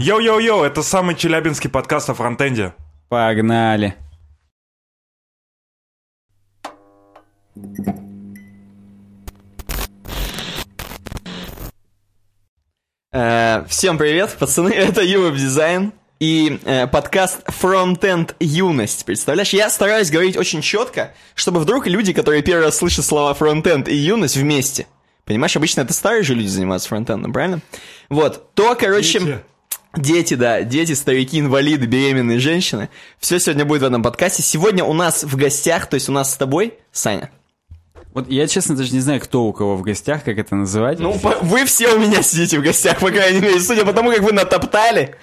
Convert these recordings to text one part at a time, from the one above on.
Йоу-йоу-йоу, это самый челябинский подкаст о фронтенде. Погнали. Э, Всем привет, пацаны, это UWebDesign и э, подкаст Frontend Юность. Представляешь, я стараюсь говорить очень четко, чтобы вдруг люди, которые первый раз слышат слова Frontend и Юность вместе, понимаешь, обычно это старые же люди занимаются фронтендом, правильно? Вот, то, короче... Дети. Дети, да, дети, старики, инвалиды, беременные женщины. Все сегодня будет в этом подкасте. Сегодня у нас в гостях, то есть у нас с тобой, Саня. Вот я, честно, даже не знаю, кто у кого в гостях, как это называть. Ну, по- вы все у меня сидите в гостях, по крайней мере, судя по тому, как вы натоптали.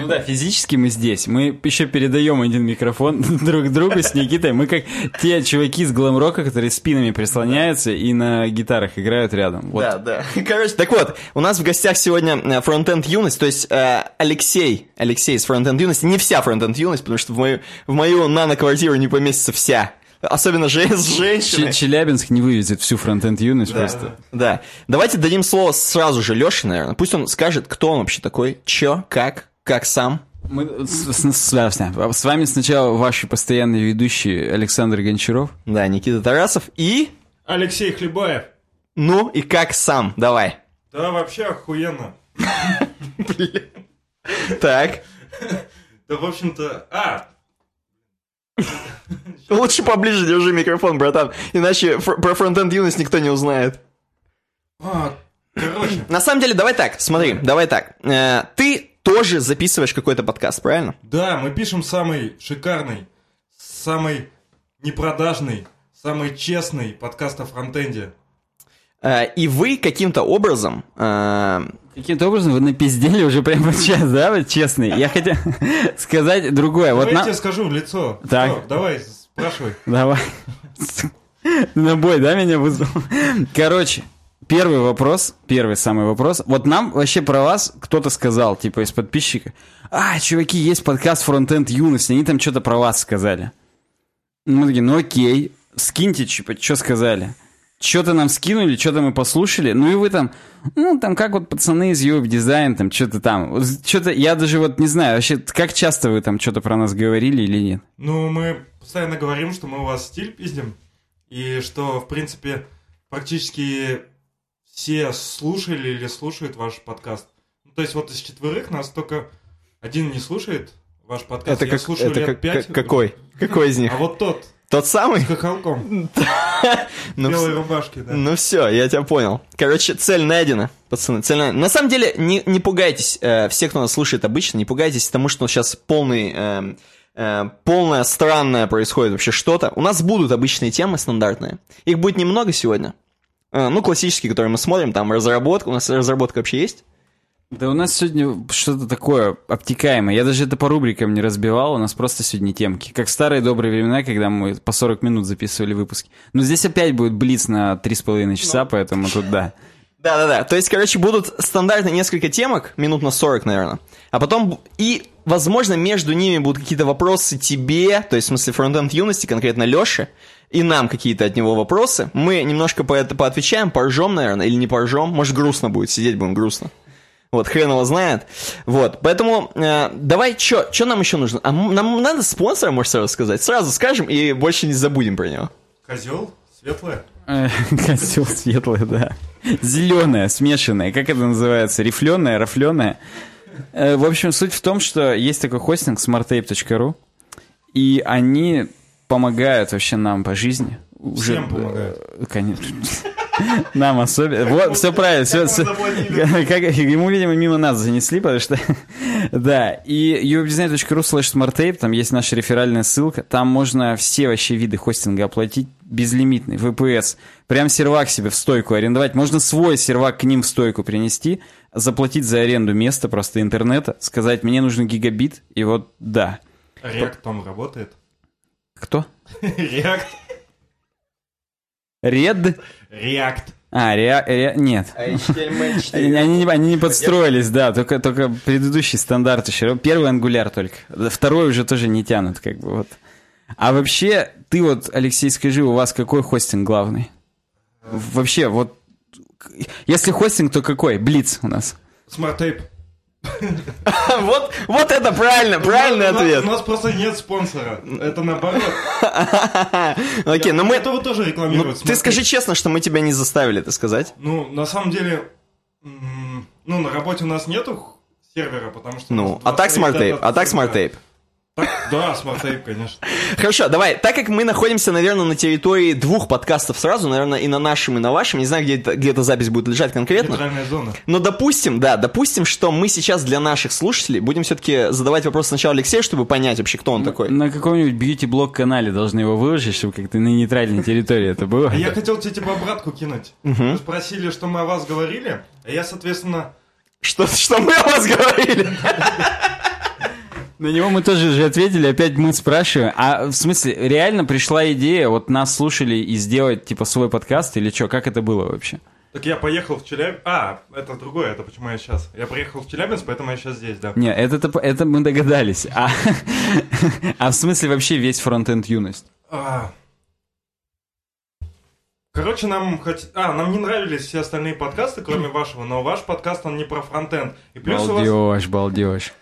Ну да, физически мы здесь. Мы еще передаем один микрофон друг другу с Никитой. Мы как те чуваки с глэм-рока, которые спинами прислоняются и на гитарах играют рядом. Вот. Да, да. Короче, так вот, у нас в гостях сегодня э, фронтенд юность, то есть э, Алексей, Алексей из фронтенд юности, не вся фронтенд юность, потому что в мою, в мою нано-квартиру не поместится вся. Особенно же с женщиной. Челябинск не вывезет всю фронтенд юность просто. Да. Давайте дадим слово сразу же Леше, наверное. Пусть он скажет, кто он вообще такой, чё, как, как сам. Мы с, с- с- с вами сначала ваши постоянные ведущие Александр Гончаров. Да, Никита Тарасов и... Алексей Хлебаев. Ну, и как сам, давай. Да, вообще охуенно. Так. Да, в общем-то... А, Лучше поближе держи микрофон, братан, иначе про фронтенд юность никто не узнает. а, короче, На самом деле, давай так, смотри, давай так. Э, ты тоже записываешь какой-то подкаст, правильно? да, мы пишем самый шикарный, самый непродажный, самый честный подкаст о фронтенде. Э, и вы каким-то образом... э, Каким-то образом вы напиздели уже прямо сейчас, да, вот честный. Я хотел сказать другое. Вот Давай я на... тебе скажу в лицо. Так. Давай, спрашивай. Давай. На бой, да, меня вызвал? Короче, первый вопрос, первый самый вопрос. Вот нам вообще про вас кто-то сказал, типа из подписчика, а, чуваки, есть подкаст Фронтенд Юность, они там что-то про вас сказали. Мы такие, ну окей, скиньте, типа, что сказали. Что-то нам скинули, что-то мы послушали, ну и вы там, ну там как вот пацаны из UF Design, там что-то там, что-то, я даже вот не знаю, вообще, как часто вы там что-то про нас говорили или нет? Ну, мы постоянно говорим, что мы у вас стиль пиздим, и что, в принципе, практически все слушали или слушают ваш подкаст. Ну, то есть вот из четверых нас только один не слушает ваш подкаст. Это, Я как, слушаю это лет как- пять. как- какой? Какой из них? А вот тот, Тот самый? с хохолком, Ну, белой рубашке, да. Ну все, я тебя понял. Короче, цель найдена, пацаны, цель найдена. На самом деле, не, не пугайтесь, э, все, кто нас слушает обычно, не пугайтесь тому, что сейчас полный, эм, э, полное странное происходит вообще что-то. У нас будут обычные темы стандартные. Их будет немного сегодня. Э, ну, классические, которые мы смотрим, там разработка. У нас разработка вообще есть? Да у нас сегодня что-то такое обтекаемое. Я даже это по рубрикам не разбивал, у нас просто сегодня темки. Как старые добрые времена, когда мы по 40 минут записывали выпуски. Но здесь опять будет блиц на 3,5 часа, поэтому тут да. Да-да-да. То есть, короче, будут стандартно несколько темок, минут на 40, наверное. А потом и, возможно, между ними будут какие-то вопросы тебе, то есть, в смысле, фронтенд юности, конкретно Лёше, и нам какие-то от него вопросы. Мы немножко по это поотвечаем, поржем, наверное, или не поржем. Может, грустно будет, сидеть будем грустно. Вот, хрен его знает. Вот, поэтому э, давай, что нам еще нужно? А нам надо спонсора, можешь сразу сказать? Сразу скажем и больше не забудем про него. Козел, светлая. Э, Козел светлый, да. Зеленая, смешанная. Как это называется? Рифленая, рафленая. Э, В общем, суть в том, что есть такой хостинг smarttape.ru, и они помогают вообще нам по жизни. Уже, Всем помогают. Конечно. Нам особенно. Вот, все правильно. Все, Как ему, видимо, мимо нас занесли, потому что... да, и uwebdesign.ru slash smarttape, там есть наша реферальная ссылка, там можно все вообще виды хостинга оплатить безлимитный, VPS. Прям сервак себе в стойку арендовать. Можно свой сервак к ним в стойку принести, заплатить за аренду места просто интернета, сказать, мне нужен гигабит, и вот да. Реакт там работает. Кто? Реакт. Ред? Реакт. А, ре, ре- нет. Они, они не, они не подстроились, да, только, только предыдущий стандарт еще. Первый ангуляр только. Второй уже тоже не тянут, как бы вот. А вообще, ты вот, Алексей, скажи, у вас какой хостинг главный? Вообще, вот, если хостинг, то какой? Блиц у нас. SmartApe. Вот, вот это правильно, правильный ответ. У нас просто нет спонсора. Это наоборот. Окей, но Я мы... готовы тоже ну, рекламировать. ты скажи честно, что мы тебя не заставили это сказать. Ну, на самом деле, ну, на работе у нас нету сервера, потому что... Ну, а так 20 SmartApe, а так SmartApe. Так, Да, SmartApe, конечно. Хорошо, давай, так как мы находимся, наверное, на территории двух подкастов сразу, наверное, и на нашем, и на вашем, не знаю, где, где эта запись будет лежать конкретно, Нейтральная зона. но допустим, да, допустим, что мы сейчас для наших слушателей будем все-таки задавать вопрос сначала Алексею, чтобы понять вообще, кто он такой. На каком-нибудь бьюти-блог канале должны его выложить, чтобы как-то на нейтральной территории это было. А я хотел тебе типа обратку кинуть. Вы спросили, что мы о вас говорили, а я, соответственно... Что, что мы о вас говорили? На него мы тоже же ответили, опять мы спрашиваем. А в смысле, реально пришла идея, вот нас слушали и сделать типа свой подкаст или что? Как это было вообще? Так я поехал в Челябинск... А, это другое, это почему я сейчас. Я приехал в Челябинск, поэтому я сейчас здесь, да. Не, это, это, мы догадались. А, а в смысле вообще весь фронтенд юность? А. Короче, нам хот... а, нам не нравились все остальные подкасты, кроме вашего, но ваш подкаст, он не про фронтенд. И плюс, у вас... Балдеж, балдеж.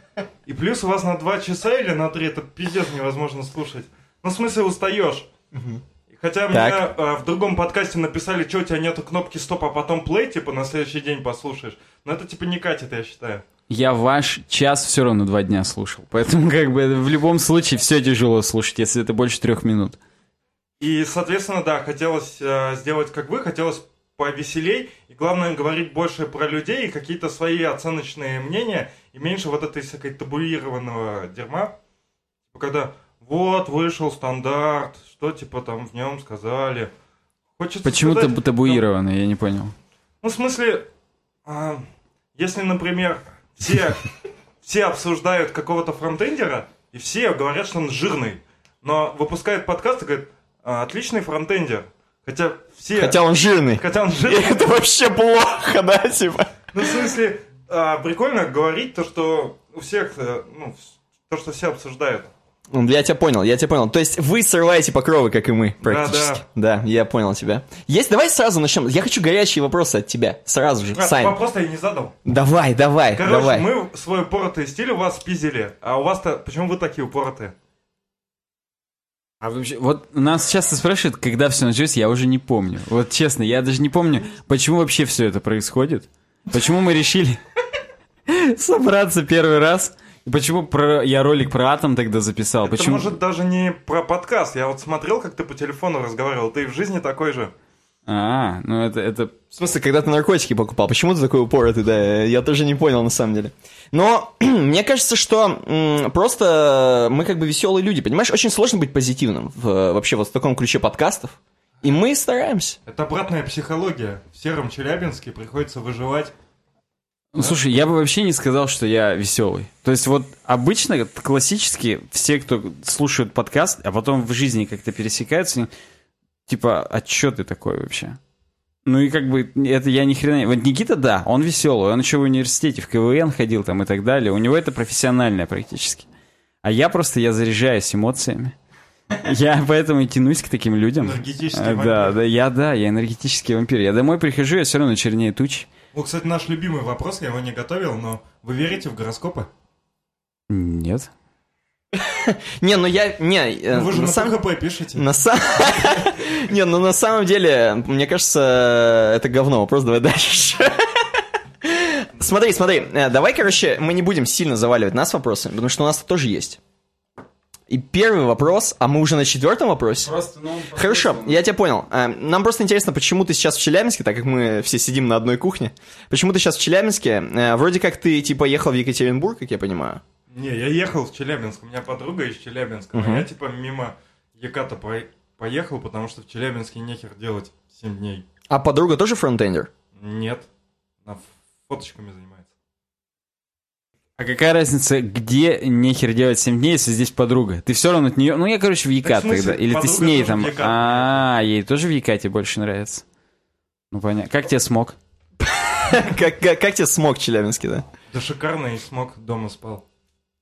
И плюс у вас на два часа или на три, это пиздец невозможно слушать. Ну, в смысле, устаешь. Хотя мне а, в другом подкасте написали, что у тебя нету кнопки стоп, а потом плей, типа, на следующий день послушаешь. Но это, типа, не катит, я считаю. Я ваш час все равно два дня слушал. Поэтому как бы в любом случае все тяжело слушать, если это больше трех минут. И, соответственно, да, хотелось э, сделать как вы, хотелось повеселей, и главное говорить больше про людей и какие-то свои оценочные мнения, и меньше вот этой всякой табуированного дерьма. Типа, Когда вот, вышел стандарт, что типа там в нем сказали. Хочется Почему сказать, табу- табуировано, я не понял. Ну, в смысле, а, если, например, все, все обсуждают какого-то фронтендера, и все говорят, что он жирный, но выпускает подкаст и говорит, «А, отличный фронтендер. Хотя все... Хотя он жирный. хотя он И жирный. это вообще плохо, да, типа? Ну, в смысле, а, прикольно говорить то, что у всех, э, ну, то, что все обсуждают. Ну, Я тебя понял, я тебя понял. То есть вы срываете покровы, как и мы, практически. Да, я понял тебя. Есть, давай сразу начнем. Я хочу горячие вопросы от тебя. Сразу же, А, Сань. вопрос-то я не задал. Давай, давай, Короче, давай. мы свой упоротый стиль у вас спиздили, а у вас-то, почему вы такие упоротые? А вообще, вот нас часто спрашивают, когда все началось, я уже не помню. Вот честно, я даже не помню, почему вообще все это происходит. Почему мы решили собраться первый раз. Почему про, я ролик про атом тогда записал? Это почему? может даже не про подкаст. Я вот смотрел, как ты по телефону разговаривал. Ты в жизни такой же. А, ну это, это... В смысле, когда ты наркотики покупал? Почему ты такой упоротый, да? Я тоже не понял, на самом деле. Но мне кажется, что м, просто мы как бы веселые люди, понимаешь? Очень сложно быть позитивным в, вообще вот в таком ключе подкастов. И мы стараемся. Это обратная психология. В сером Челябинске приходится выживать. Ну, слушай, я бы вообще не сказал, что я веселый. То есть вот обычно, классически, все, кто слушают подкаст, а потом в жизни как-то пересекаются, типа, а чё ты такой вообще? Ну и как бы это я ни хрена... Вот Никита, да, он веселый, он еще в университете, в КВН ходил там и так далее. У него это профессиональное практически. А я просто, я заряжаюсь эмоциями. Я поэтому и тянусь к таким людям. Энергетический А, вампир. Да, да, я, да, я энергетический вампир. Я домой прихожу, я все равно чернее туч. Вот, кстати, наш любимый вопрос, я его не готовил, но вы верите в гороскопы? Нет. Не, ну я... Не, э, Ну, вы же на на самом... ПХП пишете. На самом... Не, ну на самом деле, мне кажется, это говно. Вопрос давай дальше. Смотри, смотри, э, давай, короче, мы не будем сильно заваливать нас вопросами, потому что у нас тоже есть. И первый вопрос, а мы уже на четвертом вопросе? Просто, ну, Хорошо, я тебя понял. Э, Нам просто интересно, почему ты сейчас в Челябинске, так как мы все сидим на одной кухне. Почему ты сейчас в Челябинске? Вроде как ты, типа, ехал в Екатеринбург, как я понимаю. Не, я ехал в Челябинск, у меня подруга из Челябинска, а я типа мимо Еката по- поехал, потому что в Челябинске нехер делать 7 дней. А подруга тоже фронтендер? Нет, она фоточками занимается. А какая разница, где нехер делать 7 дней, если здесь подруга? Ты все равно от нее... Ну, я, короче, в в смысле, тогда. Или ты с ней там... в Екат А, ей тоже в Екате больше нравится. Ну, понятно. Как тебе смог? Как, как, как тебе смог Челябинский, да? Да шикарно и смог, дома спал.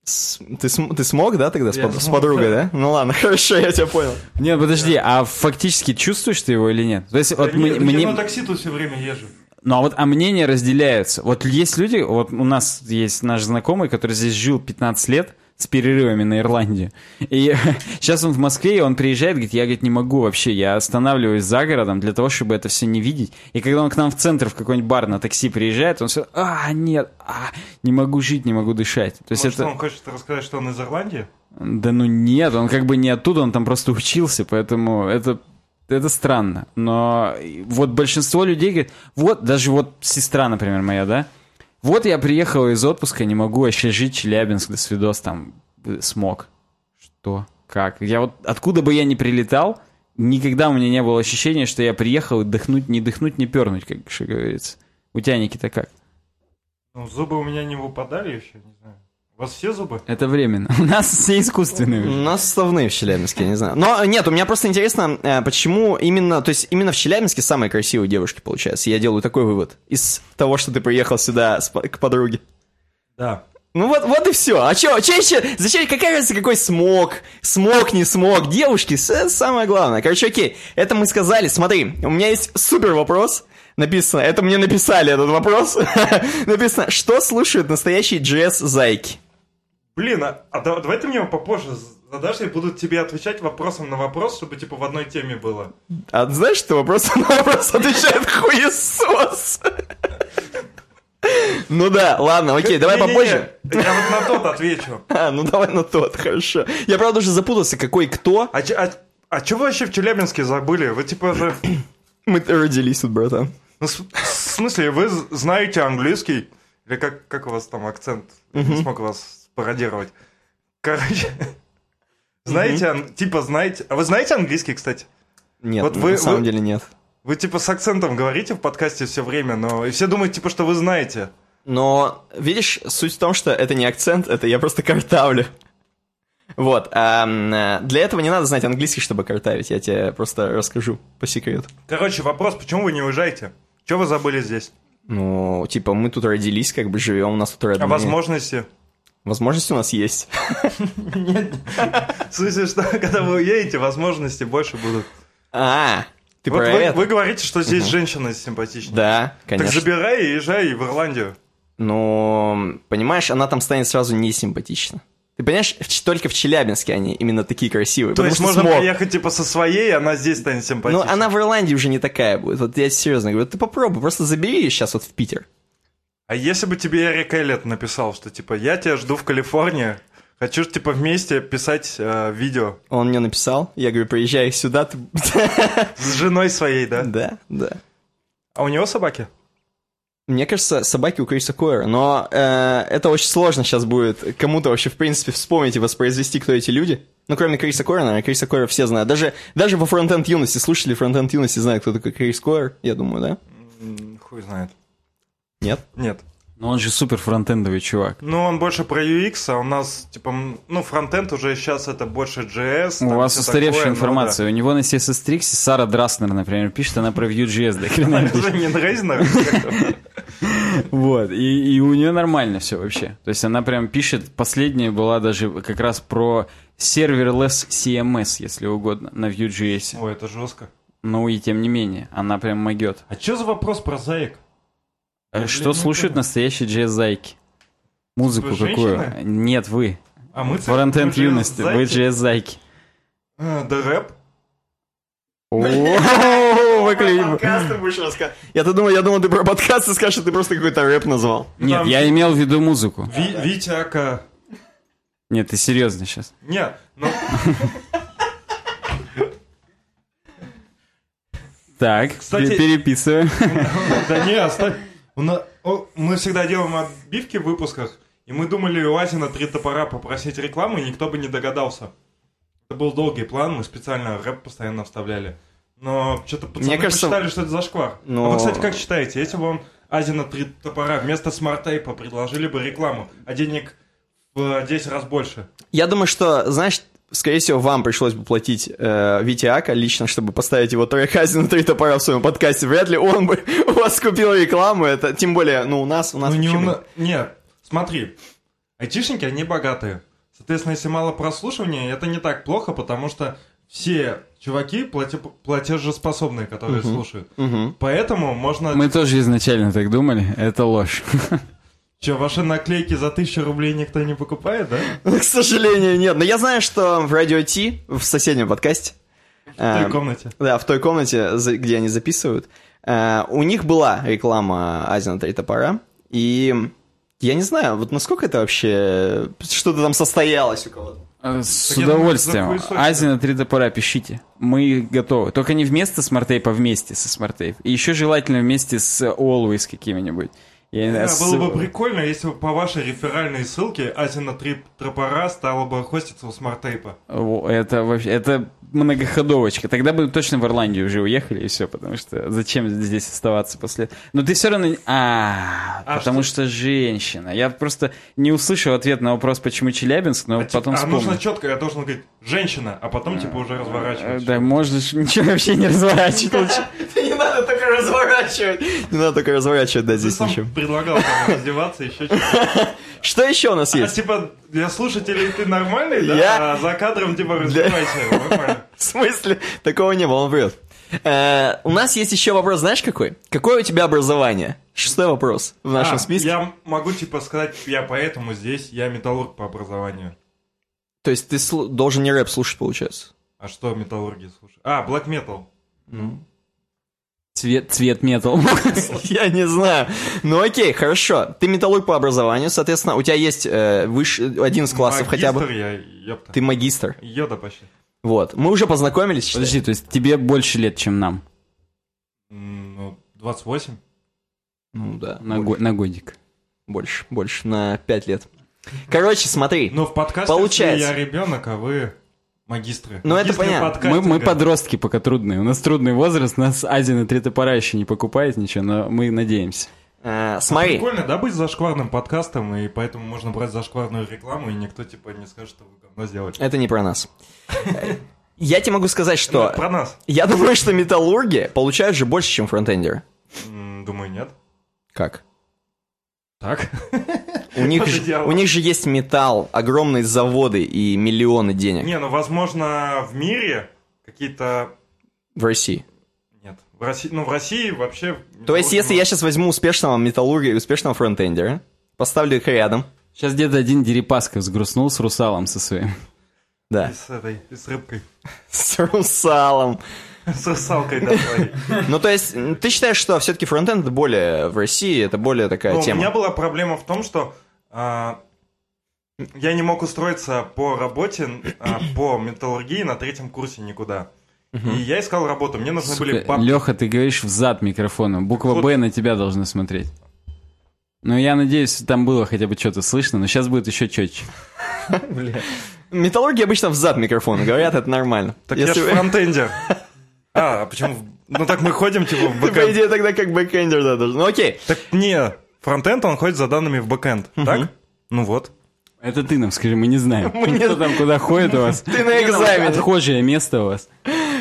С- Ты, см- ты смог, да, тогда с, под- с подругой, да. да? Ну ладно, хорошо, я тебя понял. Нет, подожди, а фактически чувствуешь ты его или нет? То есть, вот Да мы- нет, мне... Я на такси тут все время езжу. Ну а вот а мнения разделяются. Вот есть люди, вот у нас есть наш знакомый, который здесь жил 15 лет с перерывами на Ирландию. И сейчас он в Москве, и он приезжает, говорит, я, говорит, не могу вообще, я останавливаюсь за городом для того, чтобы это все не видеть. И когда он к нам в центр, в какой-нибудь бар на такси приезжает, он все, а, нет, а, не могу жить, не могу дышать. То есть Может, это... он хочет рассказать, что он из Ирландии? Да ну нет, он как бы не оттуда, он там просто учился, поэтому это, это странно. Но вот большинство людей говорят, вот, даже вот сестра, например, моя, да, вот я приехал из отпуска, не могу вообще жить, Челябинск, до свидос, там, э, смог. Что? Как? Я вот, откуда бы я ни прилетал, никогда у меня не было ощущения, что я приехал и дыхнуть, не дыхнуть, не пернуть, как говорится. У тебя, Никита, как? Ну, зубы у меня не выпадали еще, не знаю. У вас все зубы? Это временно. У нас все искусственные У нас вставные в Челябинске, я не знаю. Но нет, у меня просто интересно, э, почему именно, то есть именно в Челябинске самые красивые девушки получаются. Я делаю такой вывод из того, что ты приехал сюда к подруге. Да. Ну вот, вот и все. А чё, чё еще? Зачем, какая разница, какой смог? Смог, не смог. Девушки, с- самое главное. Короче, окей, это мы сказали. Смотри, у меня есть супер вопрос. Написано, это мне написали этот вопрос. Написано, что слушают настоящие джесс-зайки? Блин, а, а да- давай ты мне его попозже задашь, я буду тебе отвечать вопросом на вопрос, чтобы типа в одной теме было. А знаешь, что вопрос на вопрос отвечает хуесос? Ну да, ладно, окей, давай попозже. Я вот на тот отвечу. А, ну давай на тот, хорошо. Я, правда, уже запутался, какой кто. А, а, а чё вы вообще в Челябинске забыли? Вы типа же... Мы родились тут, братан. Ну, в смысле, вы знаете английский? Или как, как у вас там акцент? Не смог вас пародировать. Короче, знаете, ан- типа знаете... А вы знаете английский, кстати? Нет, Вот на вы- самом вы- деле нет. Вы типа с акцентом говорите в подкасте все время, но и все думают типа, что вы знаете. Но, видишь, суть в том, что это не акцент, это я просто картавлю. Вот, а, для этого не надо знать английский, чтобы картавить, я тебе просто расскажу по секрету. Короче, вопрос, почему вы не уезжаете? Чего вы забыли здесь? Ну, типа, мы тут родились, как бы живем, у нас тут родные. А возможности? Возможности у нас есть. В смысле, что когда вы уедете, возможности больше будут. А, ты Вот про вы, это? вы говорите, что здесь женщина симпатичная. Да, Так конечно. забирай и езжай в Ирландию. Но, понимаешь, она там станет сразу несимпатична. Ты понимаешь, только в Челябинске они именно такие красивые. То есть можно смог. приехать типа со своей, она здесь станет Ну, симпатичной. она в Ирландии уже не такая будет. Вот я серьезно говорю, ты попробуй, просто забери ее сейчас вот в Питер. А если бы тебе Эрик Эллет написал, что типа я тебя жду в Калифорнии, хочу типа вместе писать э, видео Он мне написал, я говорю, приезжай сюда. Ты... с женой своей, да? Да, да. А у него собаки? Мне кажется, собаки у Криса Койера, но э, это очень сложно сейчас будет кому-то вообще, в принципе, вспомнить и воспроизвести, кто эти люди. Ну, кроме Криса Койера, наверное, Криса Койера все знают. Даже, даже во фронтенд юности, слушатели фронтенд юности знают, кто такой Крис Койер, я думаю, да? Хуй знает. Нет? Нет. Но он же супер фронтендовый чувак. Ну, он больше про UX, а у нас, типа, ну, фронтенд уже сейчас это больше JS. У вас устаревшая такое, ну информация. У него на CSS Tricks Сара Драснер, например, пишет, она про Vue.js. Да, хрена да. не Дрейзнер? Вот, и, и у нее нормально все вообще. То есть она прям пишет, последняя была даже как раз про serverless CMS, если угодно, на Vue.js. Ой, это жестко. Ну и тем не менее, она прям могет. А что за вопрос про заек? А блин, Что слушают настоящие джаз-зайки? Музыку Вы какую? женщины? Нет, вы. А мы Фронтенд юности, вы джаз-зайки? А, Да рэп? О, выклеим. Подкасты будешь рассказывать. Я-то думал, я думал, ты про подкасты скажешь, что ты просто какой-то рэп назвал. Нет, я имел в виду музыку. Ви- Витя Ака. Нет, ты серьезно сейчас. Нет, ну, Так, Кстати- пе- переписываю. да не, оставь. Мы всегда делаем отбивки в выпусках, и мы думали у Азино три топора попросить рекламу, и никто бы не догадался. Это был долгий план, мы специально рэп постоянно вставляли. Но что-то пацаны Мне кажется- посчитали, что это зашквар. Но- А вы, кстати, как считаете, если бы вам Азино три топора вместо SmartApe а предложили бы рекламу, а денег в 10 раз больше? Я думаю, что, знаешь, скорее всего, вам пришлось бы платить э, Вите АК лично, чтобы поставить его трек на три топора в своем подкасте. Вряд ли он бы у вас купил рекламу. Это тем более, ну, у нас, у нас Ну, не у на- Нет, смотри, айтишники, они богатые. Соответственно, если мало прослушивания, это не так плохо, потому что все чуваки плате- платежеспособные, которые Мгм. слушают. Мгм. Поэтому можно... Мы тоже изначально так думали, это ложь. Че, ваши наклейки за тысячу рублей никто не покупает, да? К сожалению, нет. Но я знаю, что в Радио Ти, в соседнем подкасте, В той э, комнате. да, в той комнате, где они записывают, э, у них была реклама Азино Три Топора, и я не знаю, вот насколько это вообще что-то там состоялось у кого-то. Э, С Так удовольствием. захуесосили. Азия на три топора пишите. Мы готовы. Только не вместо SmartApe а, вместе со SmartApe. И еще желательно вместе с Always какими-нибудь. Я Да, знаю, было бы с- прикольно, если бы по вашей реферальной ссылке Азино 3 топора стала бы хоститься у SmartApe а. Это вообще, это многоходовочка. Тогда бы точно в Ирландию уже уехали и все, потому что зачем здесь оставаться после... Но ты все равно... А, А потому что? женщина. Я просто не услышал ответ на вопрос, почему Челябинск, но А, потом а вспомнил. нужно четко, я должен говорить «женщина», а потом типа уже Э, разворачивать. Да, можешь ничего вообще не разворачивать. Не надо только разворачивать. Не надо только разворачивать, да, здесь ничего. предлагал там раздеваться, еще что-то. Что еще у нас А есть? типа для слушателей ты нормальный, да? Я- А за кадром типа развивайся, нормально. В смысле? Такого не было, он врет. Э, У нас есть еще вопрос, знаешь какой? Какое у тебя образование? Шестой вопрос в нашем А, списке. Я могу типа сказать, я поэтому здесь, я металлург по образованию. То есть ты должен не рэп слушать, получается? А что металлурги слушают? А, black metal. Цвет, цвет метал. Я не знаю. Ну окей, хорошо. Ты металлург по образованию, соответственно, у тебя есть э, выше 11 классов хотя бы. Магистр я, ёпта. Ты магистр. Йода почти. Вот. Мы уже познакомились, считай. Подожди, то есть тебе больше лет, чем нам? Ну, 28. Ну да. На, го- на годик. Больше, больше, на 5 лет. Короче, смотри. Но в подкасте Получается. я ребенок, а вы магистры. Ну, это понятно. Мы, подкастинга. мы подростки пока трудные. У нас трудный возраст, нас Азия на три топора еще не покупает ничего, но мы надеемся. Э, смотри. Прикольно, да, быть зашкварным подкастом, и поэтому можно брать зашкварную рекламу, и никто, типа, не скажет, что вы говно сделали. Это не про нас. Я тебе могу сказать, что... это про нас. Я думаю, что металлурги получают же больше, чем фронтендеры. Думаю, нет. Как? Так. У них, же, у них же есть металл, огромные заводы и миллионы денег Не, ну, возможно, в мире какие-то... в России. Нет. В России, ну, в России вообще... То есть, если я сейчас возьму успешного металлурга и успешного фронтендера, поставлю их рядом, Сейчас где-то один Дерипаска взгрустнул с русалом со своим. да, И с этой, и с рыбкой. с русалом. С русалкой, да. Ну, то есть, ты считаешь, что все-таки фронтенд это более в России, это более такая Ну, у тема? меня была проблема в том, что а, я не мог устроиться по работе, а, по металлургии на третьем курсе никуда. И я искал работу, мне нужны были бабки. Леха, ты говоришь в зад микрофона. Буква. Б на тебя должна смотреть. Ну, я надеюсь, там было хотя бы что-то слышно, но сейчас будет еще четче. Металлурги обычно в зад микрофона говорят, это нормально. Так я же фронтендер. А, а почему? Ну так мы ходим, типа, в Ты, по бэкэнд. идее, тогда как бэкэндер, да, должен. Ну, окей. Так не, фронтенд, он ходит за данными в бэкэнд, так? Ну вот. Это ты нам скажи, мы не знаем. Мы не Кто там куда ходит у вас? Ты на экзамене. Отхожее место у вас.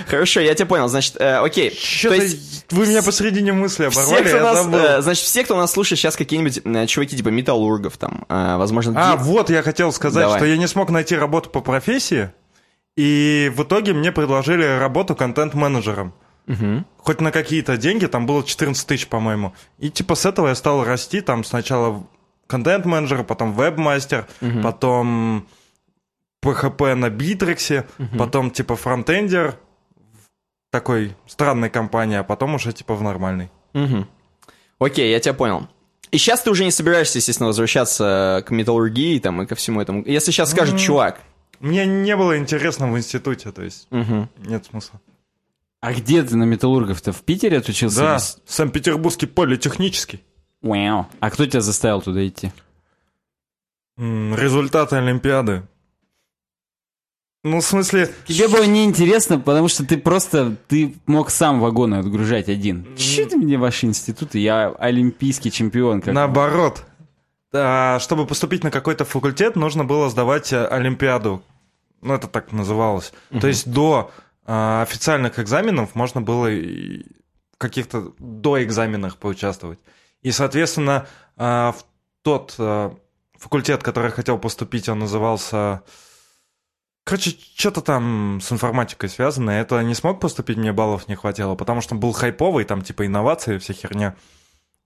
Хорошо, я тебя понял. Значит, э, окей. То есть, вы меня посередине мысли все, оборвали, кто я нас, забыл. э, значит, все, кто нас слушает сейчас, какие-нибудь э, чуваки типа металлургов, там, э, возможно, А, ди- вот я хотел сказать, Давай. что я не смог найти работу по профессии, и в итоге мне предложили работу контент-менеджером. Мгм. Хоть на какие-то деньги, там было 14 тысяч, по-моему. И типа с этого я стал расти, там сначала контент-менеджер, потом веб-мастер, потом PHP на Битрексе, потом типа фронтендер в такой странной компании, а потом уже типа в нормальной. Мгм. Окей, я тебя понял. И сейчас ты уже не собираешься, естественно, возвращаться к металлургии там, и ко всему этому. Если сейчас скажет чувак, Мне не было интересно в институте, то есть мгм, нет смысла. А где ты на металлургов-то? В Питере отучился? Да, Санкт-Петербургский политехнический. Вау. А кто тебя заставил туда идти? М, Результаты Олимпиады. Ну, в смысле... Тебе было неинтересно, потому что ты просто, ты мог сам вагоны отгружать один. Че ты мне ваши институты? Я олимпийский чемпион. Как... Наоборот. Да, чтобы поступить на какой-то факультет, нужно было сдавать э, Олимпиаду. Ну, это так называлось. То есть до а, официальных экзаменов можно было каких-то до экзаменах поучаствовать. И, соответственно, а, в тот а, факультет, который я хотел поступить, он назывался Короче, что-то там с информатикой связано. Это не смог поступить, мне баллов не хватило, потому что был хайповый, там типа инновации, вся херня.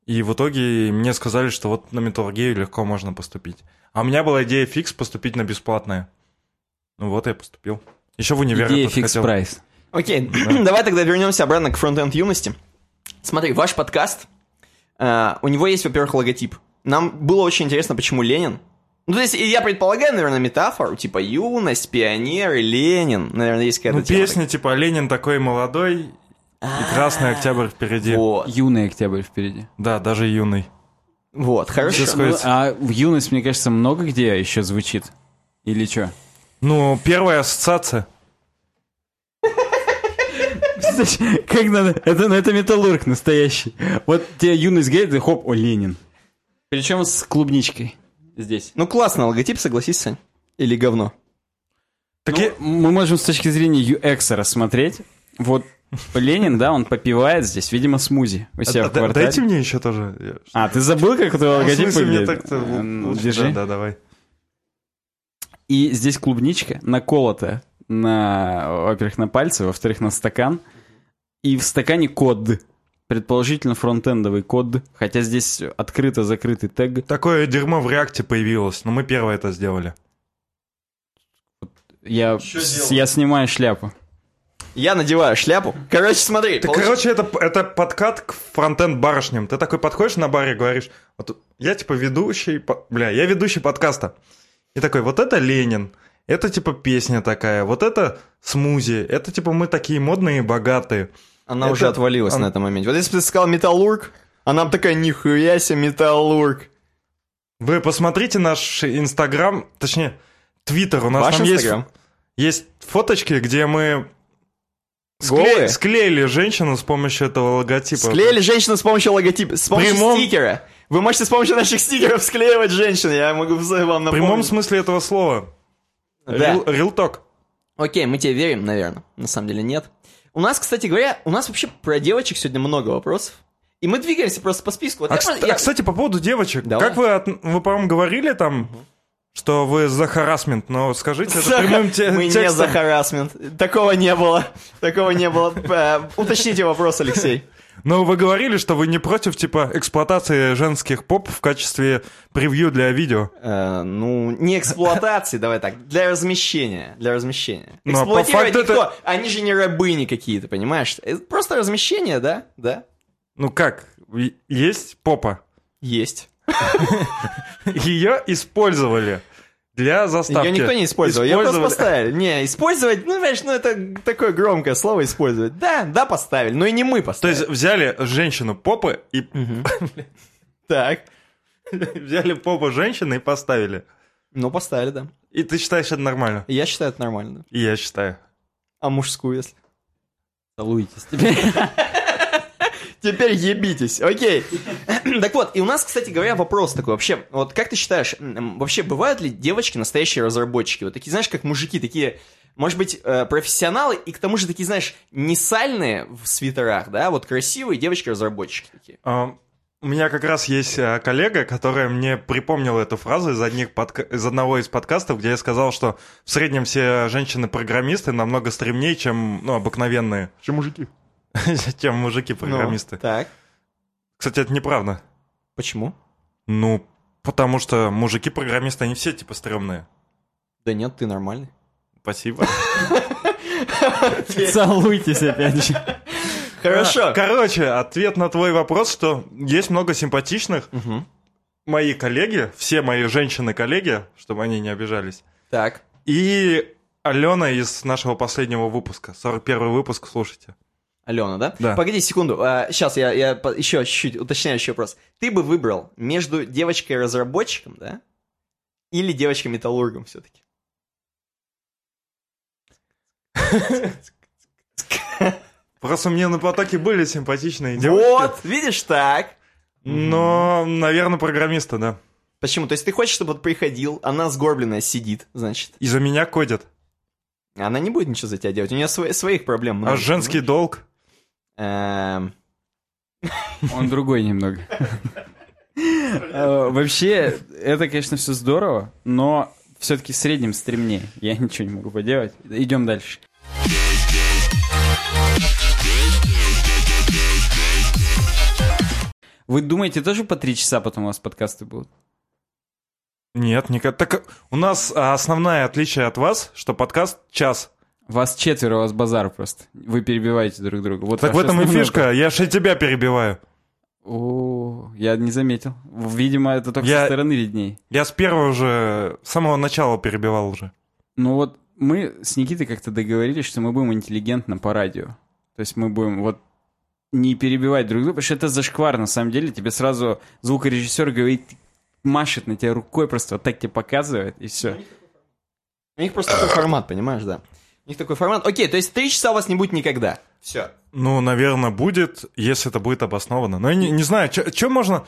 И в итоге мне сказали, что вот на металлургию легко можно поступить. А у меня была идея фикс поступить на бесплатное. Ну вот я поступил. Еще в универ Идея Fix хотел. Price. Окей, давай тогда вернемся обратно к Frontend Юности. Смотри, ваш подкаст, э, у него есть, во-первых, логотип. Нам было очень интересно, почему Ленин. Ну, то есть, я предполагаю, наверное, метафору, типа юность, пионер и Ленин. Наверное, есть какая-то Ну, тема песня типа «Ленин такой молодой, и красный октябрь впереди». Вот, Юный октябрь впереди. Да, даже юный. вот, хорошо. Ну, а в юность, мне кажется, много где еще звучит. Или что? Ну, первая ассоциация. Как надо? Это, ну, это металлург настоящий. Вот тебе юность говорит, и хоп, о, Ленин. Причем с клубничкой здесь. Ну, классный логотип, согласись, Сань? Или говно? Так Ну, я- мы можем с точки зрения UX рассмотреть. Вот Ленин, да, он попивает здесь, видимо, смузи у себя А, в квартале. Дайте мне еще тоже. А, ты забыл, как в логотип выглядит? Держи. Да, да, давай. И здесь клубничка наколотая на, во-первых, на пальцы, во-вторых, на стакан. И в стакане код. Предположительно, фронтендовый код. Хотя здесь открыто-закрытый тег. Такое дерьмо в реакте появилось, но мы первое это сделали. Я, я снимаю шляпу. Я надеваю шляпу. Короче, смотри. Так, получ- короче, это, это подкат к фронтенд барышням. Ты такой подходишь на баре и говоришь, вот я типа ведущий, бля, я ведущий подкаста. И такой, вот это Ленин, это типа песня такая, вот это смузи, это типа мы такие модные и богатые. Она Это- уже отвалилась а- на этом моменте. Вот если бы ты сказал металлург, она бы такая, нихуя себе, металлург. Вы посмотрите наш инстаграм, точнее, твиттер, у нас Ваш там есть, инстаграм? есть фоточки, где мы? Скле- склеили женщину с помощью этого логотипа. Склеили женщину с помощью логотипа, с помощью Прямом- стикера. Вы можете с помощью наших стикеров склеивать женщин, я могу вам В напомнить. прямом смысле этого слова. Да. Talk. Окей, мы тебе верим, наверное. На самом деле нет. У нас, кстати говоря, у нас вообще про девочек сегодня много вопросов. И мы двигаемся просто по списку. Вот А, я кс- про- я- а, кстати, по поводу девочек. Давай. Как вы, вы, по-моему, говорили там, что вы за харасмент, но скажите это За- прямым те- Мы не текстом. за харасмент. Такого не было. Такого не было. Э, Уточните вопрос, Алексей. Но вы говорили, что вы не против, типа, эксплуатации женских поп в качестве превью для видео. Э, ну, не эксплуатации, давай так, для размещения, для размещения. Ну, а по Эксплуатировать это- никто, они же не рабыни какие-то, понимаешь? Это просто размещение, да? Да. Ну как, есть попа. Есть. Ее использовали для заставки. Ее никто не использовал, ее просто Использовали. поставили. Не, использовать, ну, понимаешь, ну, это такое громкое слово использовать. Да, да, поставили, но и не мы То поставили. есть взяли женщину попы и Так, взяли попу женщины и поставили. ну, поставили, да. И ты считаешь это нормально? Я считаю, это нормально, да. И я считаю. А мужскую, если? Целуйтесь теперь. Теперь ебитесь, окей. так вот, и у нас, кстати говоря, вопрос такой вообще. Вот как ты считаешь, вообще бывают ли девочки настоящие разработчики? Вот такие, знаешь, как мужики, такие, может быть, э, профессионалы, и к тому же такие, знаешь, не сальные в свитерах, да, вот красивые девочки-разработчики такие. А, У меня как раз есть а, коллега, которая мне припомнила эту фразу из, одних подка- из одного из подкастов, где я сказал, что в среднем все женщины-программисты намного стремнее, чем ну, обыкновенные. Чем мужики. Чем мужики-программисты. Ну, так, Кстати, это неправда. почему? Ну, потому что мужики-программисты, они все типа стрёмные. Да нет, ты нормальный. Спасибо. Целуйтесь опять же. Хорошо. А, Короче, ответ на твой вопрос, что есть много симпатичных. Мои коллеги, все мои женщины-коллеги, чтобы они не обижались. Так, И Алена из нашего последнего выпуска. 41 выпуск, слушайте. Алена, да? Да. Погоди секунду, сейчас я, я еще чуть-чуть уточняющий вопрос. Ты бы выбрал между девочкой-разработчиком, да? Или девочкой-металлургом все-таки? Просто мне на потоке были симпатичные девушки. Вот, видишь, так. Но, наверное, программисты, да. Почему? То есть ты хочешь, чтобы вот приходил, она сгорбленная сидит, значит. И за меня кодят. Она не будет ничего за тебя делать, у нее сво- своих проблем много. А женский долг? Эм, Он другой немного. Э, Вообще, это, конечно, все здорово, но все-таки в среднем стремнее. Я ничего не могу поделать. Идем дальше. Вы думаете, тоже по три часа потом у вас подкасты будут? Нет, никак. Так у нас а, основное отличие от вас, что подкаст час. Вас четверо, у вас базар просто. Вы перебиваете друг друга. Вот Так в этом и фишка. Я же и тебя перебиваю. О, я не заметил. Видимо, это только Я- со стороны видней. Я с первого уже, с самого начала перебивал уже. Ну вот мы с Никитой как-то договорились, что мы будем интеллигентно по радио. То есть мы будем вот не перебивать друг друга, потому что это зашквар на самом деле. Тебе сразу звукорежиссер говорит, машет на тебя рукой, просто вот так тебе показывает, и все. У них просто такой формат, понимаешь, да. У них такой формат. Окей, то есть три часа у вас не будет никогда. Все. Ну, наверное, будет, если это будет обосновано. Но я не, не знаю, что можно...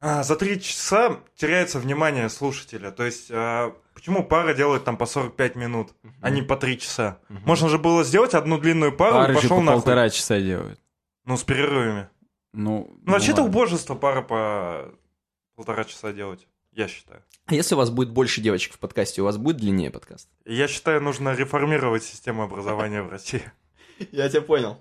А, за три часа теряется внимание слушателя. То есть, а, почему пара делает там по 45 минут, а не по три часа? Можно же было сделать одну длинную пару Пары и пошел по нахуй. полтора часа делают. Ну, с перерывами. Ну, Ну, вообще-то ладно. убожество пара по полтора часа делать, я считаю. А если у вас будет больше девочек в подкасте, у вас будет длиннее подкаст? Я считаю, нужно реформировать систему образования в России. Я тебя понял.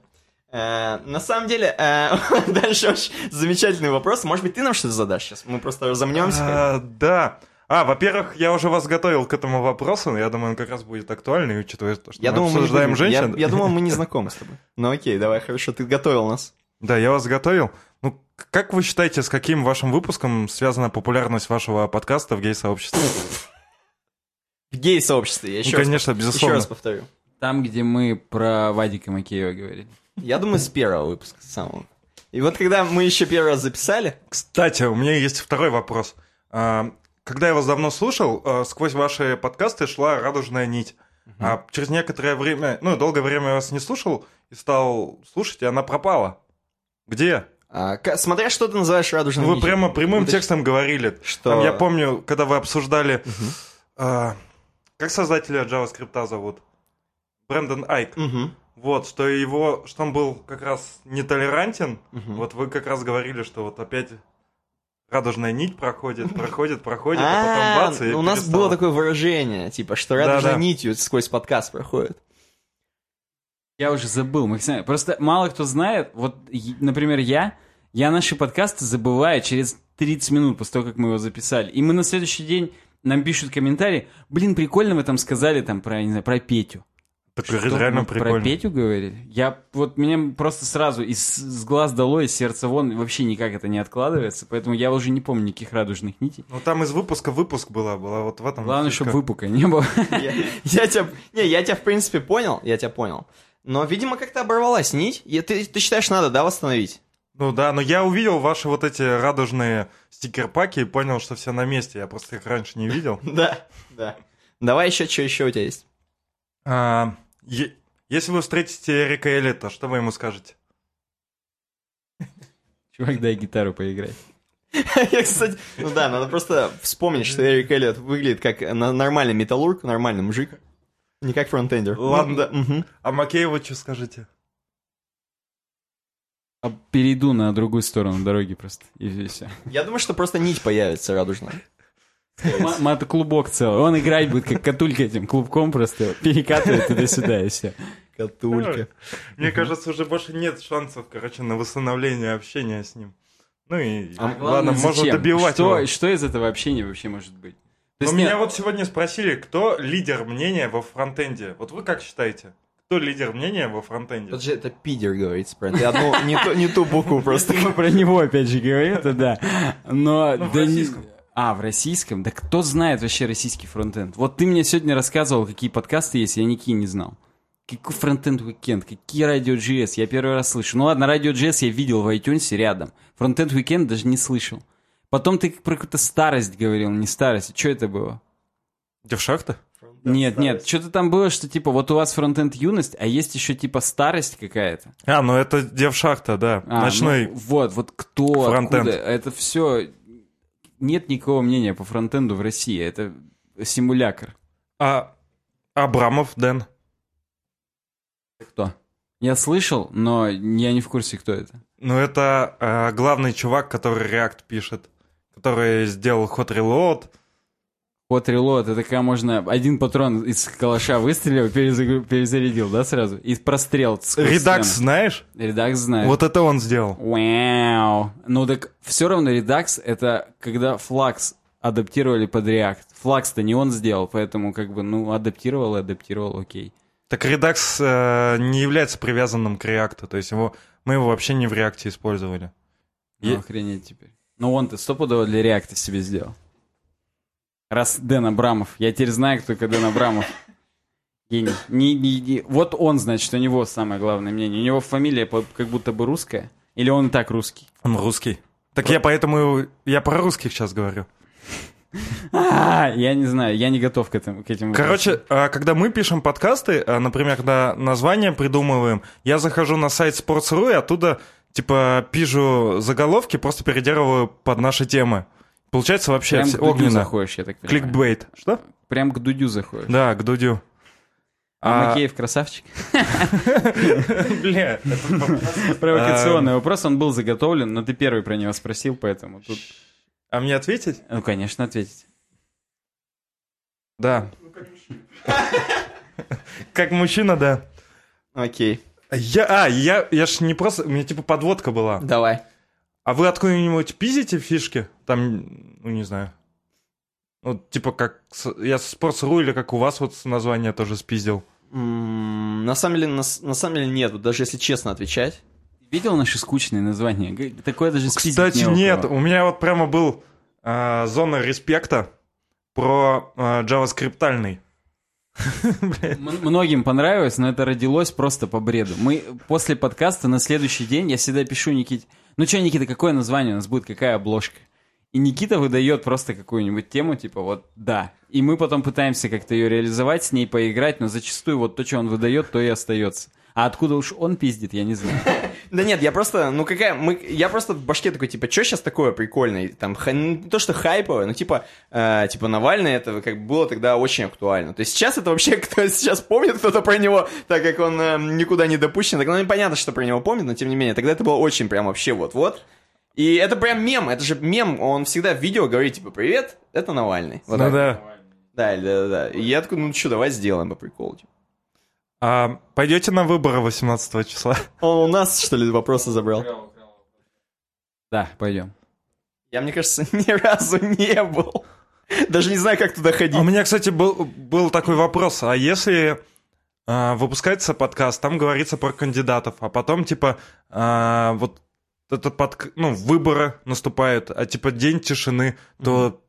Э, на самом деле, э, дальше очень замечательный вопрос. Может быть, ты нам что-то задашь сейчас? Мы просто разомнемся. А, Да. А, во-первых, я уже вас готовил к этому вопросу. Я думаю, он как раз будет актуальный, учитывая то, что Я мы думал, мы обсуждаем я- женщин. Я думал, мы не знакомы с тобой. Ну окей, давай, хорошо, ты готовил нас. Да, я вас готовил. Как вы считаете, с каким вашим выпуском связана популярность вашего подкаста в гей-сообществе? В гей-сообществе, я еще, Ну, раз, конечно, еще безусловно. раз повторю. Там, где мы про Вадика Макеева говорили. Я думаю, с первого выпуска с самого. И вот когда мы еще первый раз записали, Кстати, у меня есть второй вопрос. А, Когда я вас давно слушал, а, сквозь ваши подкасты шла радужная нить. А через некоторое время, ну, долгое время я вас не слушал и стал слушать, и она пропала. Где? А, смотря что ты называешь радужным вы нитью. прямо прямым Уточ- текстом говорили. Что? Там, я помню, когда вы обсуждали, а, как создателя JavaScript зовут? Брэндон Айк. Мгм. Вот, что его, что он был как раз нетолерантен. Мгм. Вот вы как раз говорили, что вот опять радужная нить проходит, проходит, проходит, а потом А, бац, и у нас перестало. было такое выражение, типа, что радужной нитью сквозь подкаст проходит. Я уже забыл, Максим. Просто мало кто знает. Вот, например, я, я наши подкасты забываю через 30 минут после того, как мы его записали. И мы на следующий день нам пишут комментарии. Блин, прикольно вы там сказали там про, не знаю, про Петю. Так Что, реально мы прикольно. Про Петю говорили? Я вот меня просто сразу из с глаз дало, из сердца вон, вообще никак это не откладывается, поэтому я уже не помню никаких радужных нитей. Ну там из выпуска выпуск была, была вот в этом. Главное, чтобы выпука не было. Я, тебя, не, я тебя в принципе понял, я тебя понял. Но, видимо, как-то оборвалась нить. Ты, ты считаешь, надо, да, восстановить? Ну да, но я увидел ваши вот эти радужные стикер-паки и понял, что все на месте. Я просто их раньше не видел. Да, да. Давай еще, что еще у тебя есть? А, если вы встретите Эрика Элита, что вы ему скажете? Чувак, дай гитару поиграть. Я, кстати, ну да, надо просто вспомнить, что Эрик Эллиот выглядит как на- нормальный металлург, нормальный мужик. Не как фронтендер. Ладно. А Макееву что скажете? А Перейду на другую сторону дороги просто, и все. Я думаю, что просто нить появится радужная. Мата клубок целый. Он играть будет как катулька этим клубком просто перекатывает туда-сюда и все. Катулька. Мне кажется, уже больше нет шансов, короче, на восстановление общения с ним. Ну и А ладно, можно добивать что, его. что из этого общения вообще может быть? То Но есть меня нет, вот сегодня спросили, кто лидер мнения во фронтенде. Вот вы как считаете? Кто лидер мнения во фронтенде? Же это пидер говорится, правильно? Ты одну, не, ту, не ту букву просто. мы про него опять же говорим, это да. Но Ну, да не-. А, в российском? Да кто знает вообще российский фронтенд? Вот ты мне сегодня рассказывал, какие подкасты есть, я никакие не знал. Какой фронтенд уикенд, какие радио GS, я первый раз слышу. Ну ладно, радио GS я видел в iTunes рядом. Фронтенд уикенд даже не слышал. Потом ты про какую-то старость говорил, не старость. Что это было? Девшахта? Нет, нет, что-то там было, что типа вот у вас фронтенд юность, а есть еще типа старость какая-то. А, ну это Девшахта, да. А, Ночной. ну, вот, вот кто, фронтенд. откуда, это все... Нет никакого мнения по фронтенду в России, это симулятор. А Абрамов Дэн. Кто? Я слышал, но я не в курсе, кто это. Ну это а, главный чувак, который React пишет. Который сделал Hot Reload. Под релот, это такая можно... Один патрон из калаша выстрелил, перезарядил, да, сразу? И прострел. Редакс стену. знаешь? Редакс знает. Вот это он сделал. Вау. Ну так все равно Redux это когда Flux адаптировали под React. Flux-то не он сделал, поэтому как бы, ну, адаптировал и адаптировал, окей. Так Redux э, не является привязанным к React, то есть его, мы его вообще не в React использовали. Ну, Е- охренеть теперь. Ну, он-то стопудово для React себе сделал. Раз Дэн Абрамов. Я теперь знаю, кто такой Дэн Абрамов. Гений. Не, не- не- Вот он, значит, у него самое главное мнение. У него фамилия как будто бы русская. Или он и так русский? Он русский. Так я поэтому, я про русских сейчас говорю. А, я не знаю, я не готов к, этому, к этим. Короче, а, когда мы пишем подкасты, а, например, когда название придумываем, я захожу на сайт Sports.ru и оттуда, типа, пишу заголовки, просто переделываю под наши темы. Получается вообще Прям к Дудю огненно. заходишь, я так понимаю. Кликбейт. Что? Прям к Дудю заходишь. Да, к Дудю. А, А- Макеев красавчик. Бля, это- Провокационный вопрос, он был заготовлен, но ты первый про него спросил, поэтому тут... А мне ответить? Ну, конечно, ответить. Да. Как мужчина, да. Окей, Я, а, я, я ж не просто, у меня типа подводка была. давай. А вы откуда-нибудь пиздите фишки? Там, ну не знаю. Вот типа как, я с Sports.ru или как у вас вот название тоже спиздил. На самом деле, на, на самом деле нет, вот даже если честно отвечать. Видел наши скучные названия? Такое даже спиздить Кстати, не у нет, у меня вот прямо был а, зона респекта про а, JavaScriptальный. М- Многим понравилось, но это родилось просто по бреду. Мы после подкаста на следующий день, я всегда пишу Никите, ну что, Никита, какое название у нас будет, какая обложка? И Никита выдает просто какую-нибудь тему, типа вот «да». И мы потом пытаемся как-то ее реализовать, с ней поиграть, но зачастую вот то, что он выдает, то и остается. А откуда уж он пиздит, я не знаю. Да нет, я просто, ну какая, мы, я просто в башке такой, типа, что сейчас такое прикольное? Там, ну, не то, что хайповое, но типа, э, типа, Навальный, это как бы было тогда очень актуально. То есть сейчас это вообще, кто сейчас помнит кто-то про него, так как он э, никуда не допущен, так, ну, непонятно, что про него помнит, но тем не менее, тогда это было очень прям вообще вот-вот. И это прям мем, это же мем, он всегда в видео говорит, типа, привет, это Навальный. Вот ну так. да. Да, да, да. И я такой, ну что, давай сделаем по приколу. типа. А, пойдете на выборы 18 числа? Он у нас, что ли, вопросы забрал? Да, пойдем. Я, мне кажется, ни разу не был. Даже не знаю, как туда ходить. А У меня, кстати, был, был такой вопрос. А если а, выпускается подкаст, там говорится про кандидатов, а потом, типа, а, вот этот подк... ну, выборы наступают, а типа день тишины, то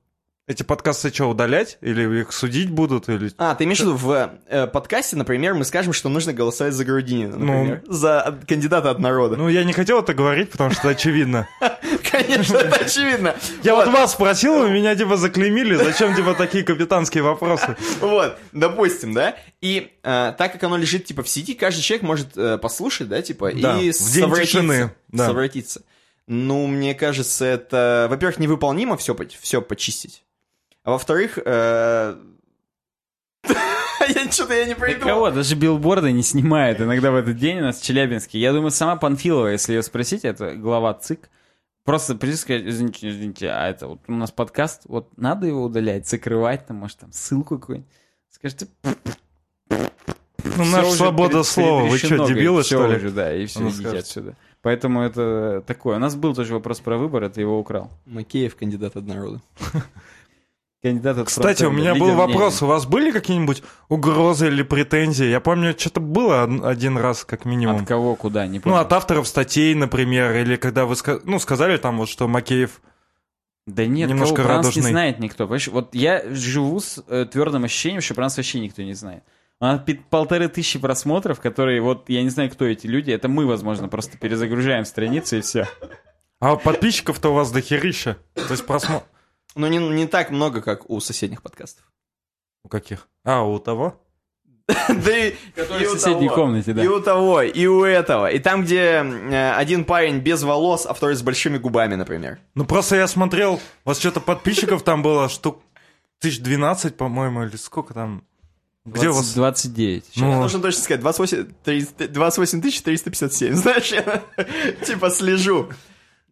эти подкасты что, удалять? Или их судить будут? Или... А, ты имеешь в виду в э, подкасте, например, мы скажем, что нужно голосовать за Грудинина, например, за от- кандидата от народа. Ну, я не хотел это говорить, потому что это очевидно. Конечно, это очевидно. Я вот вас спросил, вы меня типа заклеймили, зачем типа такие капитанские вопросы? Вот, допустим, да? И э, так как оно лежит, типа, в сети, каждый человек может э, послушать, да, типа, Да, и в день совратиться. тишины, да. Совратиться. Ну, мне кажется, это, во-первых, невыполнимо все, все почистить. А во-вторых, э, я что-то я не Да придумал. кого? Даже билборды не снимают иногда в этот день у нас в Челябинске. Я думаю, сама Панфилова, если ее спросить, это глава ЦИК, просто придет и сказать, извините, извините, а это вот у нас подкаст, вот надо его удалять, закрывать, там, может, там, ссылку какую-нибудь. Скажите, Ну, наша свобода слова, вы что, дебилы, что ли? Уже, да, и все, Он идите скажет. отсюда. Поэтому это такое. У нас был тоже вопрос про выборы, ты его украл. Макеев кандидат от народа. Кандидат от Кстати, у фронта, меня лидер был вопрос. мнений. У вас были какие-нибудь угрозы или претензии? Я помню, что-то было од- один раз, как минимум. От кого, куда, не Ну, понял. от авторов статей, например, или когда вы ну, сказали там вот, что Макеев... Да нет, Немножко кого про нас не радужный. знает никто. Понимаешь, вот я живу с э, твердым ощущением, что про нас вообще никто не знает. У нас пи- полторы тысячи просмотров, которые, вот, я не знаю, кто эти люди, это мы, возможно, просто перезагружаем страницу и все. А подписчиков-то у вас дохерища. То есть просмотр... Ну, не, не так много, как у соседних подкастов. У каких? А, у того? Да и, в у соседней того, комнате, да. И у того, и у этого. И там, где э, один парень без волос, а второй с большими губами, например. Ну, просто я смотрел, у вас что-то подписчиков там было штук тысяч двенадцать, по-моему, или сколько там? Где у 20 вас? 29. Ну, Я должен точно сказать, 28, 300 28 357. Знаешь, я типа слежу.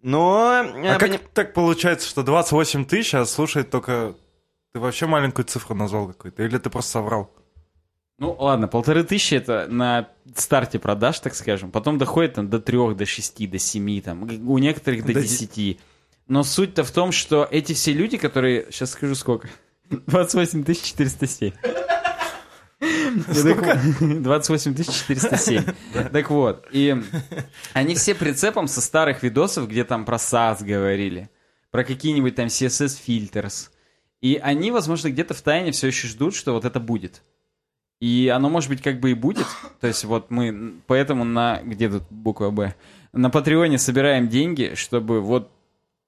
Но... э, а как пони- так получается, что 28 тысяч, а слушает только Ты вообще маленькую цифру назвал какую-то, или ты просто соврал? Ну, ладно, полторы тысячи это на старте продаж, так скажем. Потом доходит там до трех, до шести, до семи, там, у некоторых до До десяти. Но суть-то в том, что эти все люди, которые... Сейчас скажу сколько. 28 407. Сколько? 28 407. Так вот, и они все прицепом со старых видосов, где там про SAS говорили, про какие-нибудь там CSS filters. И они, возможно, где-то в тайне все еще ждут, что вот это будет. И оно, может быть, как бы и будет. То есть вот мы поэтому на... Где тут буква «Б»? На Патреоне собираем деньги, чтобы вот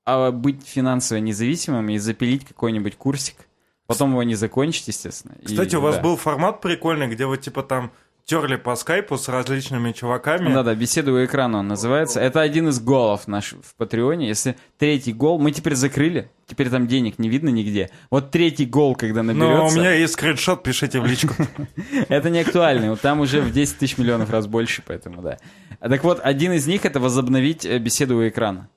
а, быть финансово независимым и запилить какой-нибудь курсик. Потом его не закончить, естественно. И, Кстати, у вас да. был формат прикольный, где вы типа там терли по скайпу с различными чуваками. Ну Да-да, беседа у экрана он называется. Это один из голов наш в Патреоне. Если третий гол, мы теперь закрыли, теперь там денег не видно нигде. Вот третий гол, когда Но наберется, у меня есть скриншот, пишите в личку. это не актуально. Вот Там уже в 10 тысяч миллионов раз больше, поэтому да. Так вот, один из них это возобновить э, беседу у экрана.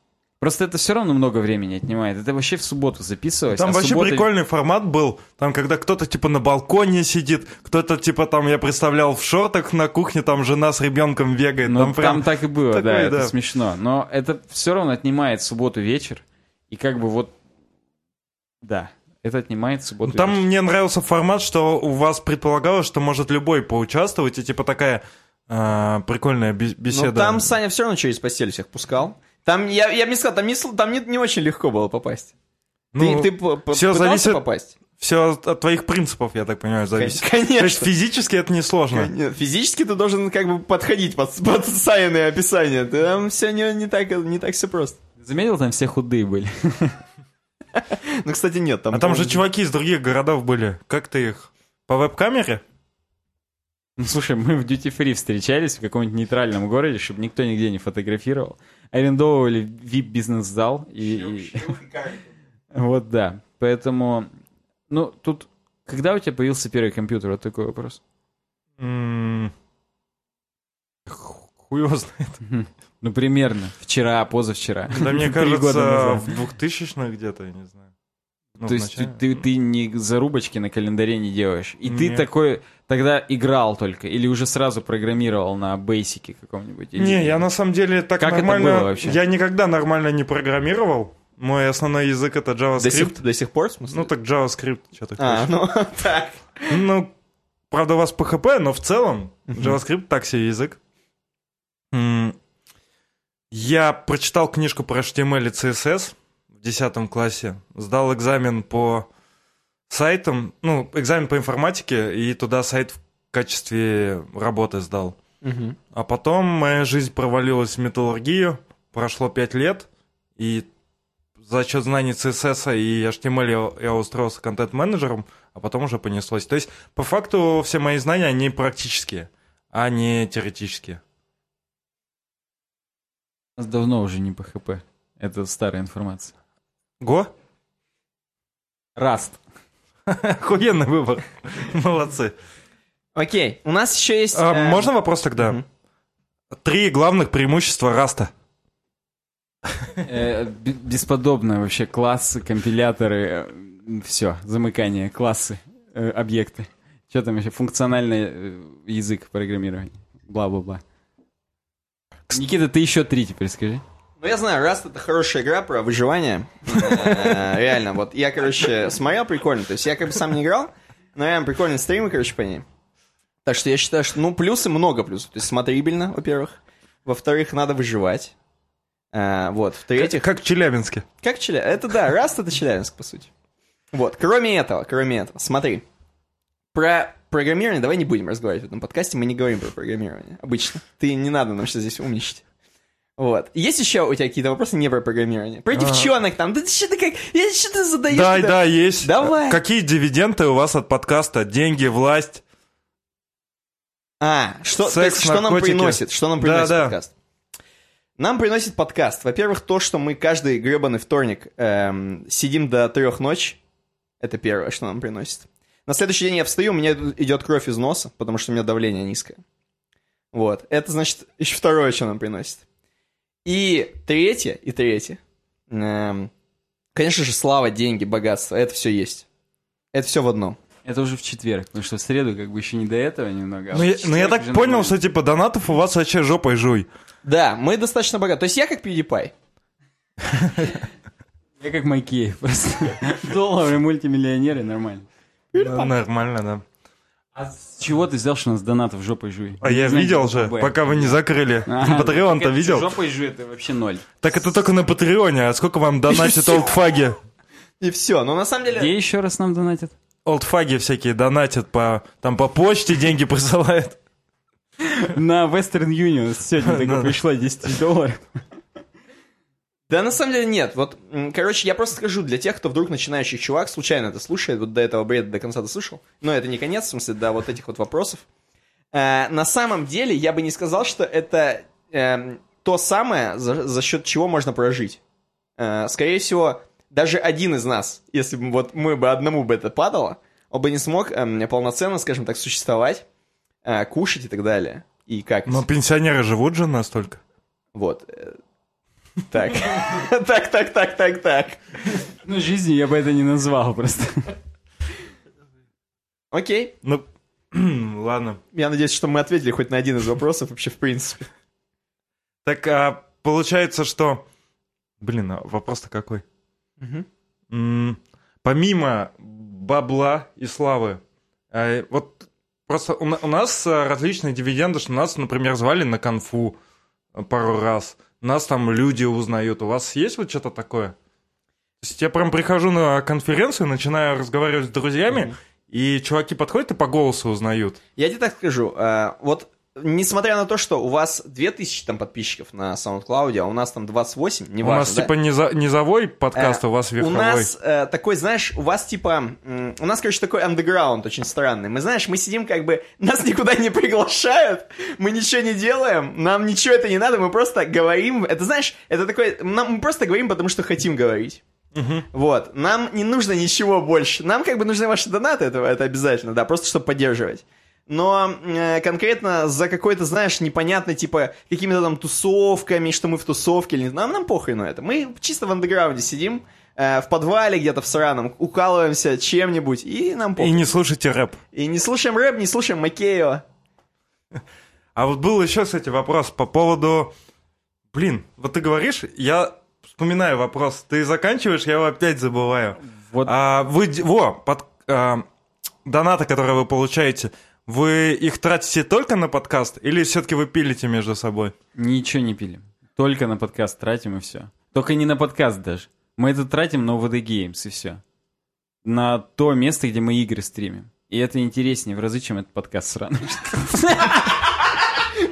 Просто это все равно много времени отнимает. Это вообще в субботу записывалось. Там а вообще суббота- прикольный формат был. Там, когда кто-то типа на балконе сидит, кто-то типа там, я представлял, в шортах на кухне, там жена с ребенком бегает. Ну, там там, прям... так и было, да, такое, это да. смешно. Но это все равно отнимает субботу вечер. И как бы вот... Да, это отнимает субботу Там вечер. мне нравился формат, что у вас предполагалось, что может любой поучаствовать, и типа такая а, прикольная бе- беседа. Ну, там Саня все равно через постель всех пускал. Там, я, я бы не сказал, там, не, там не, не очень легко было попасть. Ну, ты ты пытался зависит- попасть? Все от, твоих принципов, я так понимаю, зависит. Конечно. То есть физически это несложно. Нет, физически ты должен как бы подходить под, под Санины описание. Там все не, не, так, не так все просто. Заметил, там все худые были. Ну, кстати, нет. Там, А там же чуваки из других городов были. Как ты их? По веб-камере? Ну, слушай, мы в Duty Free встречались в каком-нибудь нейтральном городе, чтобы никто нигде не фотографировал. Арендовывали VIP-бизнес-зал. И, и- Вот да. Поэтому... Ну, тут... Когда у тебя появился первый компьютер? Вот такой вопрос. Хуй его знает. Ну, примерно. Вчера, позавчера. Да мне кажется, в 2000-х где-то, я не знаю. Ну, То есть ты, ты, ты не зарубочки на календаре не делаешь. И ты такой тогда играл только, или уже сразу программировал на бейсике каком-нибудь? Или- Не, я на самом деле так Как это нормально... было вообще? Я никогда нормально не программировал. Мой основной язык это До сих, JavaScript. до сих пор, в смысле? Ну так JavaScript, что ты А, ну, так. Ну, правда, у вас PHP, но в целом JavaScript так себе язык. Я прочитал книжку про HTML и CSS в 10 классе, сдал экзамен по сайтам, ну, экзамен по информатике, и туда сайт в качестве работы сдал. Мгм. А потом моя жизнь провалилась в металлургию, прошло 5 лет, и за счет знаний CSS и HTML я, я устроился контент-менеджером, а потом уже понеслось. То есть, по факту, все мои знания, они практические, а не теоретические. У нас давно уже не PHP. Это старая информация. Go? Rust. Охуенный выбор. Молодцы. Окей, у нас еще есть... А, э, можно вопрос тогда? мгм. Три главных преимущества Rust а. Э, Бесподобно вообще. Классы, компиляторы, все, замыкание, классы, э, объекты. Что там еще? Функциональный э, язык программирования. Бла-бла-бла. Никита, ты еще три теперь скажи. Ну, я знаю, Rust — это хорошая игра про выживание. Э, Реально, вот я, короче, смотрел прикольно. То есть я как бы сам не играл, но реально прикольные стримы, короче, по ней. Так что я считаю, что, ну, плюсы, много плюсов. То есть смотрибельно, во-первых. Во-вторых, надо выживать. Э, Вот. В-третьих, Как в Челябинске. как Челябинск? Это да, Раст это Челябинск, по сути. Вот, кроме этого, кроме этого, смотри. Про программирование давай не будем разговаривать в этом подкасте, мы не говорим про программирование. Обычно. Ты не надо нам сейчас здесь умничать. Вот. Есть еще у тебя какие-то вопросы не про программирование? Про девчонок там. Да ты что ты как... Я что ты задаешь? Да, да, есть. Давай. Какие дивиденды у вас от подкаста? Деньги, власть? А, что, Секс, есть, что нам приносит? Что нам приносит да. подкаст? Нам приносит подкаст. Во-первых, то, что мы каждый гребаный вторник эм, сидим до трех ночи. Это первое, что нам приносит. На следующий день я встаю, у меня идет кровь из носа, потому что у меня давление низкое. Вот. Это, значит, еще второе, что нам приносит. И третье, и третье. эм, конечно же, слава, деньги, богатство. Это все есть. Это все в одном. Это уже в четверг, потому что в среду как бы еще не до этого немного. а Ну, в я, ну, я так понял, нормально. что типа донатов у вас вообще жопой жуй. Да, мы достаточно богаты. То есть я как PewDiePie. Я как Макеев просто. Доллары, мультимиллионеры, нормально. Да, Нормально, да. А с чего ты взял, что у нас донатов жопой жуй? А я видел же, пока вы не закрыли. Ага, Патреон-то видел? Жопой жуй, это вообще ноль. Так это только на Патреоне, а сколько вам донатят всё. олдфаги? И все. Но на самом деле... Где еще раз нам донатят? Олдфаги всякие донатят по, там по почте деньги присылают. На Western Union сегодня только пришло 10 долларов. Да, на самом деле нет. Вот, короче, я просто скажу для тех, кто вдруг начинающий чувак, случайно это слушает, вот до этого бреда до конца дослушал. Но это не конец, в смысле, до вот этих вот вопросов. Э, на самом деле, я бы не сказал, что это эм, то самое, за, за счет чего можно прожить. Э, скорее всего, даже один из нас, если бы вот мы бы одному бы это падало, он бы не смог эм, полноценно, скажем так, существовать, э, кушать и так далее. И как? Но пенсионеры живут же настолько. Вот. Так. Так, так, так, так, так. Ну, жизнью я бы это не назвал просто. Окей. Ну, ладно. Я надеюсь, что мы ответили хоть на один из вопросов вообще в принципе. Так, а, получается, что... Блин, а вопрос-то какой? Помимо бабла и славы, э, вот просто у, на- у нас э, различные дивиденды, что нас, например, звали на конфу э, пару раз. Нас там люди узнают. У вас есть вот что-то такое? То есть я прям прихожу на конференцию, начинаю разговаривать с друзьями, и чуваки подходят и по голосу узнают. Я тебе так скажу. э, Вот, несмотря на то, что у вас 2000 там подписчиков на SoundCloud, а у нас там 28, не у нас типа низа- низовой подкаст, а у вас У верховой. нас э, такой, знаешь, у вас типа... м, у нас, короче, такой андеграунд очень странный. Мы, знаешь, мы сидим как бы... Нас никуда не приглашают, мы ничего не делаем, нам ничего это не надо, мы просто говорим... Это, знаешь, это такой... Нам, мы просто говорим, потому что хотим говорить. Вот. Нам не нужно ничего больше. Нам как бы нужны ваши донаты, это, это обязательно, да, просто чтобы поддерживать. Но э, конкретно за какой-то, знаешь, непонятный, типа, какими-то там тусовками, что мы в тусовке или не нам, нам похуй на это. Мы чисто в андеграунде сидим, э, в подвале где-то в сраном, укалываемся чем-нибудь, и нам И похуй. не слушайте рэп. И не слушаем рэп, не слушаем Макеева. А вот был еще, кстати, вопрос по поводу... Блин, вот ты говоришь, я вспоминаю вопрос. Ты заканчиваешь, я его опять забываю. Вот А вы... Во, под... а, донаты, которые вы получаете, вы их тратите только на подкаст или все-таки вы пилите между собой? ничего не пили. Только на подкаст тратим и все. Только не на подкаст даже. Мы это тратим на OVD Games и все. На то место, где мы игры стримим. И это интереснее в разы, чем этот подкаст сраный.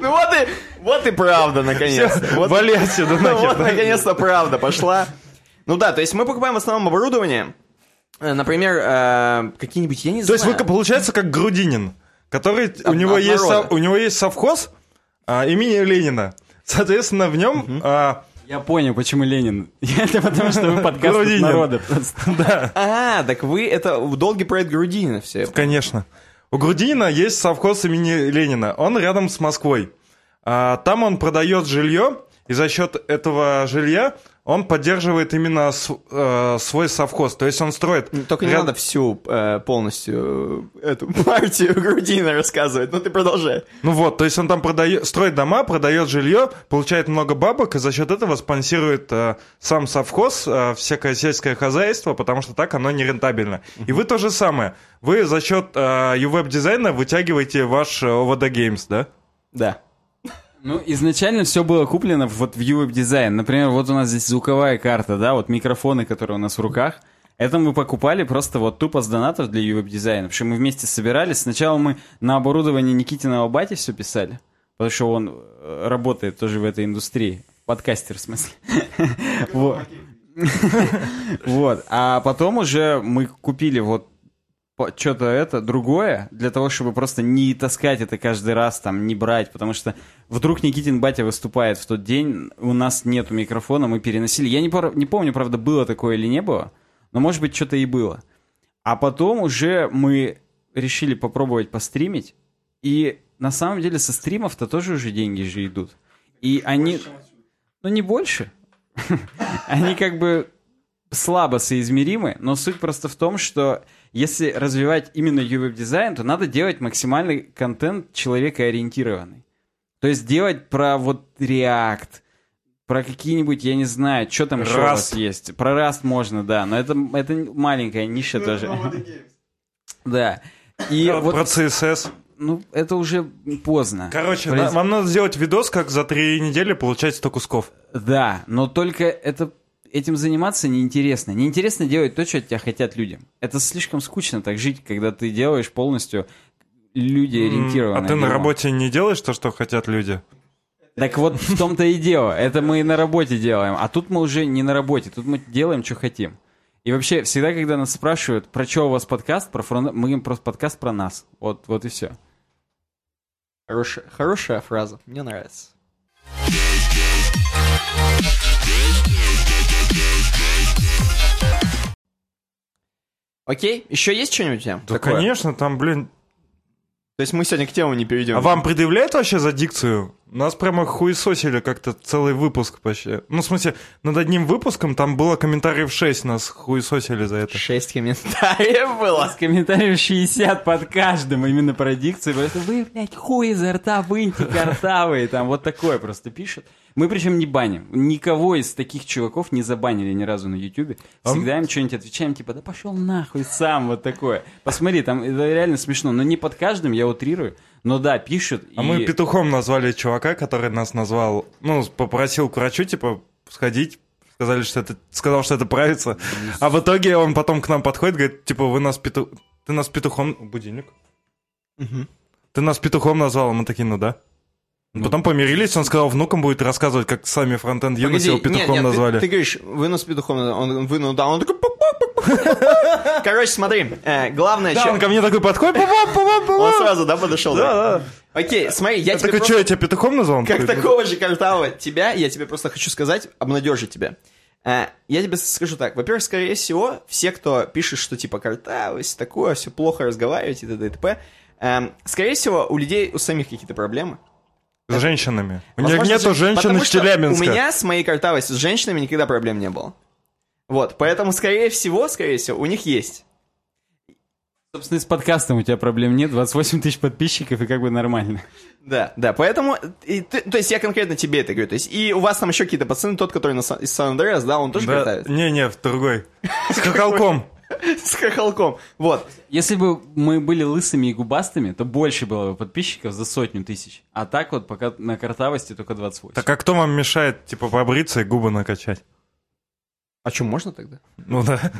Ну вот и, вот и правда, наконец-то. Вот Вали отсюда Ну нахер. вот, наконец-то правда пошла. Ну да, то есть мы покупаем в основном оборудование. Э, Например, э, какие-нибудь, я не То есть вы, знаю. получается, как Грудинин, который... У него, есть, со- у него есть совхоз а, имени Ленина. Соответственно, в нем... а, Я понял, почему Ленин. Это потому, что мы подкаст от народа просто. А, так вы, это долгий проект Грудинина все. Конечно. У Грудинина есть совхоз имени Ленина. Он рядом с Москвой. А, там он продает жилье, и за счет этого жилья он поддерживает именно э, свой совхоз. То есть он строит... Только не ряд- надо всю э, полностью э, эту партию Грудинина рассказывать. Ну ты продолжай. Ну вот, то есть он там продает, строит дома, продает жилье, получает много бабок, и за счет этого спонсирует э, сам совхоз, э, всякое сельское хозяйство, потому что так оно нерентабельно. И вы то же самое. Вы за счет э, UWeb-дизайна вытягиваете ваш э, OVD Games, да? Да. Ну, изначально все было куплено вот в UWeb дизайн. Например, вот у нас здесь звуковая карта, да, вот микрофоны, которые у нас в руках. Это мы покупали просто вот тупо с донатов для UWeb. Потому что мы вместе собирались. Сначала мы на оборудование Никитиного бати все писали. Потому что он э, работает тоже в этой индустрии. Подкастер, в смысле. Вот. А потом уже мы купили вот что-то это другое, для того, чтобы просто не таскать это каждый раз, там, не брать, потому что вдруг Никитин батя выступает в тот день, у нас нету микрофона, мы переносили. Я не, пор- не помню, правда, было такое или не было, но, может быть, что-то и было. А потом уже мы решили попробовать постримить, и на самом деле со стримов-то тоже уже деньги же идут. И они... Ну, не больше. Они как бы слабо соизмеримы, но суть просто в том, что если развивать именно UI-дизайн, то надо делать максимальный контент человекоориентированный. То есть делать про вот React, про какие-нибудь, я не знаю, что там еще у вас Rust. есть. Про Rust можно, да, но это, это маленькая ниша тоже. Да. И Про вот, CSS. ну, это уже поздно. Короче, принципе, вам надо сделать видос, как за три недели получать 100 кусков. Да, но только это этим заниматься неинтересно. Неинтересно делать то, что от тебя хотят людям. Это слишком скучно так жить, когда ты делаешь полностью люди ориентированное. А ты на работе не делаешь то, что хотят люди? Так вот в том-то и дело. Это мы и на работе делаем. А тут мы уже не на работе. Тут мы делаем, что хотим. И вообще, всегда, когда нас спрашивают, про что у вас подкаст, про фронт, мы им просто подкаст про нас. Вот, вот и все. Хорошая, хорошая фраза, мне нравится. Окей, еще есть что-нибудь у тебя? Да, такое? конечно, там, блин. То есть мы сегодня к тему не перейдем. А вам предъявляют вообще за дикцию? Нас прямо хуесосили как-то целый выпуск вообще. Ну, в смысле, над одним выпуском там было комментариев 6, нас хуесосили за это. Шесть комментариев было. С комментариев 60 под каждым именно про дикцию. Просто вы, блядь, хуй изо рта выньте картавые. Там вот такое просто пишут. Мы причем не баним. Никого из таких чуваков не забанили ни разу на Ютубе. Всегда им что-нибудь отвечаем, типа, да пошел нахуй сам, вот такое. Посмотри, там это реально смешно. Но не под каждым, я утрирую. Но да, пишут. А и- мы петухом назвали чувака, который нас назвал, ну, попросил к врачу, типа, сходить. Сказали, что это, сказал, что это правится. А в итоге он потом к нам подходит, говорит, типа, вы нас пету... Ты нас петухом... Будильник. Ты нас петухом назвал, а мы такие, ну да. Потом помирились, он сказал, внукам будет рассказывать, как сами фронтенд Погоди, его нет, петухом нет, ты- назвали. Ты, говоришь, вынос петухом, он вынул, да, он такой... Короче, смотри, э, главное... Да, чё- он ко мне такой подходит, Он сразу, да, подошел? Да, да. Окей, смотри, я Я тебе такой, просто- что, я тебя петухом назвал? Как такого же картавого тебя, я тебе просто хочу сказать, обнадежить тебя. Э, Я тебе скажу так. Во-первых, скорее всего, все, кто пишет, что типа картавость, такое, все плохо разговаривать и т.д. и т.п., эм, скорее всего, у людей у самих какие-то проблемы. С женщинами. У них нету же- женщин из что Челябинска. У меня с моей картавостью с женщинами никогда проблем не было. Вот, поэтому, скорее всего, скорее всего, у них есть. Собственно, и с подкастом у тебя проблем нет. 28 тысяч подписчиков, и как бы нормально. Да, да, поэтому, и ты- то есть я конкретно тебе это говорю, то есть, и у вас там еще какие-то пацаны, тот, который на, из Сан-Андреас, да, он тоже Да, картавит? Не-не, в другой. С хохолком. С хохолком, вот. Если бы мы были лысыми и губастыми, то больше было бы подписчиков за сотню тысяч. А так вот пока на картавости только 28. Так а кто вам мешает, типа, побриться и губы накачать? А что, можно тогда? Ну да.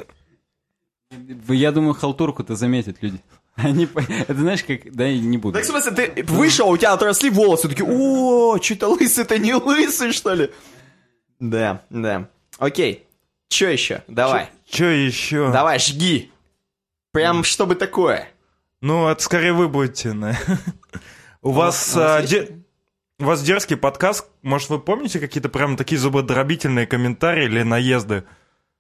Я думаю, халтурку-то заметят люди. Они, это знаешь, как... Да, и не буду. Так, в смысле, ты вышел, у тебя отросли волосы, такие, о, что-то лысый-то не лысый, что ли? Да, да. Окей, что еще? Давай, Че еще? давай, жги. Прям, чтобы такое. Ну, это скорее вы будете. на. У вас у вас а, есть де- у вас дерзкий подкаст. Может, вы помните какие-то прям такие зубодробительные комментарии или наезды?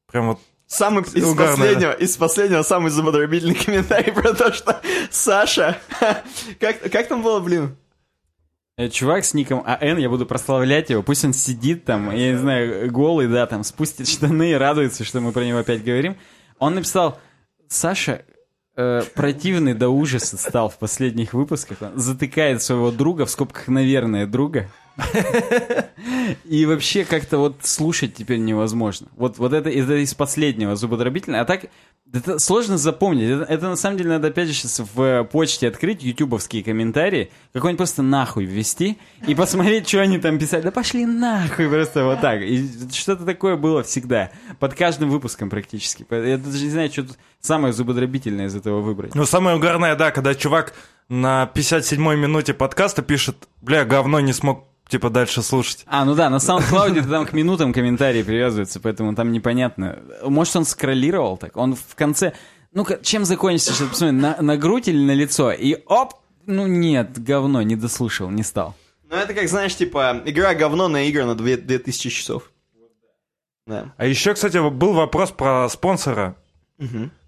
Прям вот Самый из последнего, из последнего самый зубодробительный комментарий про то, что Саша... Как, как там было, блин? Э, Чувак с ником АН, я буду прославлять его. Пусть он сидит там, я не знаю, голый, да, там, спустит штаны и радуется, что мы про него опять говорим. Он написал, Саша э, противный до ужаса стал в последних выпусках. Он затыкает своего друга, в скобках, наверное, друга. И вообще как-то вот слушать теперь невозможно. Вот, вот это, это из последнего зубодробительного. А так, это сложно запомнить. Это, это на самом деле надо опять же сейчас в почте открыть ютубовские комментарии, какой-нибудь просто нахуй ввести и посмотреть, что они там писали. Да пошли нахуй просто вот так. И что-то такое было всегда. Под каждым выпуском практически. Я даже не знаю, что тут самое зубодробительное из этого выбрать. Ну, самое угарное, да, когда чувак на 57-й минуте подкаста пишет, бля, говно не смог, типа, дальше слушать. А, ну да, на SoundCloud там к минутам комментарии привязываются, поэтому там непонятно. Может, он скроллировал так? Он в конце... Ну-ка, чем закончится, сейчас посмотрим, на, на грудь или на лицо? И оп! Ну нет, говно, не дослушал, не стал. Ну, это как, знаешь, типа, игра говно на игры на 2 2000 часов. Да. А еще, кстати, был вопрос про спонсора.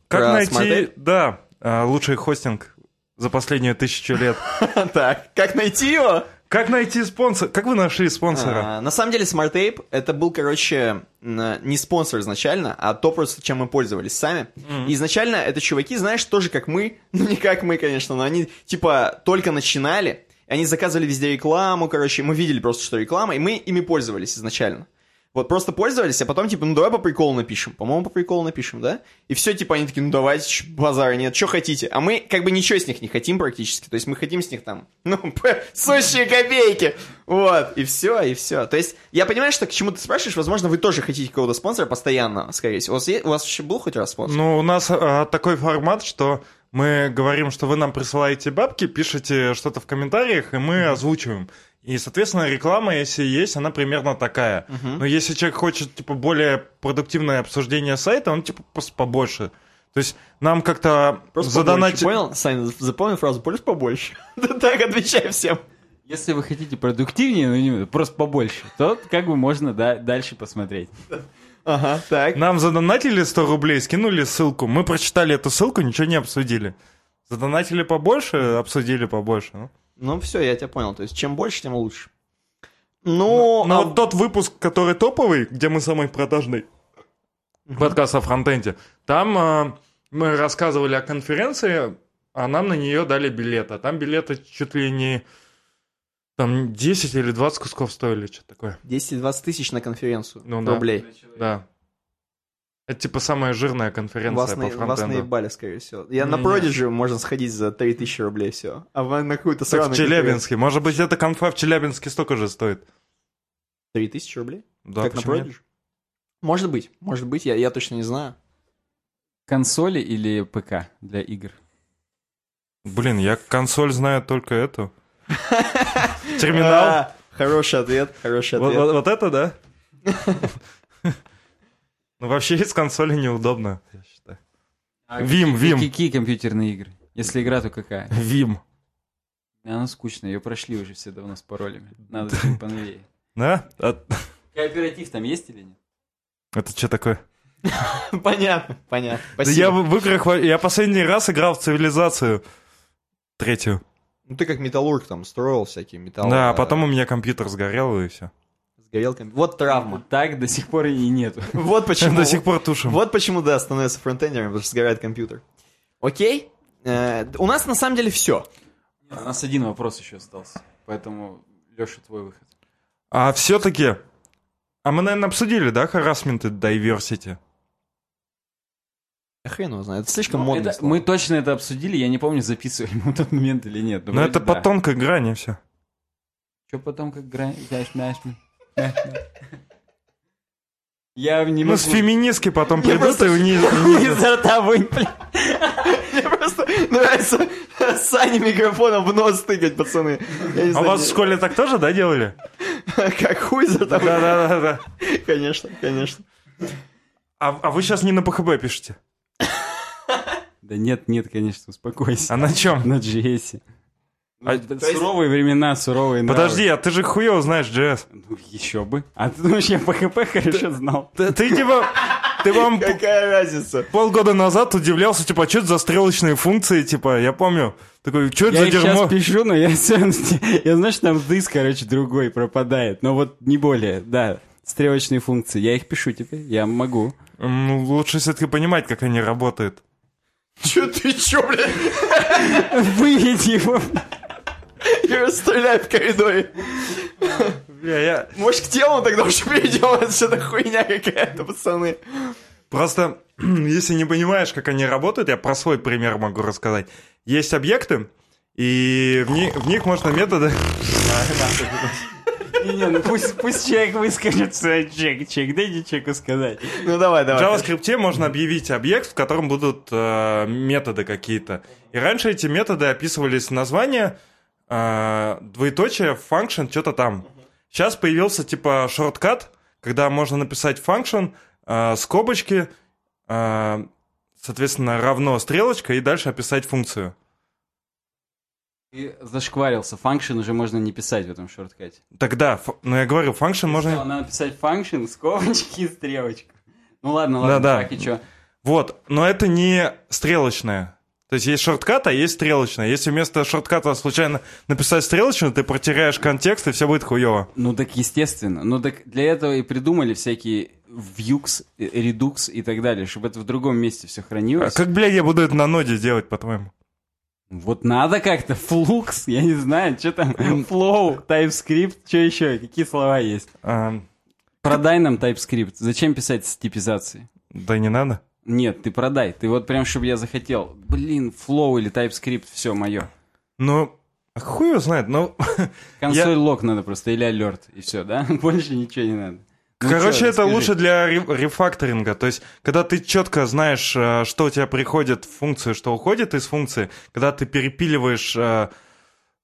Как Про найти, Smart да, а, лучший хостинг за последнюю тысячу лет? Так, как найти его? Как найти спонсор? Как вы нашли спонсора? А, на самом деле, Smart Tape это был, короче, не спонсор изначально, а то просто, чем мы пользовались сами. И изначально это чуваки, знаешь, тоже как мы, ну не как мы, конечно, но они типа только начинали, они заказывали везде рекламу, короче, мы видели просто, что реклама, и мы ими пользовались изначально. Вот просто пользовались, а потом, типа, ну давай по приколу напишем. По-моему, по приколу напишем, да? И все, типа, они такие, ну давайте, базара нет, что хотите. А мы, как бы, ничего с них не хотим практически. То есть мы хотим с них там, ну, сущие копейки. Вот, и все, и все. То есть я понимаю, что к чему ты спрашиваешь, возможно, вы тоже хотите какого-то спонсора постоянно, скорее всего. У вас, у вас вообще был хоть раз спонсор? Ну, у нас а, такой формат, что мы говорим, что вы нам присылаете бабки, пишете что-то в комментариях, и мы озвучиваем. И, соответственно, реклама, если есть, она примерно такая. Но если человек хочет, типа, более продуктивное обсуждение сайта, он, типа, просто побольше. То есть нам как-то Просто задонатить... понял? Сань, запомнил фразу, больше побольше. Да так, отвечай всем. Если вы хотите продуктивнее, ну не просто побольше, то как бы можно да, дальше посмотреть. Ага, так. Нам задонатили 100 рублей, скинули ссылку. Мы прочитали эту ссылку, ничего не обсудили. Задонатили побольше, обсудили побольше. Ну, Ну все, я тебя понял. То есть чем больше, тем лучше. Ну, Но а- вот тот выпуск, который топовый, где мы самый продажный подкаст о фронтенде, там а, мы рассказывали о конференции, а нам на нее дали билеты. А там билеты чуть ли не там 10 или 20 кусков стоили, что-то такое. 10-20 тысяч на конференцию Ну да. рублей. Да. Это типа самая жирная конференция Вас, по на, вас фронтенду. наебали, скорее всего. Я на Не-не. Продиджи можно сходить за 3000 рублей все. А вы на какую-то Так сраную в Челябинске. Может быть, эта конфа в Челябинске столько же стоит. 3000 рублей? Да, как на нет? Продиджи? Может быть, может быть, я, я точно не знаю. Консоли или ПК для игр? Блин, я консоль знаю только эту. Терминал. А, хороший ответ, хороший ответ. вот это, да? Ну, вообще из консоли неудобно, я считаю. Вим, Вим. Какие компьютерные игры? Если игра, то какая? Вим. Она скучная, ее прошли уже все давно с паролями. Надо что-нибудь поновее. Да? А- Кооператив там есть или нет? Это что такое? Понятно, понятно. Да Спасибо. я в играх... Я последний раз играл в цивилизацию третью. Ну ты как металлург там строил всякие металлы. Да, а потом у меня компьютер сгорел, и все. Сгорел компьютер. Вот травма. Так до сих пор и нету. Вот почему. До сих пор тушим. Вот почему, да, становится фронтендером, потому что сгорает компьютер. Окей. Э, у нас на самом деле все. У нас один вопрос еще остался. Поэтому, Леша, твой выход. А все-таки... А мы, наверное, обсудили, да, харасмент и diversity? Хрен его знает, это слишком Ну, модно. это- мы точно это обсудили, я не помню, записывали мы в тот момент или нет. Но это по тонкой грани все. Что потом, как грань? Я не Ну, с феминистки потом придут просто- и вниз... Изо рта вынь. Мне просто нравится Сане микрофоном в нос тыкать, пацаны. А вас в школе так тоже, да, делали? Как хуй за тобой. Да-да-да. Конечно, конечно. А, а вы сейчас не на ПХБ пишете? Да нет, нет, конечно, успокойся. А на чем? На JS. А- Ну, суровые времена, суровые нравы. Подожди, а ты же хуево знаешь JS. Ну, еще бы. А ты думаешь, я ПХП хорошо знал? Ты, ты типа... Ты вам Какая разница? полгода назад удивлялся, типа, а что это за стрелочные функции, типа, я помню. Такой, что это Я за дерьмо? сейчас пишу, но я Я знаю, что там диск, короче, другой пропадает. Но вот не более, да. Стрелочные функции. Я их пишу теперь. Я могу. Ну, лучше все-таки понимать, как они работают. Чё ты чё, блядь? Выведь его. Я стреляю в коридоре. Бля, я... Может, к телу тогда уже перейдем? Это что-то хуйня какая-то, пацаны. Просто, если не понимаешь, как они работают, я про свой пример могу рассказать. Есть объекты, и в, ни- в них можно методы... Не-не, ну пусть, пусть человек выскажется. Чек, чек, дайте человеку сказать. Ну давай, В давай. JavaScript можно объявить объект, в котором будут э, методы какие-то. И раньше эти методы описывались название, э, двоеточие, function, что-то там. Сейчас появился типа шорткат, когда можно написать function, э, скобочки, э, соответственно, равно стрелочка, и дальше описать функцию. Ты зашкварился. Function уже можно не писать в этом шорткате. Тогда, ф- ну я говорю, function можно... Надо написать function, скобочки и стрелочку. Ну ладно, ладно, Да-да. так и чё. Вот, но это не стрелочная. То есть есть шорткат, а есть стрелочная. Если вместо шортката случайно написать стрелочную, ты потеряешь контекст, и все будет хуево. Ну так естественно. Ну так для этого и придумали всякие Vux, э, Redux и так далее, чтобы это в другом месте все А хранилось. как, блядь, я буду это на ноде делать, по-твоему? Вот надо как-то, Flux, я не знаю, что там, Flow, TypeScript, что еще, какие слова есть. А, Продай нам TypeScript. Зачем писать с типизацией? да не надо. Нет, ты продай. Ты вот прям, чтобы я захотел. Блин, Flow или TypeScript, все мое. Ну, хуй его знает, ну... Консоль лог надо просто, или алерт, и все, да? Больше ничего не надо. Ну Короче, это расскажи. лучше для ре- рефакторинга. То есть, когда ты четко знаешь, э, что у тебя приходит в функцию, что уходит из функции, когда ты перепиливаешь э,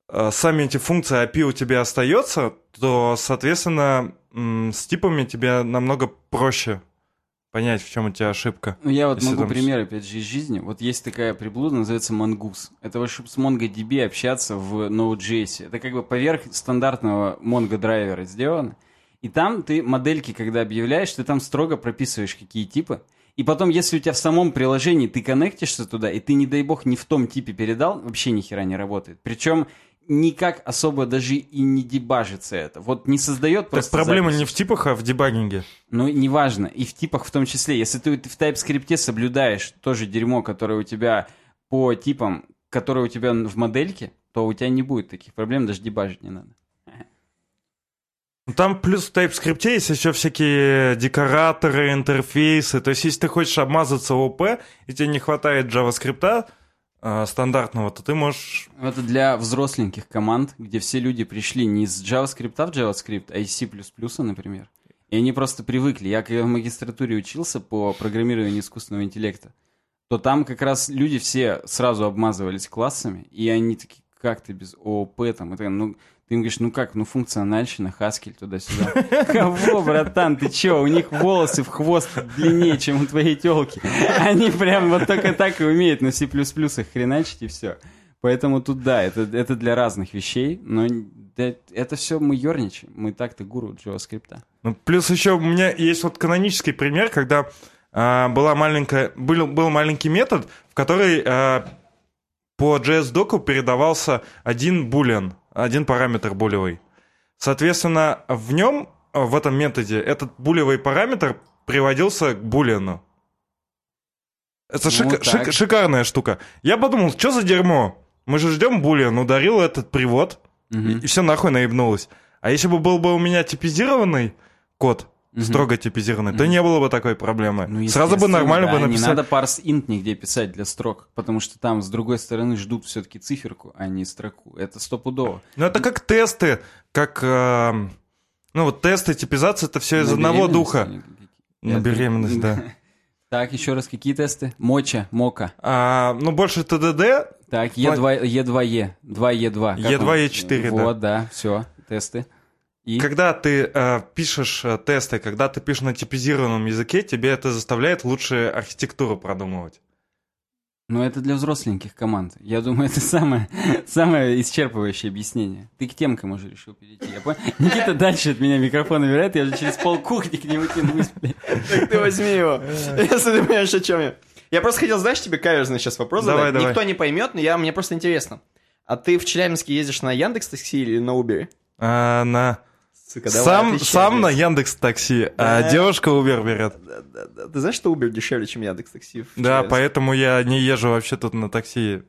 э, сами эти функции, API у тебя остается, то, соответственно, с типами тебе намного проще понять, в чем у тебя ошибка. Ну, я вот могу там пример, опять же, из жизни. Вот есть такая приблуда, называется Mongoose. Это вот, чтобы с MongoDB общаться в Node.js. Это как бы поверх стандартного Mongo драйвера сделано. И там ты модельки, когда объявляешь, ты там строго прописываешь, какие типы. И потом, если у тебя в самом приложении ты коннектишься туда, и ты, не дай бог, не в том типе передал, вообще ни хера не работает. Причем никак особо даже и не дебажится это. Вот не создает Так просто проблема запись. не в типах, а в дебагинге. Ну, неважно. И в типах в том числе. Если ты, ты в TypeScript соблюдаешь то же дерьмо, которое у тебя по типам, которое у тебя в модельке, то у тебя не будет таких проблем, даже дебажить не надо. Ну, Там плюс в TypeScript есть еще всякие декораторы, интерфейсы. То есть, если ты хочешь обмазаться ОП, и тебе не хватает JavaScript э, стандартного, то ты можешь... Это для взросленьких команд, где все люди пришли не из JavaScript в JavaScript, а из C++, например. И они просто привыкли. Я когда в магистратуре учился по программированию искусственного интеллекта, то там как раз люди все сразу обмазывались классами, и они такие, как ты без ООП там, и так, ну, ты говоришь, ну как, ну функциональщина, Haskell туда-сюда. Кого, братан, ты чё, у них волосы в хвост длиннее, чем у твоей телки. Они прям вот только так и умеют на C++ их хреначить и все. Поэтому тут да, это, это для разных вещей, но это все мы ерничаем. Мы так-то гуру JavaScript. Ну, плюс еще у меня есть вот канонический пример, когда а, была маленькая, был, был маленький метод, в который а, по JS-доку передавался один булен, один параметр булевый. Соответственно, в нем, а, в этом методе, этот булевый параметр приводился к булену. Это Ну, шик- так. шик- шикарная штука. Я подумал, что за дерьмо? Мы же ждем булен, ударил этот привод, Мгм. и все нахуй наебнулось. А если бы был бы у меня типизированный код, Мгм. строго типизированный, то не было бы такой проблемы. Ну, Сразу бы нормально да, бы Не написать. надо parse int нигде писать для строк, потому что там с другой стороны ждут все-таки циферку, а не строку. Это стопудово. Ну это как тесты, как... эм, ну вот тесты, типизация, это все из На одного духа. На беременность, да. Так, еще раз, какие тесты? Моча, мока. А, ну больше ТДД, Так, Е2, Е2Е, 2Е2. Как Е2, он? Е4, да. Вот, да, все, тесты. И когда ты э, пишешь э, тесты, когда ты пишешь на типизированном языке, тебе это заставляет лучше архитектуру продумывать. Ну, это для взросленьких команд. Я думаю, это самое, самое исчерпывающее объяснение. Ты к темкам уже решил перейти, я понял? Никита дальше от меня микрофон набирает, я уже через пол кухни к нему тянусь. Так ты возьми его. Если ты понимаешь, о чем я. Я просто хотел, знаешь, тебе каверзный сейчас вопрос Давай, задать. давай. Никто не поймет, но я, мне просто интересно. А ты в Челябинске ездишь на Яндекс Такси или на Uber? А, на... Сука, давай, Сам, отвечай, сам на. Яндекс Такси, а Да. девушка Uber берет. Да, да, да. Ты знаешь, что Uber дешевле, чем Яндекс Такси? Да, поэтому я не езжу вообще тут на такси.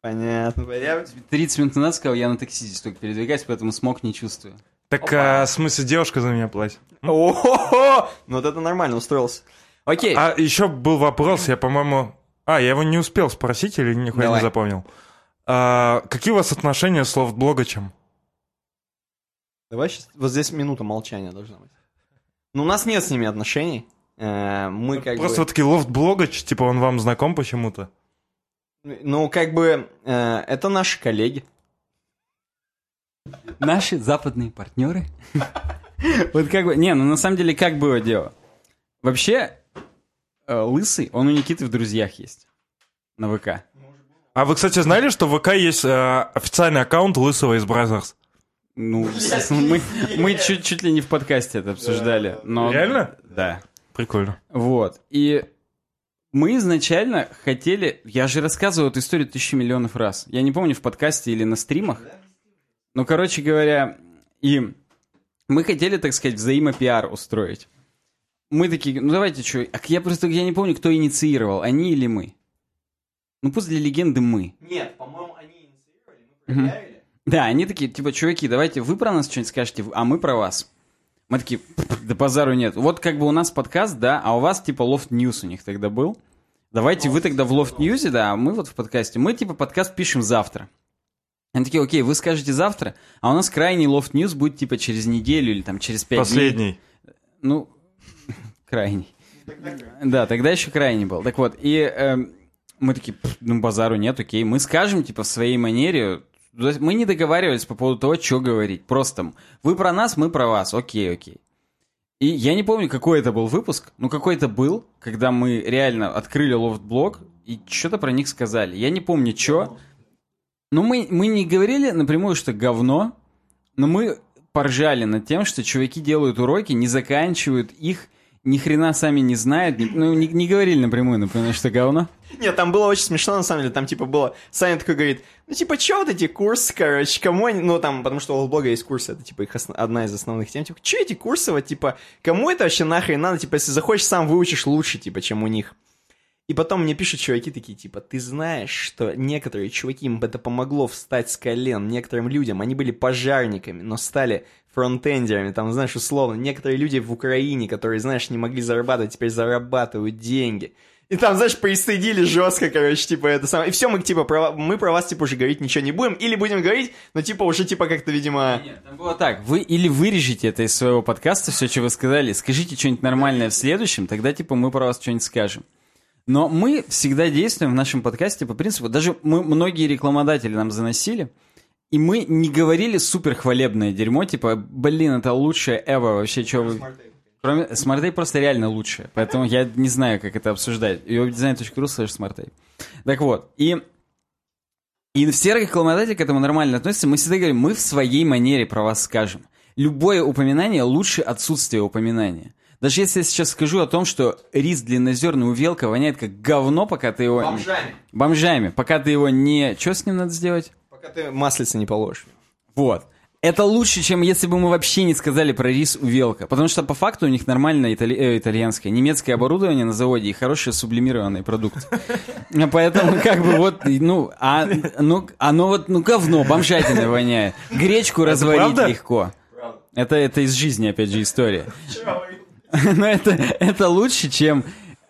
Понятно. Я... 30 минут назад сказал, я на такси здесь только передвигаюсь, поэтому смог не чувствую. Так, а, в смысле, девушка за меня платит. О-хо-хо! Ну вот это нормально, устроился. Окей. А еще был вопрос, я, по-моему... А, я его не успел спросить или нихуя Давай. не запомнил. А, какие у вас отношения с лофтблогачем? Давай сейчас... Вот здесь минута молчания должна быть. Ну, у нас нет с ними отношений. Э, Мы как Просто бы... вот такие лофтблогач, типа он вам знаком почему-то? Ну, как бы... э, Это наши коллеги. Наши западные партнеры. Вот как бы... Не, ну на самом деле как было дело? Вообще, э, Лысый, он у Никиты в друзьях есть. На ВК. А вы, кстати, знали, что в ВК есть э, официальный аккаунт Лысого из Brazzers? Ну, мы, мы чуть, чуть ли не в подкасте это обсуждали. Но... Реально? Да. Прикольно. Вот. И Мы изначально хотели... Я же рассказывал эту историю тысячу миллионов раз. Я не помню, в подкасте или на стримах. Ну, короче говоря, и мы хотели, так сказать, взаимопиар устроить. Мы такие, ну давайте, что... Я просто я не помню, кто инициировал, они или мы. Ну пусть для легенды мы. Нет, по-моему, они инициировали, мы проверяли. Да, они такие, типа, чуваки, давайте вы про нас что-нибудь скажете, а мы про вас. Мы такие, да базару нет. Вот как бы у нас подкаст, да, а у вас типа Loft News у них тогда был. Давайте вы тогда в Loft News, да, а мы вот в подкасте. Мы типа подкаст пишем завтра. Они такие, окей, вы скажете завтра, а у нас крайний Loft News будет типа через неделю или там через пять Последний. дней. Ну, крайний. Да, тогда еще крайний был. Так вот, и э, мы такие, ну, базару нет, окей. Мы скажем, типа, в своей манере, мы не договаривались по поводу того, что говорить. Просто вы про нас, мы про вас. Окей, окей. И я не помню, какой это был выпуск, но какой-то был, когда мы реально открыли лофт-блог и что-то про них сказали. Я не помню, что. Но мы, мы не говорили напрямую, что говно, но мы поржали над тем, что чуваки делают уроки, не заканчивают их, ни хрена сами не знают, ну, не, не говорили напрямую, например, что говно. Нет, там было очень смешно, на самом деле, там, типа, было, Саня такой говорит, ну, типа, чё вот эти курсы, короче, кому они, ну, там, потому что у блога есть курсы, это, типа, их основ... одна из основных тем, типа, чё эти курсы, вот, типа, кому это вообще нахрен надо, типа, если захочешь, сам выучишь лучше, типа, чем у них. И потом мне пишут чуваки такие, типа, ты знаешь, что некоторые чуваки, им это помогло встать с колен, некоторым людям, они были пожарниками, но стали фронтендерами, там, знаешь, условно, некоторые люди в Украине, которые, знаешь, не могли зарабатывать, теперь зарабатывают деньги. И там, знаешь, пристыдили жестко, короче, типа, это самое. И все, мы, типа, про, мы про вас, типа, уже говорить ничего не будем. Или будем говорить, но, типа, уже, типа, как-то, видимо... Нет, там было так. Вы или вырежете это из своего подкаста, все, что вы сказали, скажите что-нибудь нормальное в следующем, тогда, типа, мы про вас что-нибудь скажем. Но мы всегда действуем в нашем подкасте по принципу, даже мы многие рекламодатели нам заносили, и мы не говорили супер хвалебное дерьмо, типа, блин, это лучшее ever, вообще, что вы... Кроме... SmartTape просто реально лучшее, поэтому я не знаю, как это обсуждать. webdesign.ru slash SmartTape. Так вот, и... И все рекламодатели к этому нормально относятся. Мы всегда говорим, мы в своей манере про вас скажем. Любое упоминание лучше отсутствия упоминания. Даже если я сейчас скажу о том, что рис длиннозерный у Велка воняет как говно, пока ты его... Бомжами. Бомжами. Пока ты его не... Что с ним надо сделать? Пока ты маслица не положишь. Вот. Это лучше, чем если бы мы вообще не сказали про рис у Велка. Потому что по факту у них нормальное итали... э, итальянское, немецкое оборудование на заводе и хороший сублимированный продукт. Поэтому как бы вот, ну, а, ну, оно вот, ну, говно, бомжатина воняет. Гречку разварить легко. Это, это из жизни, опять же, история. Но это, это лучше, чем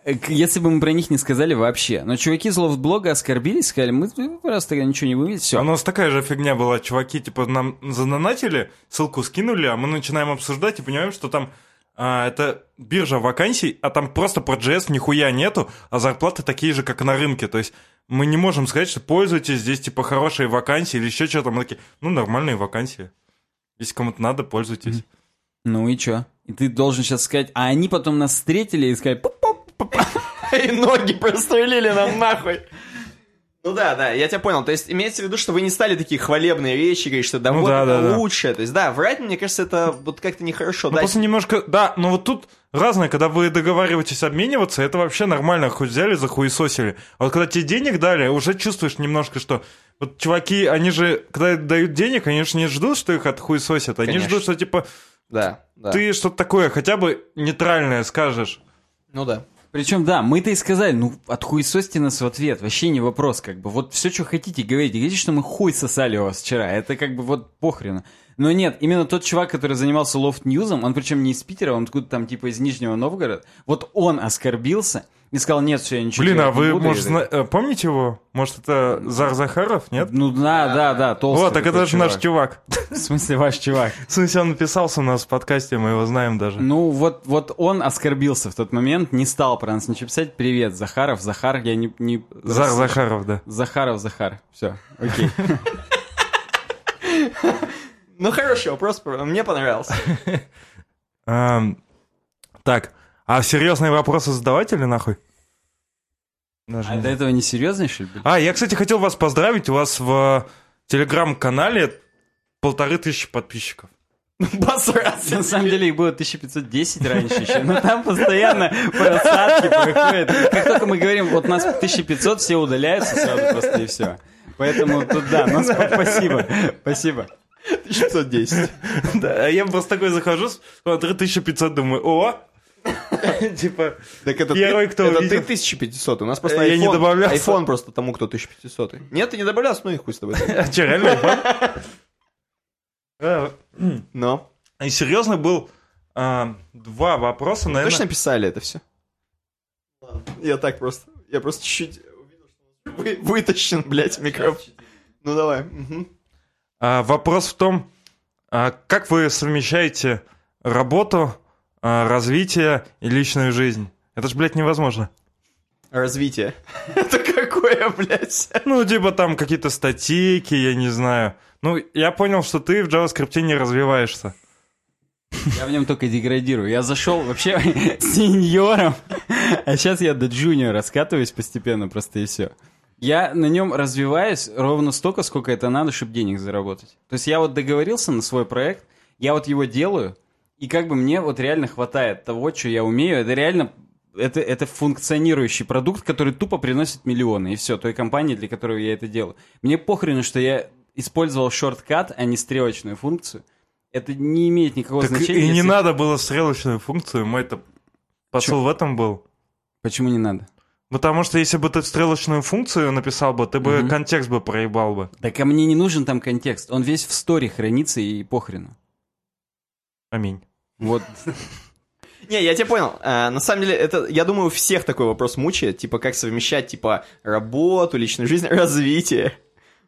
если бы мы про них не сказали вообще. Но чуваки из лофт-блога оскорбились, сказали, мы просто ничего не вывели, все. А у нас такая же фигня была. Чуваки, типа, нам задонатили, ссылку скинули, а мы начинаем обсуждать и понимаем, что там а, это биржа вакансий, а там просто про JS нихуя нету, а зарплаты такие же, как на рынке. То есть мы не можем сказать, что пользуйтесь, здесь типа хорошие вакансии или еще что-то. Мы такие, ну, нормальные вакансии. Если кому-то надо, пользуйтесь. Ну и чё? И ты должен сейчас сказать, а они потом нас встретили и сказали, и ноги прострелили нам нахуй. Ну да, да, я тебя понял. То есть имеется в виду, что вы не стали такие хвалебные речи, говорить, что да ну, вот да, это да, лучшее. Да. То есть да, врать, мне кажется, это вот как-то нехорошо. Ну, да, просто немножко, да, но вот тут разное, когда вы договариваетесь обмениваться, это вообще нормально, хоть взяли, захуесосили. А вот когда тебе денег дали, уже чувствуешь немножко, что вот чуваки, они же, когда дают денег, они же не ждут, что их отхуесосят, они Конечно. ждут, что типа да, да. ты что-то такое хотя бы нейтральное скажешь. Ну да. Причем, да, мы-то и сказали, ну, отхуесосьте нас в ответ, вообще не вопрос, как бы, вот все, что хотите, говорите, говорите, что мы хуй сосали у вас вчера, это как бы вот похрена. Но нет, именно тот чувак, который занимался лофт-ньюзом, он причем не из Питера, он откуда там типа из Нижнего Новгорода, вот он оскорбился, и сказал, нет, все, я ничего Блин, а вы, может, зна... Э, помните его? Может, это Зар Захаров, нет? Ну да, да, да, толстый. Вот, так это же наш чувак. В смысле, ваш чувак? В смысле, он написался у нас в подкасте, мы его знаем даже. Ну, вот, вот он оскорбился в тот момент, не стал про нас ничего писать. Привет, Захаров, Захар, я не... не... Зар Захаров, да. Захаров, Захар, все, окей. Ну, хороший вопрос, мне понравился. Так, а серьезные вопросы задавать или нахуй? Даже а до этого не серьезный, что ли? А, я, кстати, хотел вас поздравить. У вас в телеграм-канале полторы тысячи подписчиков. Посраться. На самом деле их было 1510 раньше еще, но там постоянно просадки происходят. Как только мы говорим, вот нас 1500, все удаляются сразу просто и все. Поэтому тут да, ну сп- спасибо, спасибо. 1510. Да, а я просто такой захожу, смотрю 1500, думаю, о! Типа, Так это Первый, ты, кто это ты 1500. У нас просто Я не добавлялся. iPhone просто тому, кто 1500. Нет, ты не добавлялся, ну и хуй с тобой. а че, реально? А, Но. И серьезно был а, два вопроса, наверное. Точно писали это все? Я так просто. Я просто чуть-чуть увидел, что вы- вытащен, блядь, микрофон. Ну давай. А, вопрос в том, а, как вы совмещаете работу, развитие и личную жизнь? Это ж, блядь, невозможно. Развитие. Это какое, блядь? Ну, типа там какие-то статейки, я не знаю. Ну, я понял, что ты в JavaScript не развиваешься. Я в нем только деградирую. Я зашел вообще сеньором, а сейчас я до джуниора скатываюсь постепенно просто и все. Я на нем развиваюсь ровно столько, сколько это надо, чтобы денег заработать. То есть я вот договорился на свой проект, я вот его делаю, и как бы мне вот реально хватает того, что я умею. Это реально это, это функционирующий продукт, который тупо приносит миллионы, и все, той компании, для которой я это делаю. Мне похрену, что я использовал шорткат, а не стрелочную функцию. Это не имеет никакого Так значения. и не если- надо было стрелочную функцию, мой это посыл в этом был. Почему не надо? Потому что если бы ты стрелочную функцию написал бы, ты бы Мгм. контекст бы проебал бы. Так а мне не нужен там контекст. Он весь в сторе хранится и похрену. Аминь. Вот. Не, я тебя понял. А, на самом деле, это, я думаю, у всех такой вопрос мучает, типа, как совмещать, типа, работу, личную жизнь, развитие.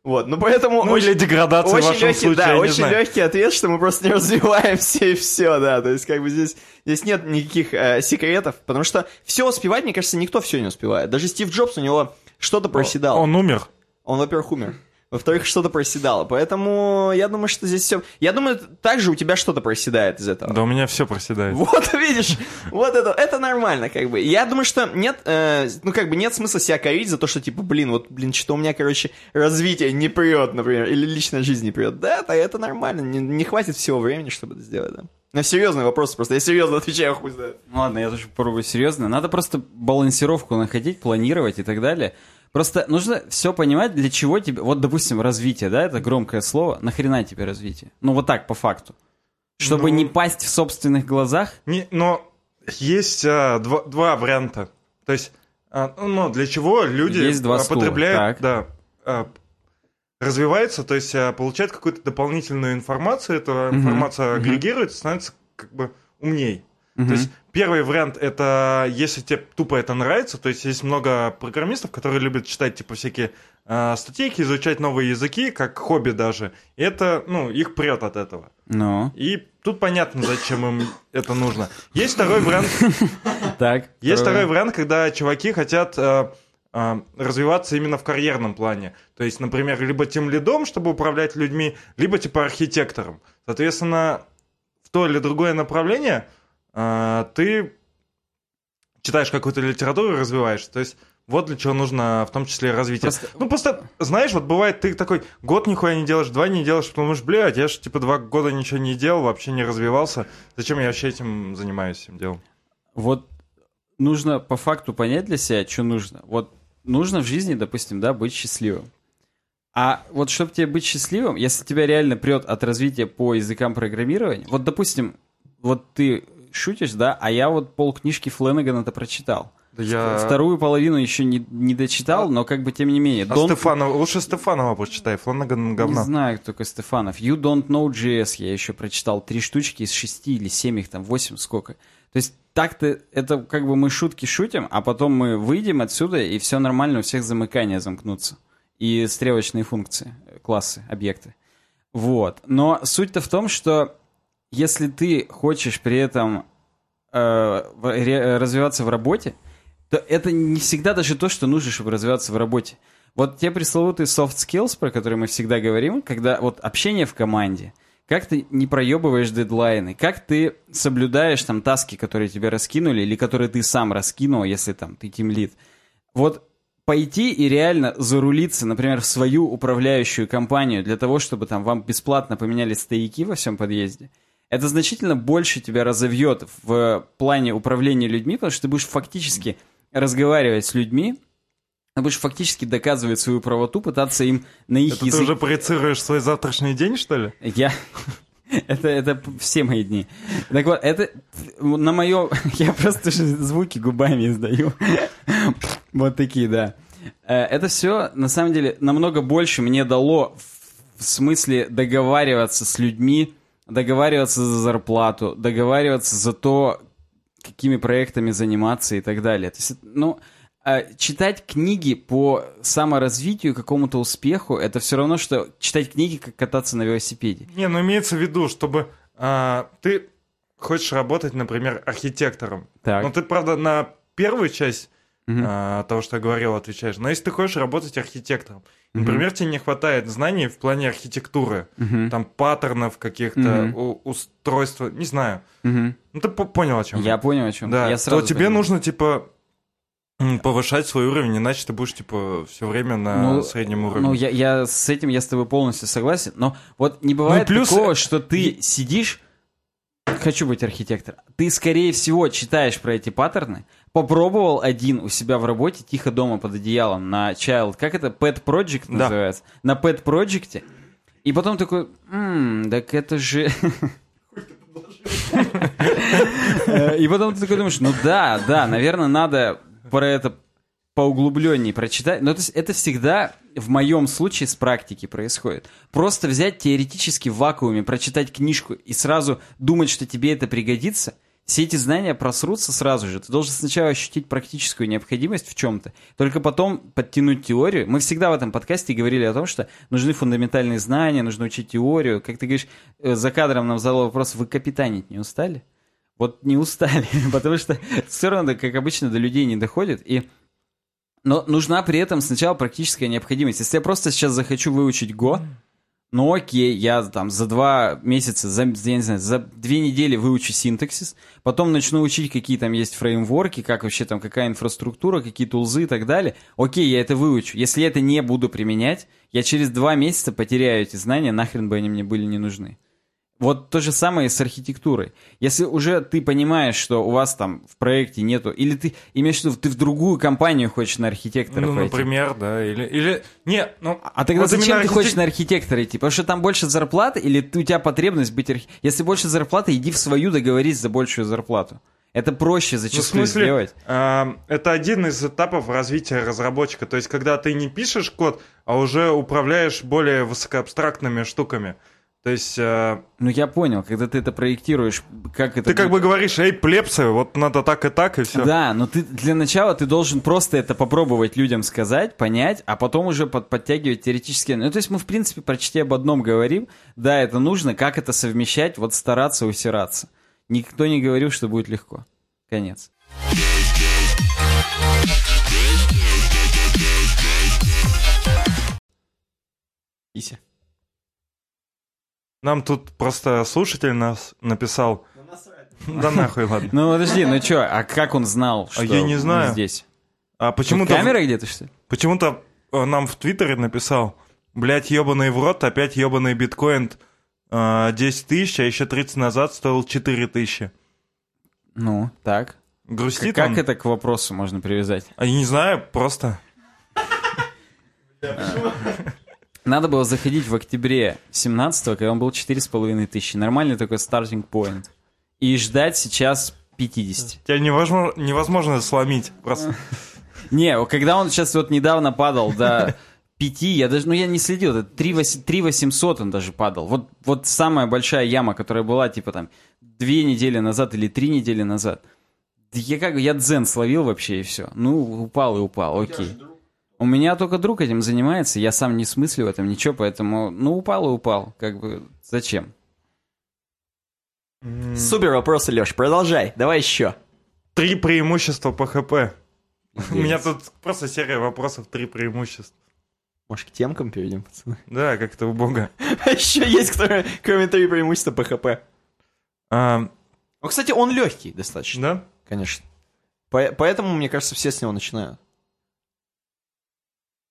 Вот, ну поэтому... Ну, или деградация в очень вашем легкий, случае, да, очень знаю. легкий ответ, что мы просто не развиваемся и все, да. То есть, как бы здесь, здесь нет никаких э, секретов, потому что все успевать, мне кажется, никто все не успевает. Даже Стив Джобс, у него что-то проседало. Он умер. Он, во-первых, умер. Во-вторых, что-то проседало. Поэтому я думаю, что здесь все... Я думаю, также у тебя что-то проседает из этого. Да у меня все проседает. Вот, видишь, вот это, это нормально, как бы. Я думаю, что нет, э, ну, как бы нет смысла себя корить за то, что, типа, блин, вот, блин, что у меня, короче, развитие не прет, например, или личная жизнь не прет. Да, это, это нормально, не, не хватит всего времени, чтобы это сделать, да. На серьезный вопрос просто, я серьезно отвечаю, хуй знает. Ну Ладно, я тоже попробую серьезно. Надо просто балансировку находить, планировать и так далее. Просто нужно все понимать, для чего тебе... Вот, допустим, развитие, да, это громкое слово. Нахрена тебе развитие? Ну, вот так, по факту. Чтобы Ну- не пасть в собственных глазах. Не, но есть а, два, два варианта. То есть, а, ну, для чего люди Есть два стула, потребляют, так. да, а, развиваются, то есть а, получают какую-то дополнительную информацию, эта информация агрегируется, становится как бы умней. То есть первый вариант это если тебе тупо это нравится, то есть есть много программистов, которые любят читать типа всякие а, статейки, изучать новые языки, как хобби даже. И это, ну, их прет от этого. Ну, И тут понятно, зачем им это нужно. Есть второй вариант. так. Есть второй вариант, когда чуваки хотят э, э, развиваться именно в карьерном плане. То есть, например, либо тем лидом, чтобы управлять людьми, либо типа архитектором. Соответственно, в то или другое направление э, ты читаешь какую-то литературу и развиваешься. То есть вот для чего нужно в том числе развитие. Просто- Ну, просто, знаешь, вот бывает, ты такой год нихуя не делаешь, два не делаешь, потому что, блядь, я же типа два года ничего не делал, вообще не развивался. Зачем я вообще этим занимаюсь, этим делом? Вот нужно по факту понять для себя, что нужно. Вот нужно в жизни, допустим, да, быть счастливым. А вот чтобы тебе быть счастливым, если тебя реально прет от развития по языкам программирования, вот, допустим, вот ты шутишь, да, а я вот пол книжки Фленнегана-то прочитал. Я... Вторую половину еще не, не дочитал, но как бы тем не менее. А Don't- Стефанова, лучше Стефанова почитай, Фланаган Не говно. знаю, кто такой Стефанов. You Don't Know JS я еще прочитал. Три штучки из шести или семь их там, восемь сколько. То есть так-то это как бы мы шутки шутим, а потом мы выйдем отсюда, и все нормально, у всех замыкания замкнутся. И стрелочные функции, классы, объекты. Вот. Но суть-то в том, что если ты хочешь при этом э, развиваться в работе, то это не всегда даже то, что нужно, чтобы развиваться в работе. Вот те пресловутые soft skills, про которые мы всегда говорим, когда вот общение в команде, как ты не проебываешь дедлайны, как ты соблюдаешь там таски, которые тебе раскинули, или которые ты сам раскинул, если там ты тимлид. Вот пойти и реально зарулиться, например, в свою управляющую компанию для того, чтобы там вам бесплатно поменяли стояки во всем подъезде, это значительно больше тебя разовьет в плане управления людьми, потому что ты будешь фактически разговаривать с людьми, ты будешь фактически доказывать свою правоту, пытаться им на их Это язык... ты уже проецируешь свой завтрашний день, что ли? Я... Это, это все мои дни. Так вот, это на мое... Я просто звуки губами издаю. Вот такие, да. Э, Это все, на самом деле, намного больше мне дало в смысле договариваться с людьми, договариваться за зарплату, договариваться за то, какими проектами заниматься и так далее. То есть, ну, э, читать книги по саморазвитию, какому-то успеху, это все равно, что читать книги, как кататься на велосипеде. Не, ну имеется в виду, чтобы а, ты хочешь работать, например, архитектором. Так. Но ты, правда, на первую часть А, того, что я говорил, отвечаешь. Но если ты хочешь работать архитектором, например, тебе не хватает знаний в плане архитектуры, Мгм. там паттернов каких-то, у- устройства, не знаю. Мгм. Ну ты по- понял о чем. Я понял, о чем. Да, я сразу то тебе понял. нужно, типа, повышать свой уровень, иначе ты будешь, типа, все время на Ну, среднем уровне. Ну, я, я с этим я с тобой полностью согласен, но вот не бывает Ну, плюс- такого, что ты сидишь, хочу быть архитектором, ты, скорее всего, читаешь про эти паттерны, попробовал один у себя в работе, тихо дома под одеялом, на Child, как это, Pet Project Да. называется, на Pet Project, и потом такой, «М, так это же... И потом ты такой думаешь, ну да, да, наверное, надо про это поуглубленнее прочитать. Но это, с- это всегда в моем случае с практики происходит. Просто взять теоретически в вакууме, прочитать книжку и сразу думать, что тебе это пригодится, все эти знания просрутся сразу же. Ты должен сначала ощутить практическую необходимость в чем-то, только потом подтянуть теорию. Мы всегда в этом подкасте говорили о том, что нужны фундаментальные знания, нужно учить теорию. Как ты говоришь, э, за кадром нам задал вопрос, вы капитанить не устали? Вот не устали, потому что все равно, как обычно, до людей не доходит. И но нужна при этом сначала практическая необходимость. Если я просто сейчас захочу выучить Go, ну окей, я там за два месяца, за, я не знаю, за две недели выучу синтаксис, потом начну учить, какие там есть фреймворки, как вообще там, какая инфраструктура, какие тулзы и так далее. Окей, я это выучу. Если я это не буду применять, я через два месяца потеряю эти знания, нахрен бы они мне были не нужны. Вот то же самое и с архитектурой. Если уже ты понимаешь, что у вас там в проекте нету, или ты имеешь в виду, ты в другую компанию хочешь на архитектора Ну, пойти. например, да, или... или... Не, ну... А тогда вот зачем именно ты архитек- хочешь на архитектора идти? Потому что там больше зарплаты, или ты- у тебя потребность быть архи... Если больше зарплаты, иди в свою договорись за большую зарплату. Это проще Ну, в зачастую смысле, сделать. а, это один из этапов развития разработчика. То есть, когда ты не пишешь код, а уже управляешь более высокоабстрактными штуками. То есть, а, Ну я понял, когда ты это проектируешь, как это... ты как бы будет- говоришь, эй, плепсы, вот надо так и так, и все. Да, но ты для начала ты должен просто это попробовать людям сказать, понять, а потом уже под, подтягивать теоретически. Ну, то есть мы, в принципе, почти об одном говорим. Да, это нужно, как это совмещать, вот стараться усираться. Никто не говорил, что будет легко. Конец. Иси. Нам тут просто слушатель нас написал. Да нахуй, ладно. Ну подожди, ну чё, а как он знал, что я не знаю. здесь? А почему-то камера где-то, что ли? почему-то э, нам в Твиттере написал, блять, ебаный в рот, опять ебаный биткоин э, 10 тысяч, а еще 30 назад стоил 4 тысячи. Ну, так. Грустит как он? это к вопросу можно привязать? А я не знаю, просто... Надо было заходить в октябре 17-го, когда он был 4,5 тысячи. Нормальный такой стартинг point. И ждать сейчас 50. Тебя невозможно, невозможно сломить. Просто. Не, когда он сейчас вот недавно падал до 5, я даже, ну я не следил, это 3 800 он даже падал. Вот, вот самая большая яма, которая была типа там две недели назад или три недели назад. Я как, я дзен словил вообще и все. Ну, упал и упал, окей. У меня только друг этим занимается, я сам не смыслю в этом ничего, поэтому, ну, упал и упал. Как бы, зачем? Супер вопросы, Леш, продолжай. Давай еще. Три преимущества по ХП. У меня тут просто серия вопросов, три преимущества. Может, к темкам перейдем, пацаны? Да, как-то убого. А еще есть, кроме три преимущества по ХП. А, Ну, кстати, он легкий достаточно. да? Конечно. По- поэтому, мне кажется, все с него начинают.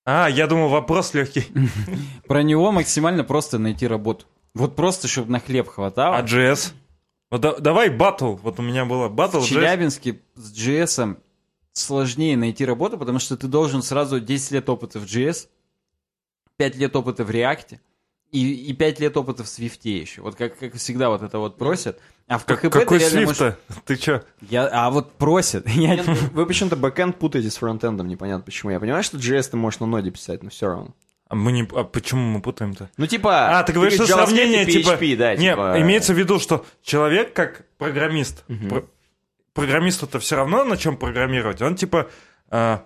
А, я думал, вопрос легкий. Про него максимально просто найти работу. Вот просто, чтобы на хлеб хватало. А JS? Вот да- давай батл. Вот у меня было батл. В JS. Челябинске с JS сложнее найти работу, потому что ты должен сразу 10 лет опыта в JS, 5 лет опыта в React и, и 5 лет опыта в Swift еще. Вот как, как всегда вот это вот просят. А в Как- PHP ты какой реально Swift можешь- Ты чё? Я, а вот просят. Я- Нет, Вы почему-то бэкэнд путаете с фронтендом, непонятно почему. Я понимаю, что JS ты можешь на ноде писать, но все равно. А мы не... А почему мы путаем-то? Ну, типа... А, ты говоришь, что сравнение, типа... PHP, да, Не, типа... имеется в виду, что человек как программист, про- программисту-то все равно на чем программировать. Он типа... а,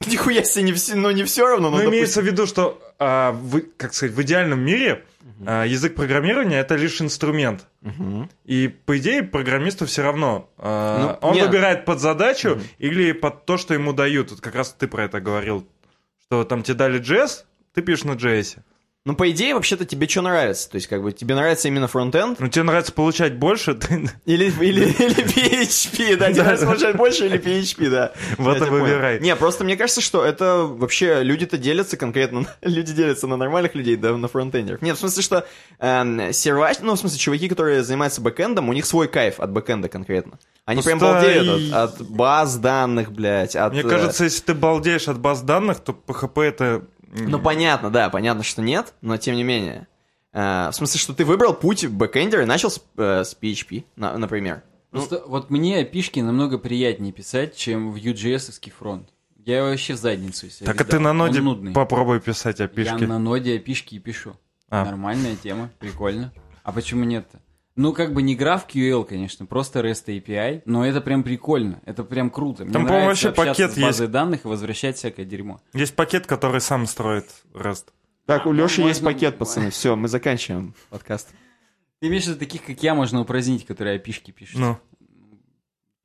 Нихуя себе, не все, ну не все равно, но ну, имеется в виду, что, а, в, как сказать, в идеальном мире а, язык программирования это лишь инструмент. допустим. И, по идее, программисту все равно. а, Ну, он нет. выбирает под задачу или под то, что ему дают. Вот как раз ты про это говорил. Что там тебе дали JS, ты пишешь на JS. Ну, по идее, вообще-то тебе что нравится? То есть, как бы, тебе нравится именно фронтенд? Ну, тебе нравится получать больше, ты Или, или, или PHP, да, тебе нравится получать больше или PHP, да. Вот и выбирай. Не, просто мне кажется, что это вообще люди-то делятся конкретно, люди делятся на нормальных людей, да, на фронтендеров. Нет, в смысле, что эм, сервач, ну, в смысле, чуваки, которые занимаются бэкэндом, у них свой кайф от бэкэнда конкретно. Они прям Просто балдеют от, от баз данных, блядь, от... Мне э, кажется, если ты балдеешь от баз данных, то PHP это... Ну, понятно, да, понятно, что нет, но тем не менее. Э, в смысле, что ты выбрал путь бэкэндера и начал с, э, с PHP, на- например. Просто вот мне API шки намного приятнее писать, чем в Vue.js фронт. Я вообще в задницу себе Так а ты на ноде попробуй писать Я опишки. на ноде опишки и пишу. А. Нормальная тема, прикольно. А почему нет-то? Ну, как бы не GraphQL, конечно, просто REST API, но это прям прикольно, это прям круто. Мне Там, по-моему, нравится вообще пакет с базой данных и возвращать всякое дерьмо. Есть пакет, который сам строит Rust. Так, у Леши можно- есть пакет, пацаны. Все, мы заканчиваем подкаст. Ты имеешь в виду таких, как я, можно упразднить, которые опишки пишут? Ну,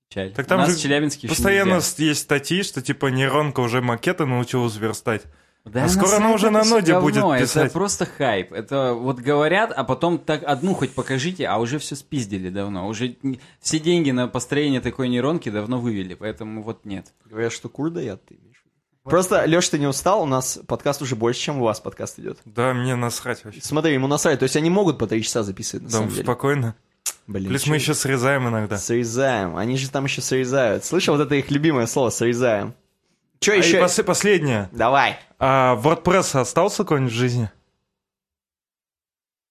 Печаль. так там У нас же Челябинске постоянно есть статьи, что типа нейронка уже макеты научилась верстать. Да А скоро она уже на ноде будет говно, писать. Это просто хайп. Это вот говорят, а потом так одну хоть покажите, а уже все спиздили давно. Уже все деньги на построение такой нейронки давно вывели, поэтому вот нет. Говорят, что кур дает, ты имеешь? Просто, Леш, ты не устал? У нас подкаст уже больше, чем у вас подкаст идет. Да, мне насрать вообще. Смотри, ему насрать. То есть они могут по три часа записывать, на Да, самом деле. спокойно. Блин, Плюс мы еще срезаем иногда. Срезаем. Они же там еще срезают. Слышал, вот это их любимое слово, срезаем. Че А еще? и пос- последнее. Давай. А WordPress остался какой-нибудь в жизни?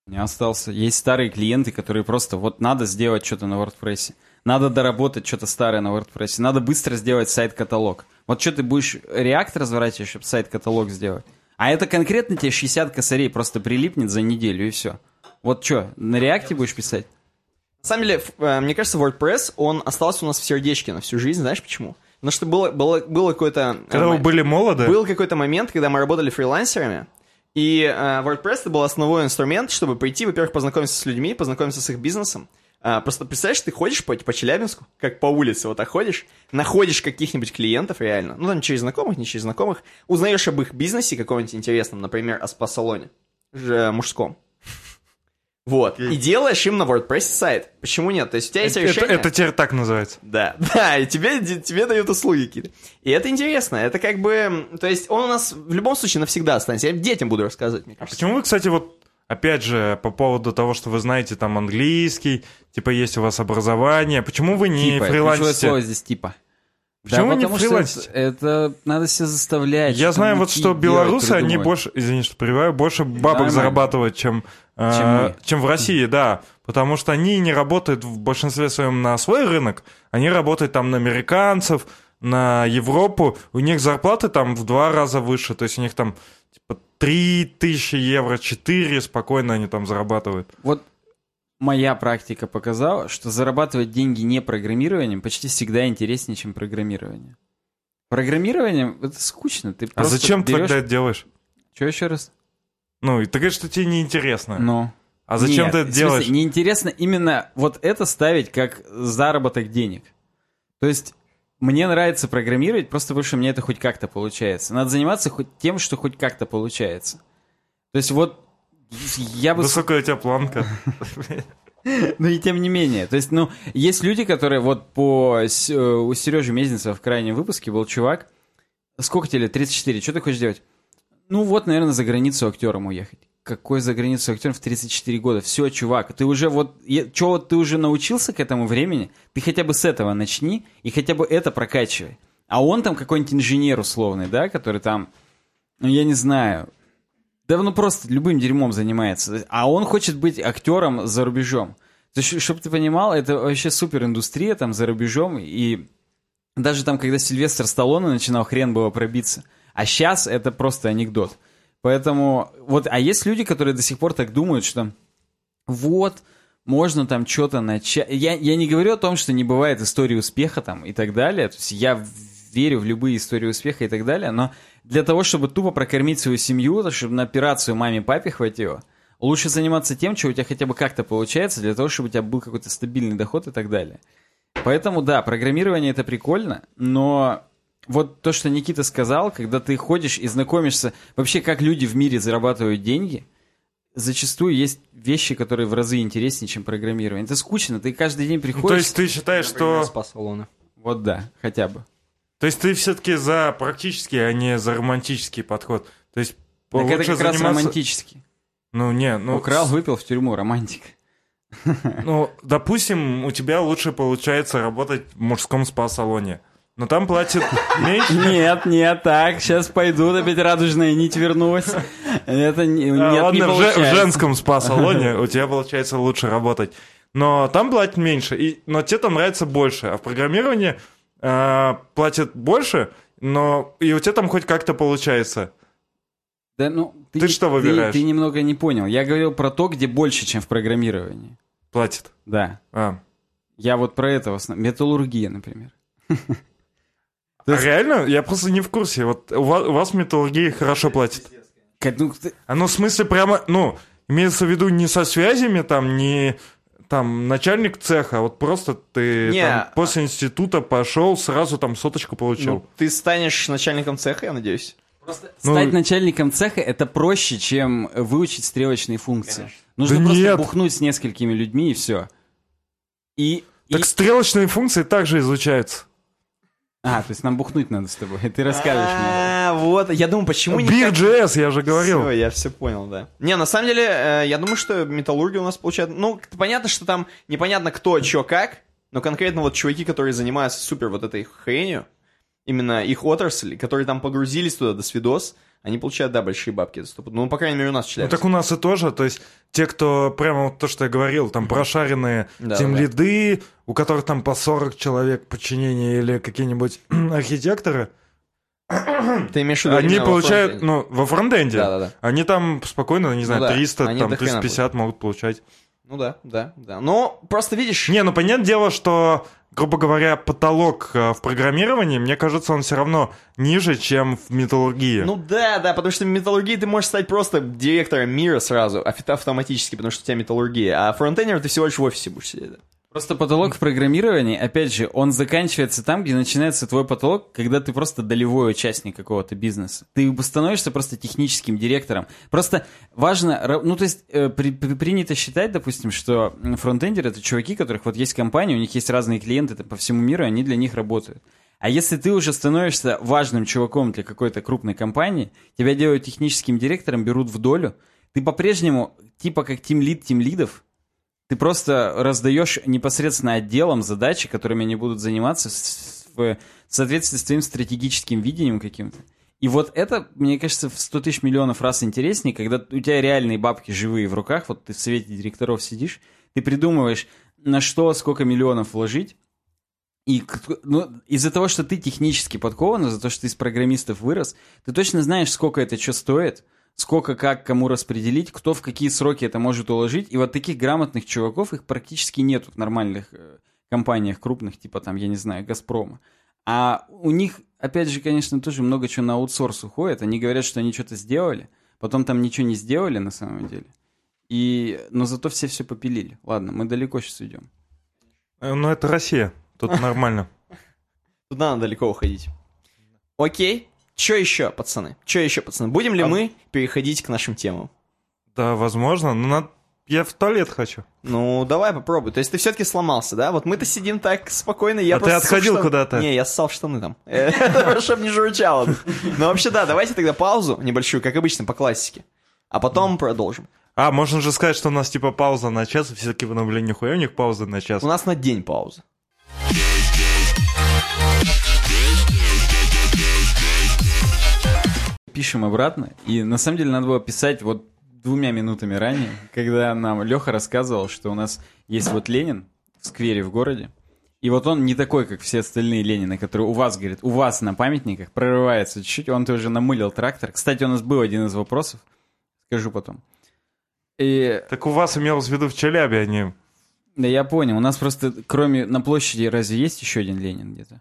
Меня остался. Есть старые клиенты, которые просто вот надо сделать что-то на WordPress. Надо доработать что-то старое на WordPress. Надо быстро сделать сайт-каталог. Вот что ты будешь React разворачивать, чтобы сайт-каталог сделать? А это конкретно тебе 60 косарей просто прилипнет за неделю и все. Вот что, на React будешь писать? На самом деле, э, мне кажется, WordPress, он остался у нас в сердечке на всю жизнь. Знаешь почему? Потому что было, было, было какое-то... э, Когда вы были молоды? Был какой-то момент, когда мы работали фрилансерами, и э, WordPress это был основной инструмент, чтобы прийти, во-первых, познакомиться с людьми, познакомиться с их бизнесом. А, просто представляешь, ты ходишь по, по Челябинску, как по улице, вот так ходишь, находишь каких-нибудь клиентов реально, ну там через знакомых, не через знакомых, узнаешь об их бизнесе каком-нибудь интересном, например, о спа-салоне, же мужском. Вот. И делаешь им на WordPress сайт. Почему нет? То есть у тебя есть Это, решение... это теперь так называется. Да, да, и тебе, тебе дают услуги какие-то. И это интересно, это как бы, то есть он у нас в любом случае навсегда останется. Я детям буду рассказывать, мне А кажется. почему вы, кстати, вот опять же, по поводу того, что вы знаете там английский, типа есть у вас образование, почему вы не типа, фрилансите? слово здесь типа. Почему не потому что фрилансите? это, это надо себя заставлять. Я знаю вот, что делать, белорусы, они больше, извини, что прерываю, больше бабок Нормально. зарабатывают, чем, э, Чем мы. чем в России, да. Потому что они не работают в большинстве своем на свой рынок, они работают там на американцев, на Европу, у них зарплаты там в два раза выше, то есть у них там типа 3 тысячи евро, 4 спокойно они там зарабатывают. Вот моя практика показала, что зарабатывать деньги не программированием почти всегда интереснее, чем программирование. Программирование это скучно. Ты А зачем ты берешь... тогда это делаешь? Что еще раз? Ну, и ты говоришь, что тебе неинтересно. Ну. а зачем Нет, ты это смысле, делаешь? Неинтересно именно вот это ставить как заработок денег. То есть мне нравится программировать, просто что мне это хоть как-то получается. Надо заниматься хоть тем, что хоть как-то получается. То есть вот я бы... Высокая у тебя планка. Ну и тем не менее. То есть, ну, есть люди, которые вот по... Э, У Сережи Мезенцева в крайнем выпуске был чувак. Сколько тебе лет? 34. Что ты хочешь делать? Ну вот, наверное, за границу актером уехать. какой за границу актер в 34 года. Все, чувак, ты уже вот, вот ты уже научился к этому времени, ты хотя бы с этого начни и хотя бы это прокачивай. А он там какой-нибудь инженер условный, да, который там, ну я не знаю, да ну просто любым дерьмом занимается. А он хочет быть актером за рубежом. Чтобы ты понимал, это вообще супер индустрия там за рубежом. И даже там, когда Сильвестр Сталлоне начинал, хрен было пробиться. А сейчас это просто анекдот. Поэтому, вот, а есть люди, которые до сих пор так думают, что вот, можно там что-то начать. Я, я не говорю о том, что не бывает истории успеха там и так далее. То есть я верю в любые истории успеха и так далее, но для того, чтобы тупо прокормить свою семью, чтобы на операцию маме-папе хватило, лучше заниматься тем, что у тебя хотя бы как-то получается, для того, чтобы у тебя был какой-то стабильный доход и так далее. Поэтому, да, программирование это прикольно, но вот то, что Никита сказал, когда ты ходишь и знакомишься вообще, как люди в мире зарабатывают деньги, зачастую есть вещи, которые в разы интереснее, чем программирование. Это скучно, ты каждый день приходишь... Ну, то есть ты считаешь, что... спа-салоны. Вот да, хотя бы. То есть ты все-таки за практический, а не за романтический подход. То есть Так это лучше как раз заниматься... романтический. Ну, не, ну... Украл, выпил в тюрьму, романтик. Ну, допустим, у тебя лучше получается работать в мужском спа-салоне. Но там платят меньше. Нет, нет, так, сейчас пойдут, опять радужная нить вернулась. Это не, А, нет, не Ладно, в, же- в получается. женском спа-салоне у тебя получается лучше работать. Но там платят меньше, и, но тебе там нравится больше. А в программировании э, платят больше, но и у тебя там хоть как-то получается. Да, ну, Ты не- что выбираешь? Ты, немного не понял. Я говорил про то, где больше, чем в программировании. Платят. Да. А. Я вот про это в основном. Металлургия, например. А реально? Я просто не в курсе. Вот у вас, у вас в металлургии хорошо платят. Как, ну, ты- А ну, в смысле, прямо, ну, имеется в виду не со связями, там, не там начальник цеха, а вот просто ты Не, там, а- после института пошел, сразу там соточку получил. Ну, ты станешь начальником цеха, я надеюсь. Ну, Стать начальником цеха это проще, чем выучить стрелочные функции. Нужно Да просто нет. бухнуть с несколькими людьми и все. И, и- Так стрелочные функции также изучаются. А, то есть нам бухнуть надо с тобой. Ты расскажешь мне. А, вот, я думаю, почему не Beer.js, я же говорил. Все, я все понял, да. Не, на самом деле, э, я думаю, что металлургия у нас получается... Ну, понятно, что там непонятно кто, чё, как, но конкретно вот чуваки, которые занимаются супер вот этой хренью, именно их отрасль, которые там погрузились туда до свидос, они получают, да, большие бабки. Ну, по крайней мере, у нас в Ну, так у нас и тоже, то есть те, кто прямо вот то, что я говорил, там прошаренные Да, тимлиды, у которых там по 40 человек подчинения или какие-нибудь архитекторы, Ты имеешь в виду они во получают, фронтенде? ну, во фронтенде, Да-да-да. они там спокойно, не знаю, Ну да, 300, они там до хрена 350 могут получать. Ну да, да, да. Но просто видишь... Не, ну понятное дело, что, грубо говоря, потолок э, в программировании, мне кажется, он все равно ниже, чем в металлургии. Ну да, да, потому что в металлургии ты можешь стать просто директором мира сразу, авто- автоматически, потому что у тебя металлургия. А фронтендер ты всего лишь в офисе будешь сидеть. Просто потолок в программировании, опять же, он заканчивается там, где начинается твой потолок, когда ты просто долевой участник какого-то бизнеса. Ты становишься просто техническим директором. Просто важно, ну то есть э, при- при- принято считать, допустим, что фронтендеры это чуваки, которых вот есть компания, у них есть разные клиенты там, по всему миру, они для них работают. А если ты уже становишься важным чуваком для какой-то крупной компании, тебя делают техническим директором, берут в долю, ты по-прежнему типа как тим-лид тим-лидов, ты просто раздаешь непосредственно отделам задачи, которыми они будут заниматься в соответствии с твоим стратегическим видением каким-то. И вот это, мне кажется, в 100 тысяч миллионов раз интереснее, когда у тебя реальные бабки живые в руках, вот ты в совете директоров сидишь, ты придумываешь, на что, сколько миллионов вложить, и ну, из-за того, что ты технически подкован, из-за того, что ты из программистов вырос, ты точно знаешь, сколько это что стоит, сколько, как, кому распределить, кто в какие сроки это может уложить. И вот таких грамотных чуваков, их практически нету в нормальных э, компаниях крупных, типа там, я не знаю, Газпрома. А у них, опять же, конечно, тоже много чего на аутсорс уходит. Они говорят, что они что-то сделали, потом там ничего не сделали на самом деле. И, но зато все все попилили. Ладно, мы далеко сейчас уйдем. Э, Ну, это Россия, тут нормально. Туда надо далеко уходить. Окей. Че еще, пацаны? Че еще, пацаны? Будем ли А- мы переходить к нашим темам? Да, возможно, но надо... я в туалет хочу. Ну, давай попробуй. То есть ты все-таки сломался, да? Вот мы-то сидим так спокойно. Я А ты просто отходил ссал штаны. куда-то? Не, я ссал в штаны там. Чтобы не журчало. Ну, вообще, да, давайте тогда паузу небольшую, как обычно, по классике. а потом продолжим. А, можно же сказать, что у нас типа пауза на час, и все таки ну, блин, нихуя у них пауза на час. У нас на день пауза. Пишем обратно. И на самом деле надо было писать вот двумя минутами ранее, когда нам Леха рассказывал, что у нас есть вот Ленин в сквере в городе. И вот он не такой, как все остальные Ленины, которые у вас, говорит, у вас на памятниках прорывается чуть-чуть. Он тоже намылил трактор. Кстати, у нас был один из вопросов. Скажу потом. И Так у вас имелось в виду в Челябе, а не... Да я понял. У нас просто, кроме на площади, разве есть еще один Ленин где-то?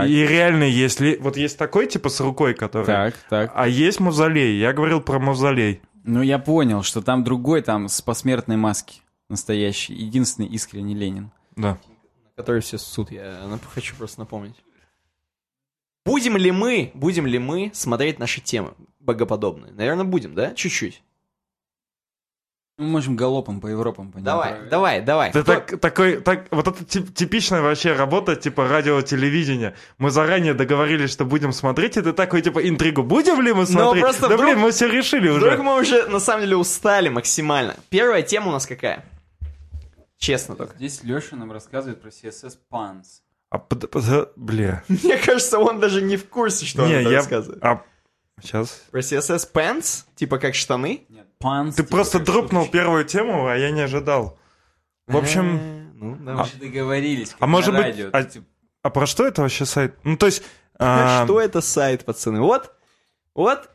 Так, И реально, если... Вот есть такой, типа, с рукой, который... так, так. А есть мавзолей. Я говорил про мавзолей. Ну, я понял, что там другой, там с посмертной маски. Настоящий. Единственный искренний Ленин. Да. Который все ссут, я хочу просто напомнить. Будем ли мы, будем ли мы смотреть наши темы богоподобные? Наверное, будем, да? Чуть-чуть. Мы можем галопом по Европам по Давай, проехать. давай, давай. Ты Кто- так, такой, так, вот это тип- типичная вообще работа, типа радио-телевидения. Мы заранее договорились, что будем смотреть, и ты такой, типа, интригу, будем ли мы смотреть? просто да вдруг- блин, мы все решили Вдруг уже. мы уже, на самом деле, устали максимально. Первая тема у нас какая? Честно только. Здесь Леша нам рассказывает про CSS Pants. А, под- под- бля. Мне кажется, он даже не в курсе, что Не, он это я... рассказывает. А, сейчас. Про CSS Pants? Типа как штаны? Pants. Ты типа просто дропнул первую тему, а я не ожидал. В общем, Э, Ну, Мы же договорились. А может быть, а- Ты- а про что это вообще сайт? Ну, то есть... а, Что это сайт, пацаны? Вот, вот,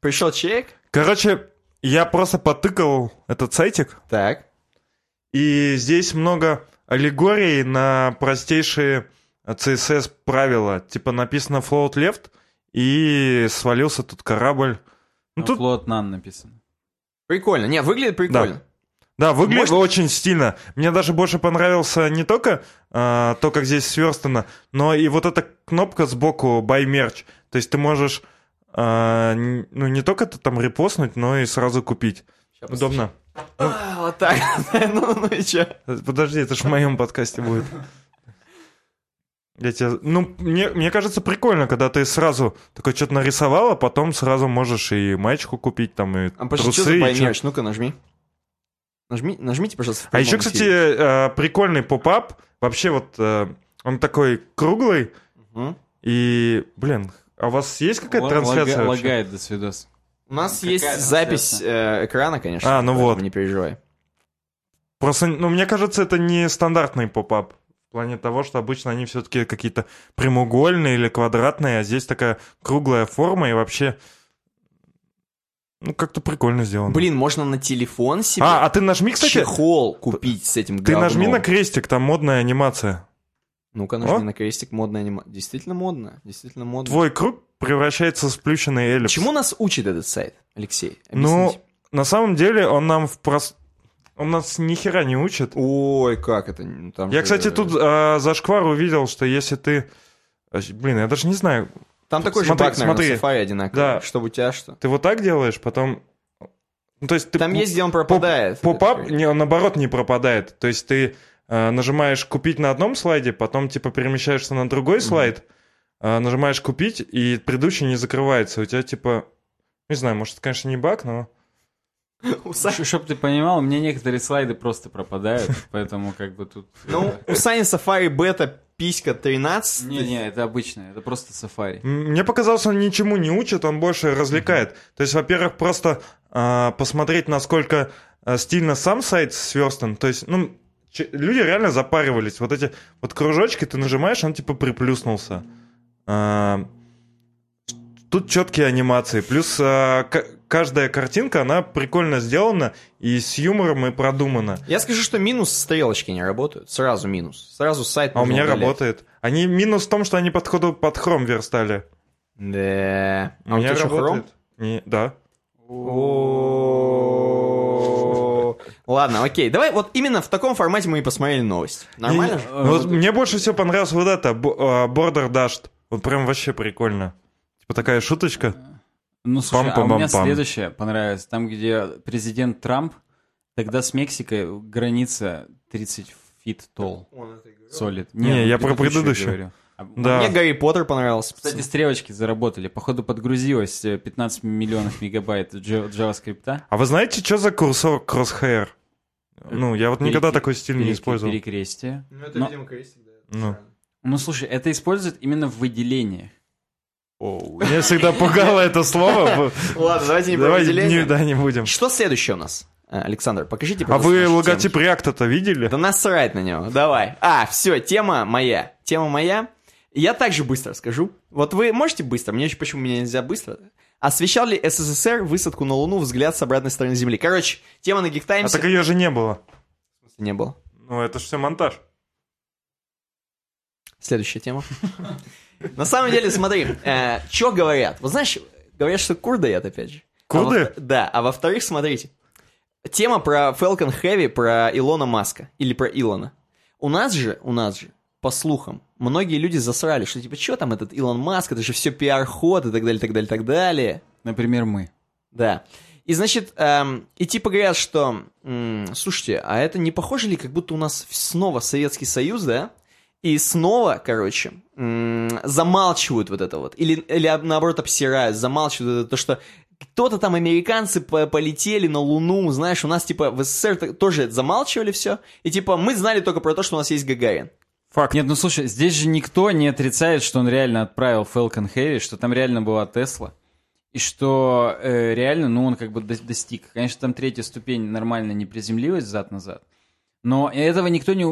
пришел человек. Короче, я просто потыкал этот сайтик, Так. и здесь много аллегорий на простейшие CSS правила. Типа написано float left, и свалился тут корабль. Ну, Ну, тут, Float None написано. Прикольно. Не, выглядит прикольно. да, выглядит Может- очень стильно. Мне даже больше понравился не только а, то, как здесь сверстано, но и вот эта кнопка сбоку Buy Merch. То есть ты можешь н- ну, не только это там репостнуть, но и сразу купить. Ща Удобно. А, вот так. ну, ну и чё? Подожди, это ж в моем подкасте будет. Я тебя... Ну, мне, мне кажется, прикольно, когда ты сразу такой что-то нарисовал, а потом сразу можешь и маечку купить, там, и А что трусы. и чё- баймерч? Ну-ка, нажми. Нажми, нажмите, пожалуйста. А еще, кстати, э, прикольный поп-ап. Вообще вот э, он такой круглый, Мгм. и, блин, а у вас есть какая-то трансляция лага- вообще? Лагает до свидос. У нас Какая есть трансляция? запись э, экрана, конечно. А, ну вот. Не переживай. Просто, ну, мне кажется, это не стандартный поп-ап. В плане того, что обычно они все-таки какие-то прямоугольные или квадратные, а здесь такая круглая форма и вообще... Ну, как-то прикольно сделано. Блин, можно на телефон себе А, а ты нажми, кстати, чехол купить с этим ты нажми говном. на крестик, там модная анимация. Ну-ка, нажми О. на крестик, модная анима... Действительно модно, действительно модно. Твой круг превращается в сплющенный эллипс. Чему нас учит этот сайт, Алексей? Ну, Объясните. на самом деле, он нам в прос... Он нас ни хера не учит. Ой, как это? Там Я, же- кстати, тут а, за шквар увидел, что если ты... а, Блин, я даже не знаю. Там такой смотри, же баг, наверное, смотри. на Safari одинаковый. Да. Чтобы у тебя что? Ты вот так делаешь, потом... Ну, то есть ты... Там есть, где он пропадает. Поп-ап, не, он наоборот не пропадает. То есть ты э, нажимаешь «Купить» на одном слайде, потом типа перемещаешься на другой слайд, э, нажимаешь «Купить», и предыдущий не закрывается. У тебя типа... Не знаю, может, это, конечно, не баг, но... У Сани- Чтоб ты понимал, у меня некоторые слайды просто пропадают, поэтому как бы тут... Ну, у Сани Safari бета писька 13. Не-не, это обычно, это просто сафари. Мне показалось, он ничему не учит, он больше развлекает. То есть, во-первых, просто а, посмотреть, насколько а, стильно сам сайт сверстан. То есть, ну, люди реально запаривались. Вот эти вот кружочки ты нажимаешь, он типа приплюснулся. А, тут четкие анимации. Плюс а, каждая картинка, она прикольно сделана и с юмором и продумана. Я скажу, что минус стрелочки не работают. Сразу минус. Сразу сайт А у меня удалять. работает. Они минус в том, что они подходу под хром верстали. Да. А у меня что, хром? Не, да. Ладно, окей. Давай вот именно в таком формате мы и посмотрели новость. Нормально? Вот мне больше всего понравилось вот это, а, Border Dashed. Вот прям вообще прикольно. Типа такая шуточка. Ну, слушай, а у меня следующее понравилось. Там, где президент Трамп, тогда с Мексикой граница 30 feet tall. Solid. Не, я про предыдущую предыдущую. говорю. А Да. Мне Гарри Поттер понравился. Кстати, стрелочки заработали. Походу подгрузилось э, 15 миллионов мегабайт JavaScript. А вы знаете, что за курсор Crosshair? Ну, я вот никогда такой стиль не использовал. Перекрестие. Ну, это, Но- видимо, крестик, да. Ну. Ну, слушай, это используют именно в выделениях. Меня всегда пугало это слово. Ладно, давайте не Давай не, да, не будем. Что следующее у нас? Э, Александр, покажите, А вы логотип. React-то видели? Да насрать на него, давай. А, все, тема моя. Тема моя. Я также быстро скажу. Вот вы можете быстро? Мне еще почему меня нельзя быстро? Освещал ли СССР высадку на Луну взгляд с обратной стороны Земли? Короче, тема на А Geek так ее же не было. не было. Ну, это же все монтаж. Следующая тема. На самом деле, смотри, что говорят? Вот знаешь, говорят, что курдают, опять же. А Курды? во- Да, а во-вторых, смотрите. Тема про Falcon Heavy, про Илона Маска. Или про Илона. У нас же, у нас же, по слухам, многие люди засрали, что типа, что там этот Илон Маск, это же все пиар-ход и так далее, так далее, так далее. Например, мы. Да. И значит, эм, и типа говорят, что, м, слушайте, а это не похоже ли, как будто у нас снова Советский Союз, да? И снова, короче, замалчивают вот это вот. Или, или наоборот обсирают, замалчивают это, то, что кто-то там, американцы по- полетели на Луну, знаешь, у нас типа в СССР тоже замалчивали все. И типа мы знали только про то, что у нас есть Гагарин. Факт. Нет, ну слушай, здесь же никто не отрицает, что он реально отправил Falcon Heavy, что там реально была Тесла. И что э, реально, ну, он как бы до- достиг. Конечно, там третья ступень нормально не приземлилась зад-назад. Но этого никто не...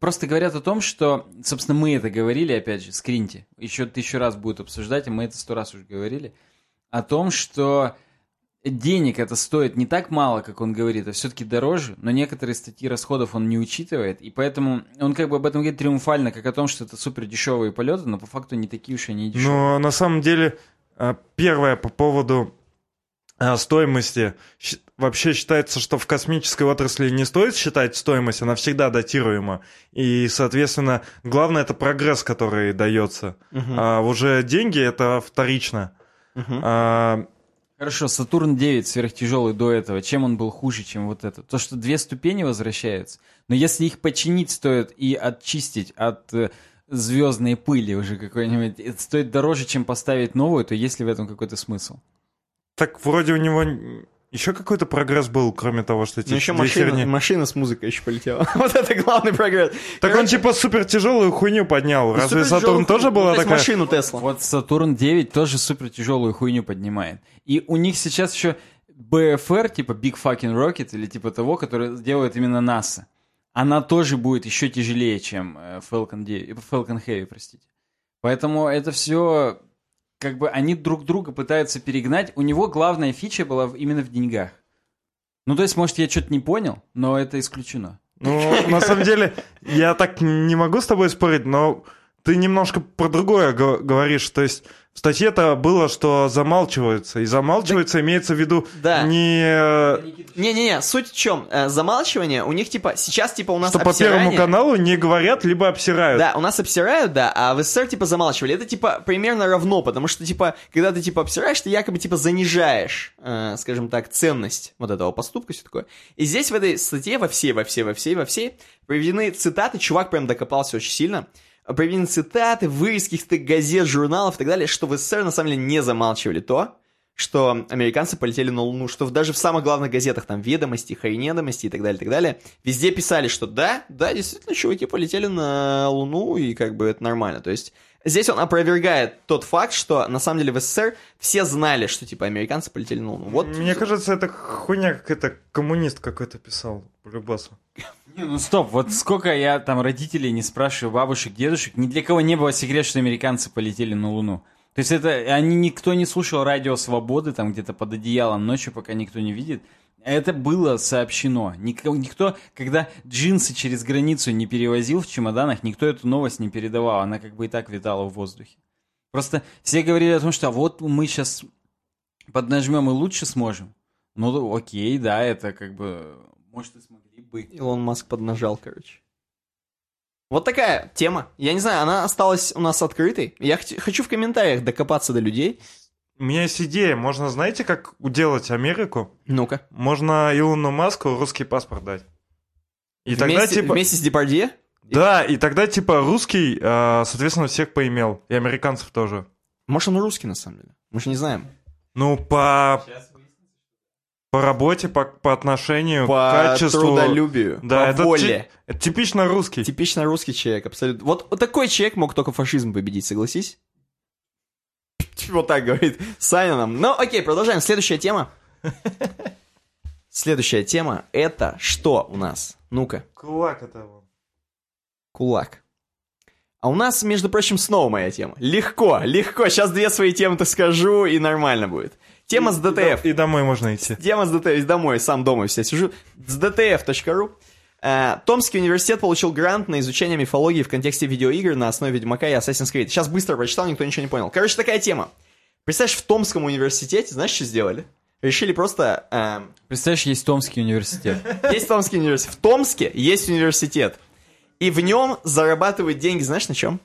Просто говорят о том, что... Собственно, мы это говорили, опять же, скриньте. Еще тысячу раз будут обсуждать, и мы это сто раз уже говорили. О том, что денег это стоит не так мало, как он говорит, а все-таки дороже, но некоторые статьи расходов он не учитывает, и поэтому он как бы об этом говорит триумфально, как о том, что это супер дешевые полеты, но по факту не такие уж и дешевые. Но на самом деле, а, первое по поводу а, стоимости. Вообще считается, что в космической отрасли не стоит считать стоимость, она всегда датируема. И, соответственно, главное это прогресс, который дается. А уже деньги это вторично. Мгм. А, Хорошо, Сатурн 9 сверхтяжелый до этого, чем он был хуже, чем вот это? То, что две ступени возвращаются, но если их починить стоит и очистить от э, звездной пыли уже какой-нибудь, это стоит дороже, чем поставить новую, то есть ли в этом какой-то смысл? так вроде у него еще какой-то прогресс был, кроме того, что эти Ну еще машина, херни. машина с музыкой еще полетела. вот это главный прогресс. Так он типа супер тяжелую хуйню поднял. Разве Сатурн тоже была Ну, такая? машину Тесла. Вот Сатурн 9 тоже супер тяжелую хуйню поднимает. И у них сейчас еще BFR, типа Big Fucking Rocket, или типа того, который делает именно НАСА. Она тоже будет еще тяжелее, чем э, Falcon, 9, Falcon Heavy, простите. Поэтому это все, как бы они друг друга пытаются перегнать. У него главная фича была именно в деньгах. Ну, то есть, может, я что-то не понял, но это исключено. Ну, на самом деле, я так не могу с тобой спорить, но ты немножко про другое го- говоришь. То есть в статье-то было, что замалчивается. И замалчивается имеется в виду Да. не... э, Не-не-не, суть в чем? Э, замалчивание, у них типа, сейчас типа у нас Что по обсирание. Первому каналу не говорят, либо обсирают. Да, у нас обсирают, да, а в СССР типа замалчивали. Это типа примерно равно, потому что типа, когда ты типа обсираешь, ты якобы типа занижаешь, э, скажем так, ценность вот этого поступка, все такое. И здесь в этой статье во всей, во всей, во всей, во всей приведены цитаты, чувак прям докопался очень сильно, приведены цитаты, вырезки каких-то газет, журналов и так далее, что в СССР на самом деле не замалчивали то, что американцы полетели на Луну, что даже в самых главных газетах, там, «Ведомости», «Хайнедомости» и так далее, и так далее, везде писали, что да, да, действительно, чуваки полетели на Луну, и как бы это нормально. То есть здесь он опровергает тот факт, что на самом деле в СССР все знали, что, типа, американцы полетели на Луну. Вот, Мне кажется, это хуйня какая-то коммунист какой-то писал, полюбасу. Не, ну стоп, вот сколько я там родителей не спрашиваю, бабушек, дедушек, ни для кого не было секрет, что американцы полетели на Луну. То есть это, они, никто не слушал радио Свободы там где-то под одеялом ночью, пока никто не видит. Это было сообщено. Никто, никто, когда джинсы через границу не перевозил в чемоданах, никто эту новость не передавал. Она как бы и так витала в воздухе. Просто все говорили о том, что а вот мы сейчас поднажмем и лучше сможем. Ну, окей, да, это как бы, может, и смогли бы. Илон Маск поднажал, короче. Вот такая тема. Я не знаю, она осталась у нас открытой. Я хочу в комментариях докопаться до людей. У меня есть идея. Можно, знаете, как уделать Америку? Ну-ка. Можно Илону Маску русский паспорт дать. И тогда вместе, типа... вместе с Депардье? Да, и тогда, типа, русский, э, соответственно, всех поимел. И американцев тоже. Может, он русский, на самом деле? Мы же не знаем. Ну, по... По работе, по, по отношению, По качеству... трудолюбию, Да, по это, воле. ти- это типично русский. Типично русский человек, абсолютно. Вот, вот такой человек мог только фашизм победить, согласись? Вот так говорит Саня нам. Ну, окей, продолжаем. Следующая тема. Следующая тема — это что у нас? Ну-ка, Кулак это он. кулак. А у нас, между прочим, снова моя тема. Легко, легко. Сейчас две свои темы-то скажу, и нормально будет. Тема с DTF. И домой можно идти. Тема с DTF, домой, сам дома все сижу. С dtf.ru. Э, Томский университет получил грант на изучение мифологии в контексте видеоигр на основе Ведьмака и Assassin's Creed. Сейчас быстро прочитал, никто ничего не понял. Короче, такая тема. Представляешь, в Томском университете, знаешь, что сделали? Решили просто... эм, Представляешь, есть Томский университет. есть Томский университет. В Томске есть университет. И в нем зарабатывают деньги, знаешь, на чем?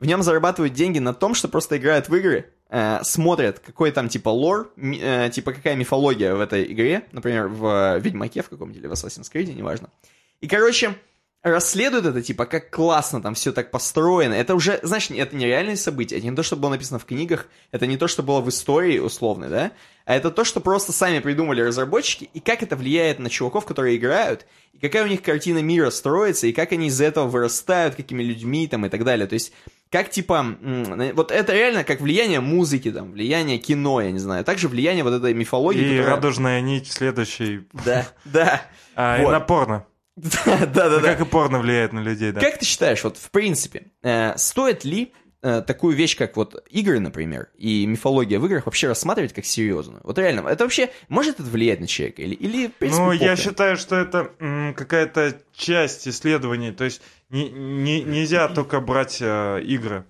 В нем зарабатывают деньги на том, что просто играют в игры, э, смотрят, какой там типа лор, э, типа какая мифология в этой игре, например, в Ведьмаке в каком-то или в Assassin's Creed, неважно. И, короче, расследуют это, типа, как классно там все так построено. Это уже, знаешь, это не реальные события, это не то, что было написано в книгах, это не то, что было в истории условной, да, а это то, что просто сами придумали разработчики, и как это влияет на чуваков, которые играют, и какая у них картина мира строится, и как они из этого вырастают, какими людьми там и так далее. То есть, как типа, вот это реально как влияние музыки, там, влияние кино, я не знаю, также влияние вот этой мифологии. И которая- радужная нить следующий. Да, да. А, и Вот. на порно. Да, да, да. Ну, Как и порно влияет на людей, да. Как ты считаешь, вот в принципе, э, стоит ли такую вещь, как вот игры, например, и мифология в играх вообще рассматривать как серьезную? Вот реально, это вообще может это влиять на человека? Или, или в принципе, Ну, я считаю, что это какая-то часть исследований. То есть не, не- нельзя только брать э, игры.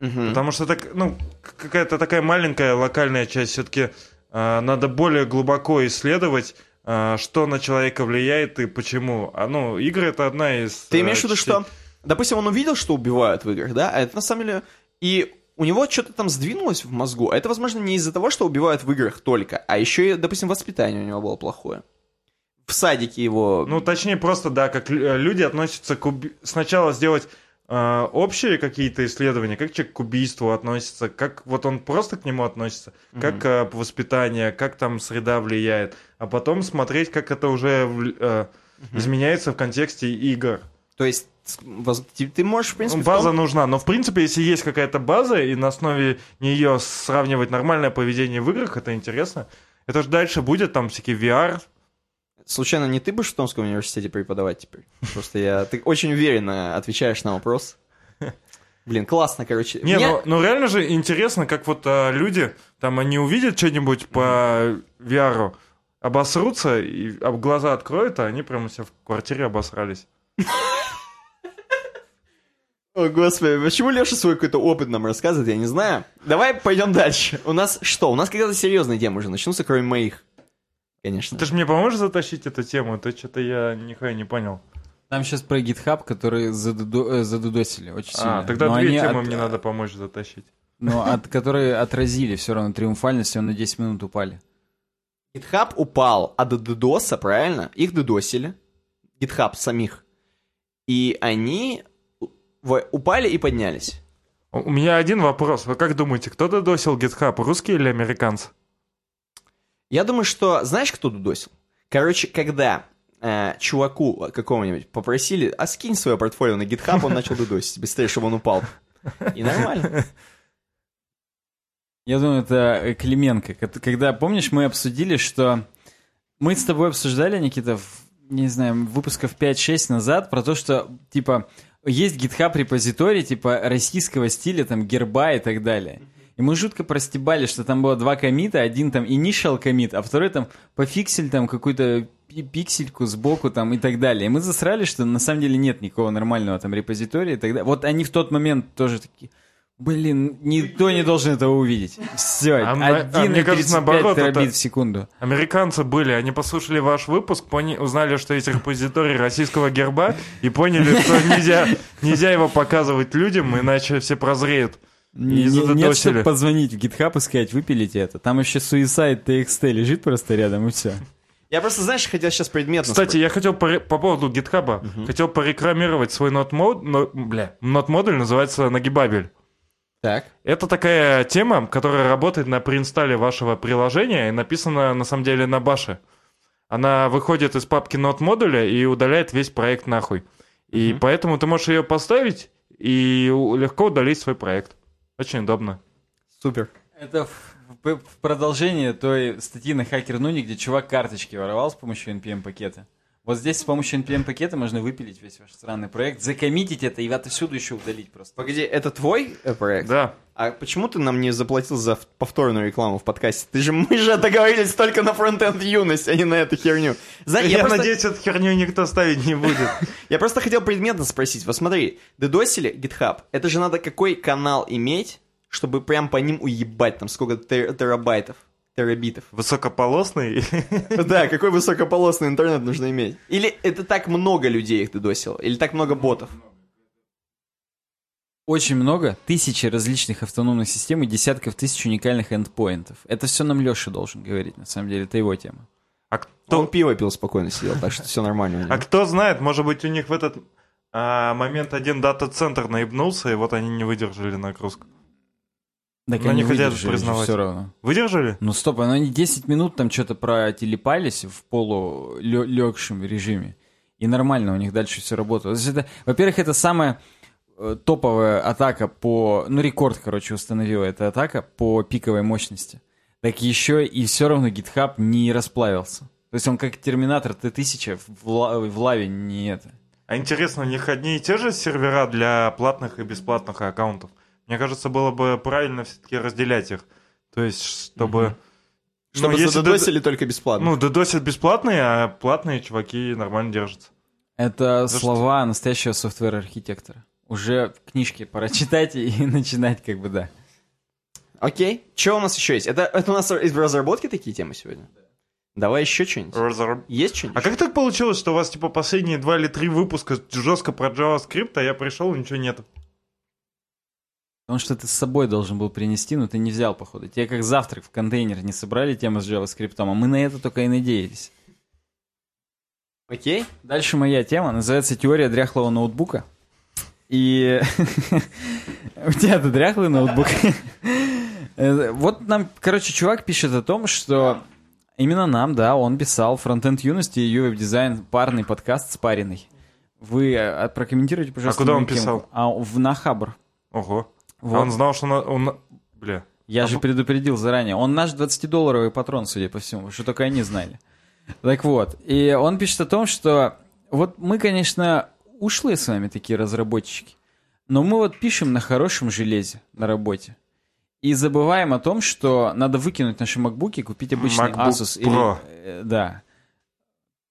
Мгм. Потому что так, ну, какая-то такая маленькая локальная часть. Все-таки надо более глубоко исследовать, э, что на человека влияет и почему. А, ну, игры это одна из. Ты э, имеешь в виду, частей. что, допустим, он увидел, что убивают в играх, да, а это на самом деле... И у него что-то там сдвинулось в мозгу, а это, возможно, не из-за того, что убивают в играх только, а еще и, допустим, воспитание у него было плохое. В садике его... Ну, точнее, просто, да, как э, люди относятся к уби- Сначала сделать э, общие какие-то исследования, как человек к убийству относится, как вот он просто к нему относится, как э, воспитание, как там среда влияет, а потом смотреть, как это уже э, изменяется в контексте игр. То есть ты, можешь, в принципе, в том- база нужна, но в принципе, если есть какая-то база, и на основе нее сравнивать нормальное поведение в играх, это интересно. Это же дальше будет там всякие VR, Случайно не ты будешь в Томском университете преподавать теперь? Просто я... Ты очень уверенно отвечаешь на вопрос. Блин, классно, короче. Не, Меня- ну, ну реально же интересно, как вот а, люди, там они увидят что-нибудь по VR, обосрутся, и об глаза откроют, а они прямо у себя в квартире обосрались. О, господи, почему Леша свой какой-то опыт нам рассказывает, я не знаю. Давай пойдем дальше. У нас что? У нас какая-то серьезная тема уже начнутся, кроме моих. Конечно. Ты же мне поможешь затащить эту тему? То что-то я нихуя не понял. Там сейчас про GitHub, который задудо- э, задудосили очень сильно. А, тогда Но две темы от- мне надо помочь затащить. Но от, которые отразили все равно триумфальность, он на 10 минут упали. GitHub упал от DDoS, правильно? Их дедосили. GitHub самих. И они в- упали и поднялись. У меня один вопрос. Вы как думаете, кто додосил GitHub, русские или американцы? Я думаю, что... Знаешь, кто дудосил? Короче, когда э, чуваку какого-нибудь попросили, а скинь свое портфолио на GitHub, он начал дудосить быстрее, чтобы он упал. И нормально. Я думаю, это э, Клименко. Когда, помнишь, мы обсудили, что... Мы с тобой обсуждали, Никита, в, не знаю, выпусков 5-6 назад про то, что, типа, есть GitHub репозиторий, типа, российского стиля, там, герба и так далее. И мы жутко простебали, что там было два комита, один там initial комит, а второй там пофиксель там какую-то пи- пиксельку сбоку там и так далее. И мы засрали, что на самом деле нет никакого нормального там репозитория и так далее. Вот они в тот момент тоже такие, блин, никто не должен этого увидеть. Все, А м- а мне кажется, 1,35 наоборот, это- терабит в секунду. Американцы были, они послушали ваш выпуск, пони- узнали, что есть репозиторий российского герба, и поняли, что нельзя, нельзя его показывать людям, иначе все прозреют. Не- Нет, чтобы позвонить в GitHub и сказать, выпилите это. Там еще Suicide TXT лежит просто рядом, и все. Я просто, знаешь, хотел сейчас предметно Кстати, я хотел по, по поводу гитхаба, хотел порекламировать свой нот-мод, но, бля, нот-модуль называется Нагибабель. Так. Это такая тема, которая работает на преинсталле вашего приложения и написана на самом деле на баше. Она выходит из папки нот модуля и удаляет весь проект нахуй. И Мгм. поэтому ты можешь ее поставить и легко удалить свой проект. Очень удобно. Супер. Это в, в- в продолжение той статьи на Хакер Нуни, где чувак карточки воровал с помощью NPM-пакета. Вот здесь с помощью NPM-пакета можно выпилить весь ваш странный проект, закоммитить это и отовсюду еще удалить просто. Погоди, это твой э, проект? Да. А почему ты нам не заплатил за повторную рекламу в подкасте? Ты же, мы же договорились только на фронтенд юность, а не на эту херню. Знаешь, Я, я, просто, надеюсь, эту херню никто ставить не будет. я просто хотел предметно спросить. Вот смотри, дедосили GitHub. Это же надо какой канал иметь, чтобы прям по ним уебать там сколько тер- терабайтов, терабитов. Высокополосный. Да, какой высокополосный интернет нужно иметь? Или это так много людей их дедосило? Или так много ботов? Очень много, тысячи различных автономных систем и десятков тысяч уникальных эндпоинтов. Это все нам Леша должен говорить, на самом деле, это его тема. А Он кто, пиво пил спокойно сидел, так что все нормально. а кто знает, может быть, у них в этот а, момент один дата-центр наебнулся, и вот они не выдержали нагрузку. Так Но они не хотят признавать. все равно. Выдержали? Ну стоп, но они 10 минут там что-то протелепались в полулегшем режиме. И нормально у них дальше все работало. Во-первых, это самая э, топовая атака по... Ну, рекорд, короче, установила эта атака по пиковой мощности. Так еще и все равно GitHub не расплавился. То есть он как Терминатор Т-1000 в, ла- в лаве не это. А интересно, у них одни и те же сервера для платных и бесплатных аккаунтов? Мне кажется, было бы правильно все-таки разделять их. То есть, чтобы... Чтобы ну, если задодосили только бесплатно. Ну, додосят бесплатные, а платные чуваки нормально держатся. Это За слова настоящего софтвер-архитектора. Уже в книжке пора читать и начинать как бы, да. Окей. Что у нас еще есть? Это, это у нас из разработки такие темы сегодня? Давай еще что-нибудь. Разор- Есть что-нибудь? А как так получилось, что у вас, типа, последние два или три выпуска жестко про JavaScript, а я пришел, и ничего нет? Потому что ты с собой должен был принести, но ты не взял, походу. Тебе как завтрак в контейнер не собрали тему с JavaScript, а мы на это только и надеялись. Окей. Дальше моя тема называется «Теория дряхлого ноутбука». И у тебя-то дряхлый ноутбук. Вот нам, короче, чувак пишет о том, что именно нам, да, он писал фронтенд юности и UWeb дизайн парный подкаст спаренный. Вы э, прокомментируйте, пожалуйста. А куда он писал? А в, на Хабр. Ого. Вот. А он знал, что... на- Он... Бля. Я А же предупредил заранее. Он наш 20-долларовый патрон, судя по всему, что только они знали. Так вот, и он пишет о том, что вот мы, конечно, ушлые с вами такие разработчики, но мы вот пишем на хорошем железе на работе. И забываем о том, что надо выкинуть наши макбуки, купить обычный MacBook Asus. Pro. Или, э, да.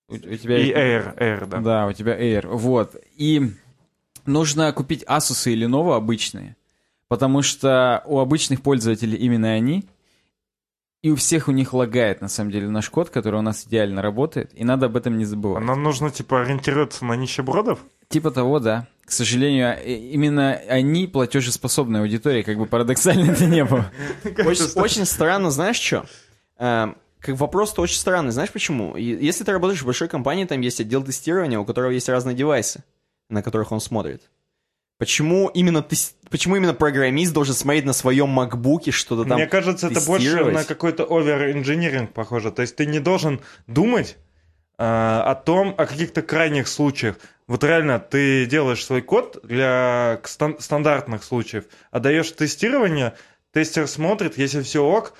У, у тебя И Air, Air, да. да, у тебя Air. Вот. И нужно купить Asus и Lenovo обычные, потому что у обычных пользователей именно они, и у всех у них лагает, на самом деле, наш код, который у нас идеально работает, и надо об этом не А забывать. Нам нужно, типа, ориентироваться на нищебродов? Типа того, да. К сожалению, именно они платежеспособная аудитория, как бы парадоксально это не было. Очень, странно, знаешь что? как вопрос-то очень странный. Знаешь почему? Если ты работаешь в большой компании, там есть отдел тестирования, у которого есть разные девайсы, на которых он смотрит. Почему именно, тес- почему именно программист должен смотреть на своем макбуке что-то там Мне кажется, это больше на какой-то овер-инжиниринг похоже. То есть ты не должен думать э, о том, о каких-то крайних случаях. Вот реально, ты делаешь свой код для стандартных случаев, отдаешь тестирование, тестер смотрит, если все ок,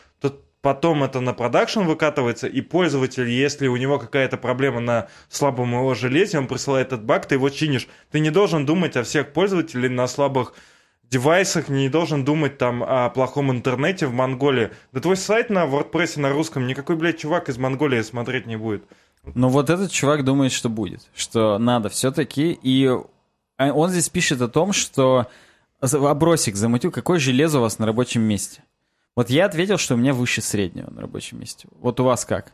потом это на продакшн выкатывается, и пользователь, если у него какая-то проблема на слабом его железе, он присылает этот баг, ты его чинишь. Ты не должен думать о всех пользователей на слабых девайсах, не должен думать там о плохом интернете в Монголии. Да твой сайт на WordPress на русском никакой, блядь, чувак из Монголии смотреть не будет. Но вот этот чувак думает, что будет, что надо все-таки. И он здесь пишет о том, что обросик замутил, какое железо у вас на рабочем месте. Вот я ответил, что у меня выше среднего на рабочем месте. Вот у вас как?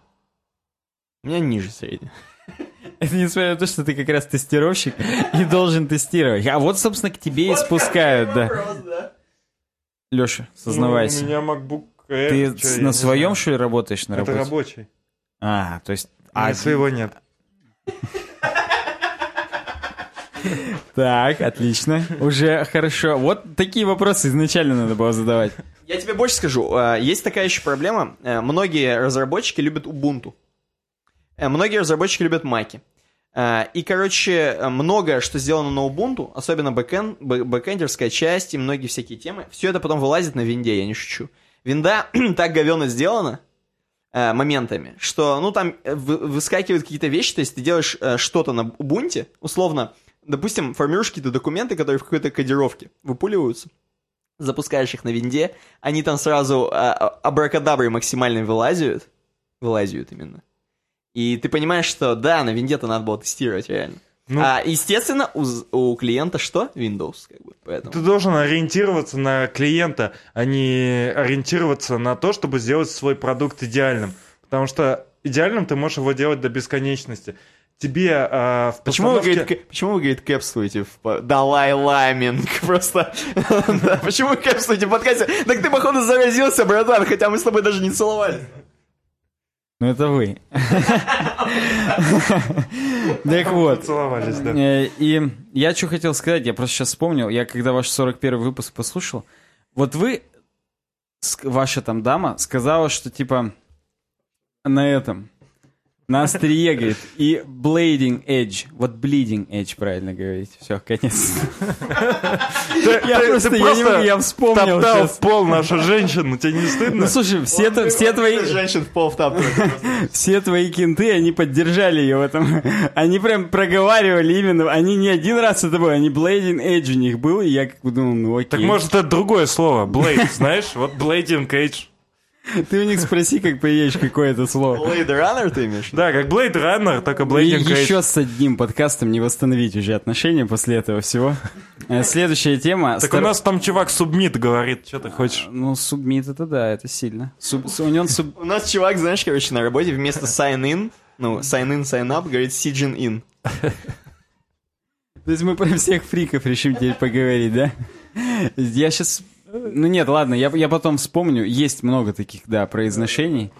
У меня ниже среднего. Это несмотря на то, что ты как раз тестировщик и должен тестировать. А вот, собственно, к тебе и спускают, да. Леша, сознавайся. Ну, у меня MacBook Air. Ты на своем, что ли, работаешь на Это работе? рабочий. А, то есть А своего нет. Так, отлично. Уже хорошо. Вот такие вопросы изначально надо было задавать. Я тебе больше скажу. э, Есть такая еще проблема. Э, Многие разработчики любят Ubuntu. Э, Многие разработчики любят Маки. И, короче, многое, что сделано на Ubuntu, особенно бэкэн, бэ- бэкэндерская часть и многие всякие темы, все это потом вылазит на винде, я не шучу. Винда так говенно сделана моментами, что, ну, там вы- выскакивают какие-то вещи, то есть ты делаешь э, что-то на Ubuntu, условно, допустим, формируешь какие-то документы, которые в какой-то кодировке выпуливаются, запускаешь их на винде, они там сразу а, а, абракадаброй максимально вылазят, вылазят именно. И ты понимаешь, что да, на винде-то надо было тестировать реально. Ну- а, естественно, у, у клиента что? Windows, как бы, поэтому. Ты должен ориентироваться на клиента, а не ориентироваться на то, чтобы сделать свой продукт идеальным. Потому что идеальным ты можешь его делать до бесконечности. Тебе а, в Почему вы, постановке- говорит, к- почему вы, говорит, кэпствуете в Далай Ламинг? Просто... Почему вы кэпствуете в подкасте? Так ты, походу, заразился, братан, хотя мы с тобой даже не целовались. Ну, это вы. Так вот. Поцеловались, да. Э, И я что хотел сказать, я просто сейчас вспомнил, я когда ваш 41 выпуск послушал, вот вы, ваша там дама, сказала, что типа на этом, на острие, говорит, и bleeding edge, вот bleeding edge правильно говорить, все, конец. Я просто, я не могу, я вспомнил топтал сейчас. в пол нашу женщину, тебе не стыдно? Ну слушай, все, тво- все твои... Женщин в пол Все твои кенты, они поддержали ее в этом. Они прям проговаривали именно. Они не один раз это было, они Blading Edge у них был, и я как бы думал, ну окей. Так может это другое слово, Blade, знаешь? Вот Blading Cage. Ты у них спроси, как поедешь, какое это слово. Blade Runner ты имеешь? Да, как Blade Runner, только И Blading Cage. еще с одним подкастом не восстановить уже отношения после этого всего. Э, Следующая тема. Так Стар- у нас там чувак Субмит говорит, что ты хочешь. Ну, субмит это да, это сильно. Суб- У него суб... У нас чувак, знаешь, короче, на работе вместо sign in, ну, sign in, sign up, говорит sign in. То есть мы про всех фриков решим теперь поговорить, да? Я сейчас... Ну нет, ладно, я, я потом вспомню. Есть много таких, да, произношений.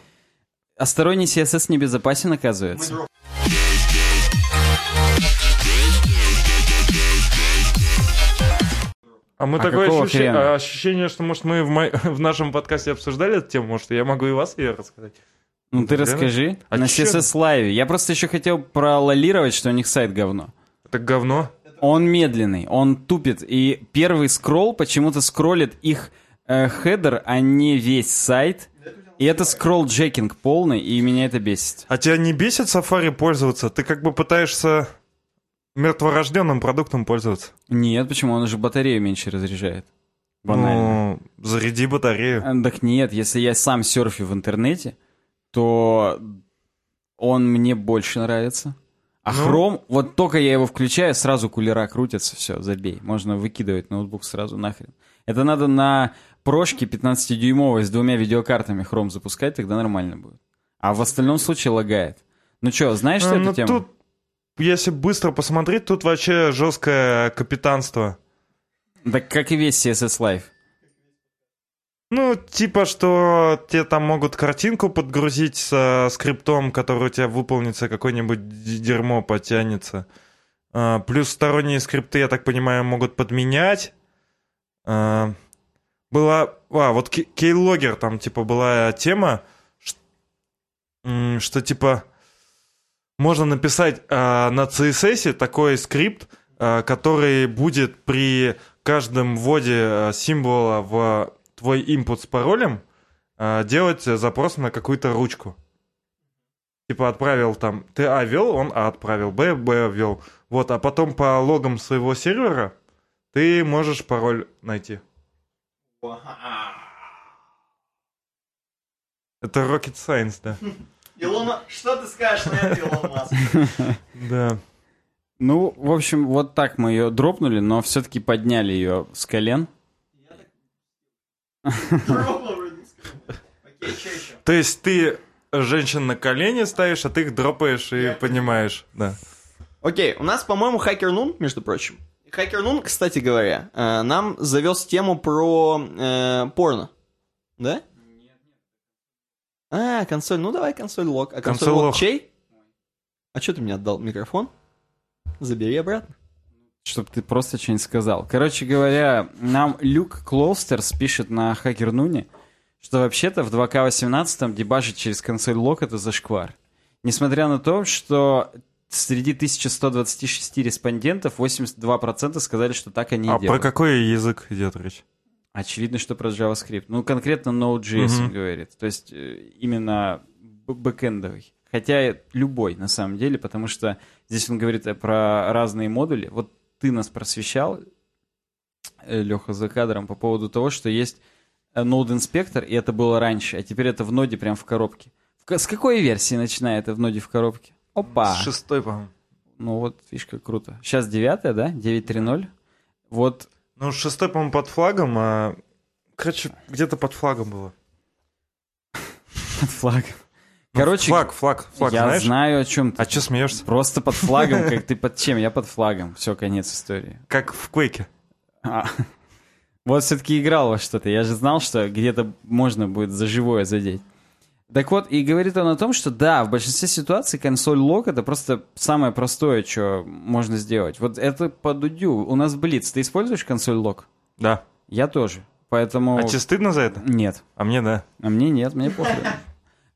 А сторонний CSS небезопасен, оказывается. А мы А такое ощущение, хрена? а ощущение, что, может, мы в, мо- в нашем подкасте обсуждали эту тему, может, я могу и вас ее рассказать. Ну ты Реально? расскажи. А На чё? CSS Live. Я просто еще хотел прололировать, что у них сайт говно. Это говно. Он медленный, он тупит. И первый скролл почему-то скроллит их э, хедер, а не весь сайт. И это scroll-jacking полный, и меня это бесит. А тебя не бесит Safari пользоваться? Ты как бы пытаешься мертворожденным продуктом пользоваться. Нет, почему? Он же батарею меньше разряжает. Банально. Ну, заряди батарею. А, Так нет, если я сам серфю в интернете, то он мне больше нравится. А Ну. Chrome, вот только я его включаю, сразу кулера крутятся, все, забей. Можно выкидывать ноутбук сразу нахрен. Это надо на прошке 15-дюймовой с двумя видеокартами Chrome запускать, тогда нормально будет. А в остальном случае лагает. Ну что, знаешь, что это ну, тема? тут, если быстро посмотреть, тут вообще жесткое капитанство. Так как и весь CSS Live. Ну, типа, что тебе там могут картинку подгрузить со скриптом, который у тебя выполнится, какое-нибудь дерьмо потянется. А, плюс сторонние скрипты, я так понимаю, могут подменять. А, была... А, вот Кей- Keylogger, там, типа, была тема, м, что, типа, можно написать а, на CSS такой скрипт, который будет при каждом вводе символа в твой input с паролем а, делать запрос на какую-то ручку. Типа отправил там, ты А ввел, он А отправил, Б, Б ввел. Вот, а потом по логам своего сервера ты можешь пароль найти. Это rocket science, да. Илон, что ты скажешь на это, Илон Маск? Да. Ну, в общем, вот так мы ее дропнули, но все-таки подняли ее с колен. Окей, что еще? То есть ты женщин на колени ставишь, а ты их дропаешь и понимаешь. Да. Окей, у нас, по-моему, Хакер Нун, между прочим. Хакер Нун, кстати говоря, э, нам завез тему про э, порно. Да? А, консоль. Ну давай консоль лог. А консоль, Консоль лог. чей? А что ты мне отдал микрофон? Забери обратно. Чтобы ты просто что-нибудь сказал. Короче говоря, нам Люк Клоустерс пишет на Хакер Нуне, что вообще-то в 2К18 дебажить через консоль лок это зашквар. Несмотря на то, что среди 1126 респондентов 82% сказали, что так они и А делают. про какой язык идет речь? Очевидно, что про JavaScript. Ну, конкретно Node.js он Мгм. говорит. То есть э, именно бэкэндовый. Хотя любой, на самом деле, потому что здесь он говорит э, про разные модули. Вот ты нас просвещал, Леха, за кадром по поводу того, что есть э, Node Inspector, и это было раньше, а теперь это в ноде прям в коробке. В С какой версии начинает это в ноде в коробке? Опа! С шестой, по-моему. Ну вот, видишь, как круто. Сейчас девятая, да? 9.3.0. Вот Ну, шестой, по-моему, под флагом, а... Короче, где-то под флагом было. под флагом. Ну, Короче, Флаг, флаг, флаг, я знаешь? знаю, о чем ты. А что смеешься? Просто под флагом, как ты под чем? Я под флагом. Все, конец истории. Как в Квейке. А. Вот все-таки играл во что-то. Я же знал, что где-то можно будет за живое задеть. Так вот, и говорит он о том, что да, в большинстве ситуаций консоль лог это просто самое простое, что можно сделать. Вот это по дудю. У нас Блиц. Ты используешь консоль лог? Да. Я тоже. Поэтому... А тебе стыдно за это? Нет. А мне да. А мне нет, мне похуй.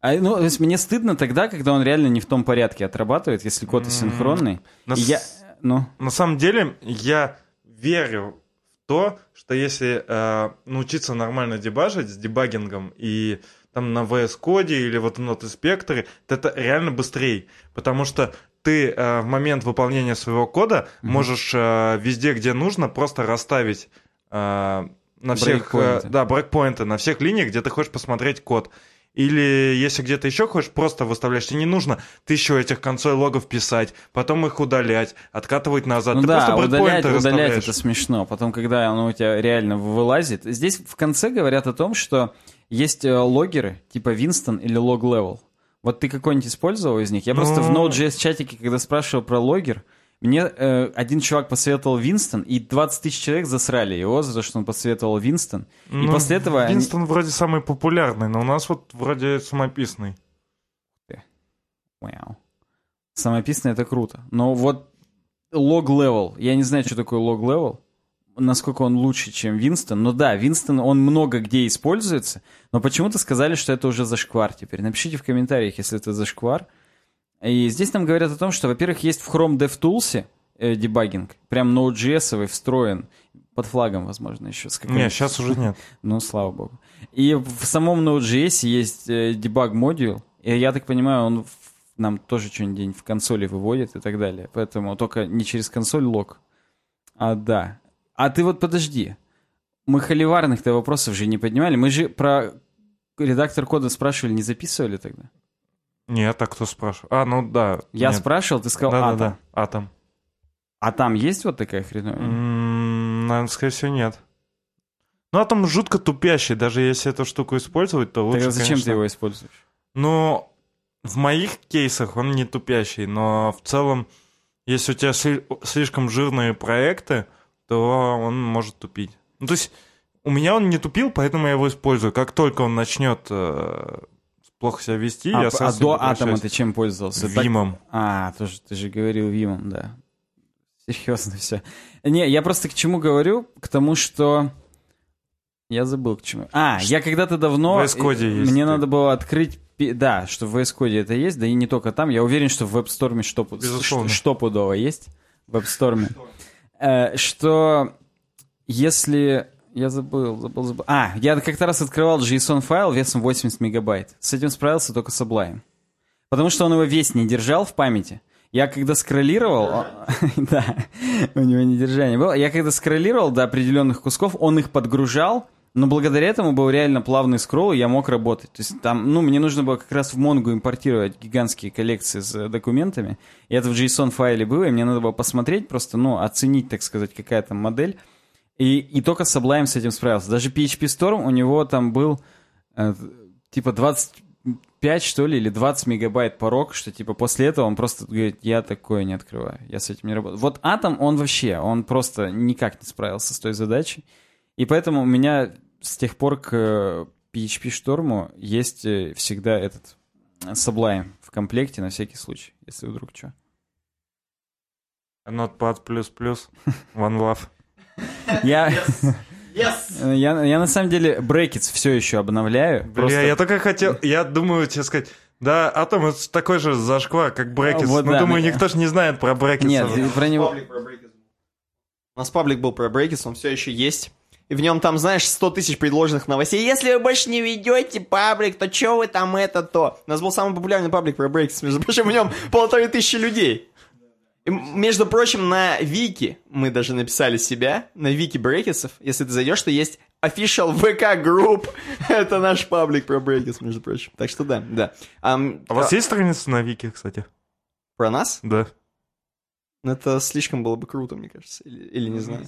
А, ну, то есть мне стыдно тогда, когда он реально не в том порядке отрабатывает, если код асинхронный. На И я... Ну, На самом деле, я верю в то, что если э, научиться нормально дебажить с дебагингом и там на VS Code или вот Node Inspector, то это реально быстрее. Потому что ты э, в момент выполнения своего кода можешь э, везде, где нужно, просто расставить э, на всех... э, Брейкпоинты. да, брейкпоинты на всех линиях, где ты хочешь посмотреть код. Или если где-то еще хочешь, просто выставляешь. Тебе не нужно тысячу этих консоль логов писать, потом их удалять, откатывать назад. ну ты да, просто удалять, удалять это смешно. Потом, когда оно у тебя реально вылазит. Здесь в конце говорят о том, что есть э, логеры, типа Winston или Log Level. Вот ты какой-нибудь использовал из них? Я просто в Ну- Node.js чатике, когда спрашивал про логер, мне э, один чувак посоветовал Winston, и 20 тысяч человек засрали его за то, что он посоветовал. И Ну, после этого... они- Винстон вроде самый популярный, но у нас вот вроде самописный. Вау. Самописный это круто. Но вот лог level, я не знаю, что такое лог level, насколько он лучше, чем Винстон. Но да, Винстон, он много где используется, но почему-то сказали, что это уже зашквар теперь. Напишите в комментариях, если это зашквар. И здесь нам говорят о том, что, во-первых, есть в Chrome DevTools э, дебагинг, прям Node.js встроен, под флагом, возможно, еще. С Не, какой-нибудь- сейчас уже нет. ну, слава богу. И в самом Node.js есть э, дебаг модуль, и я так понимаю, он в- нам тоже что-нибудь в консоли выводит и так далее. Поэтому только не через консоль лог. А, да. А ты вот подожди. Мы холиварных-то вопросов же не поднимали. Мы же про редактор кода спрашивали, не записывали тогда? Нет, а кто спрашивал? А, ну да. Я нет. спрашивал, ты сказал да, атом. да, да, атом. А там есть вот такая хреновая? М, Наверное, скорее всего, нет. Ну, атом жутко тупящий, даже если эту штуку использовать, то лучше, Тогда зачем конечно- ты его используешь? Ну, в моих кейсах он не тупящий, но в целом, если у тебя сли- слишком жирные проекты, то он может тупить. Ну, то есть, у меня он не тупил, поэтому я его использую. Как только он начнет э, плохо себя вести, а, я а до атома ты чем пользовался? Так- Вимом. А, тоже ты же говорил Вимом, да. Серьезно все. Не, я просто к чему говорю? К тому, что... Я забыл к чему. А, я когда-то давно... В Code есть Мне это. надо было открыть... Да, что в VS Code это есть, да и не только там. Я уверен, что в WebStorm что, пу- Безусловно. что, что пудово есть. В WebStorm. Э, что если... Я забыл, забыл, забыл. А, я как-то раз открывал JSON-файл весом 80 мегабайт. С этим справился только Sublime. Потому что он его весь не держал в памяти. Я когда скроллировал... Да, у него недержание было. Я когда скроллировал до определенных кусков, он их подгружал, но благодаря этому был реально плавный скролл, и я мог работать. То есть там, ну, мне нужно было как раз в Mongo импортировать гигантские коллекции с э, документами. И это в JSON-файле было, и мне надо было посмотреть, просто, ну, оценить, так сказать, какая там модель. И, и только Sublime с этим справился. Даже PHP Storm у него там был э, типа 25, что ли, или 20 мегабайт порог, что типа после этого он просто говорит, я такое не открываю, я с этим не работаю. Вот Atom, он вообще, он просто никак не справился с той задачей. И поэтому у меня с тех пор к э, PHP Storm есть э, всегда этот Sublime в комплекте на всякий случай, если вдруг что. Notepad++, One Love. Я, Yes! я, я на самом деле Brackets все еще обновляю. Бля, Просто- я только хотел... Я думаю, тебе сказать... Да, Атом это такой же зашквар, как Брекетс. Вот Но да, думаю, но- никто же не знает про Брекетс. Нет, про него... У нас паблик был про Брекетс, он все еще есть. И в нем там, знаешь, 100 тысяч предложенных новостей. Если вы больше не ведете паблик, то что вы там это, то? У нас был самый популярный паблик про Брекетс, между прочим, в нем полторы тысячи людей. И, между прочим, на Вики мы даже написали себя, на Вики Брекетсов, если ты зайдешь, то есть official VK Group. Это наш паблик про Брекетс, между прочим. Так что да, да. А у вас а, есть страница на Вики, кстати? Про нас? Да. Ну, Это слишком было бы круто, мне кажется. Или, или не знаю.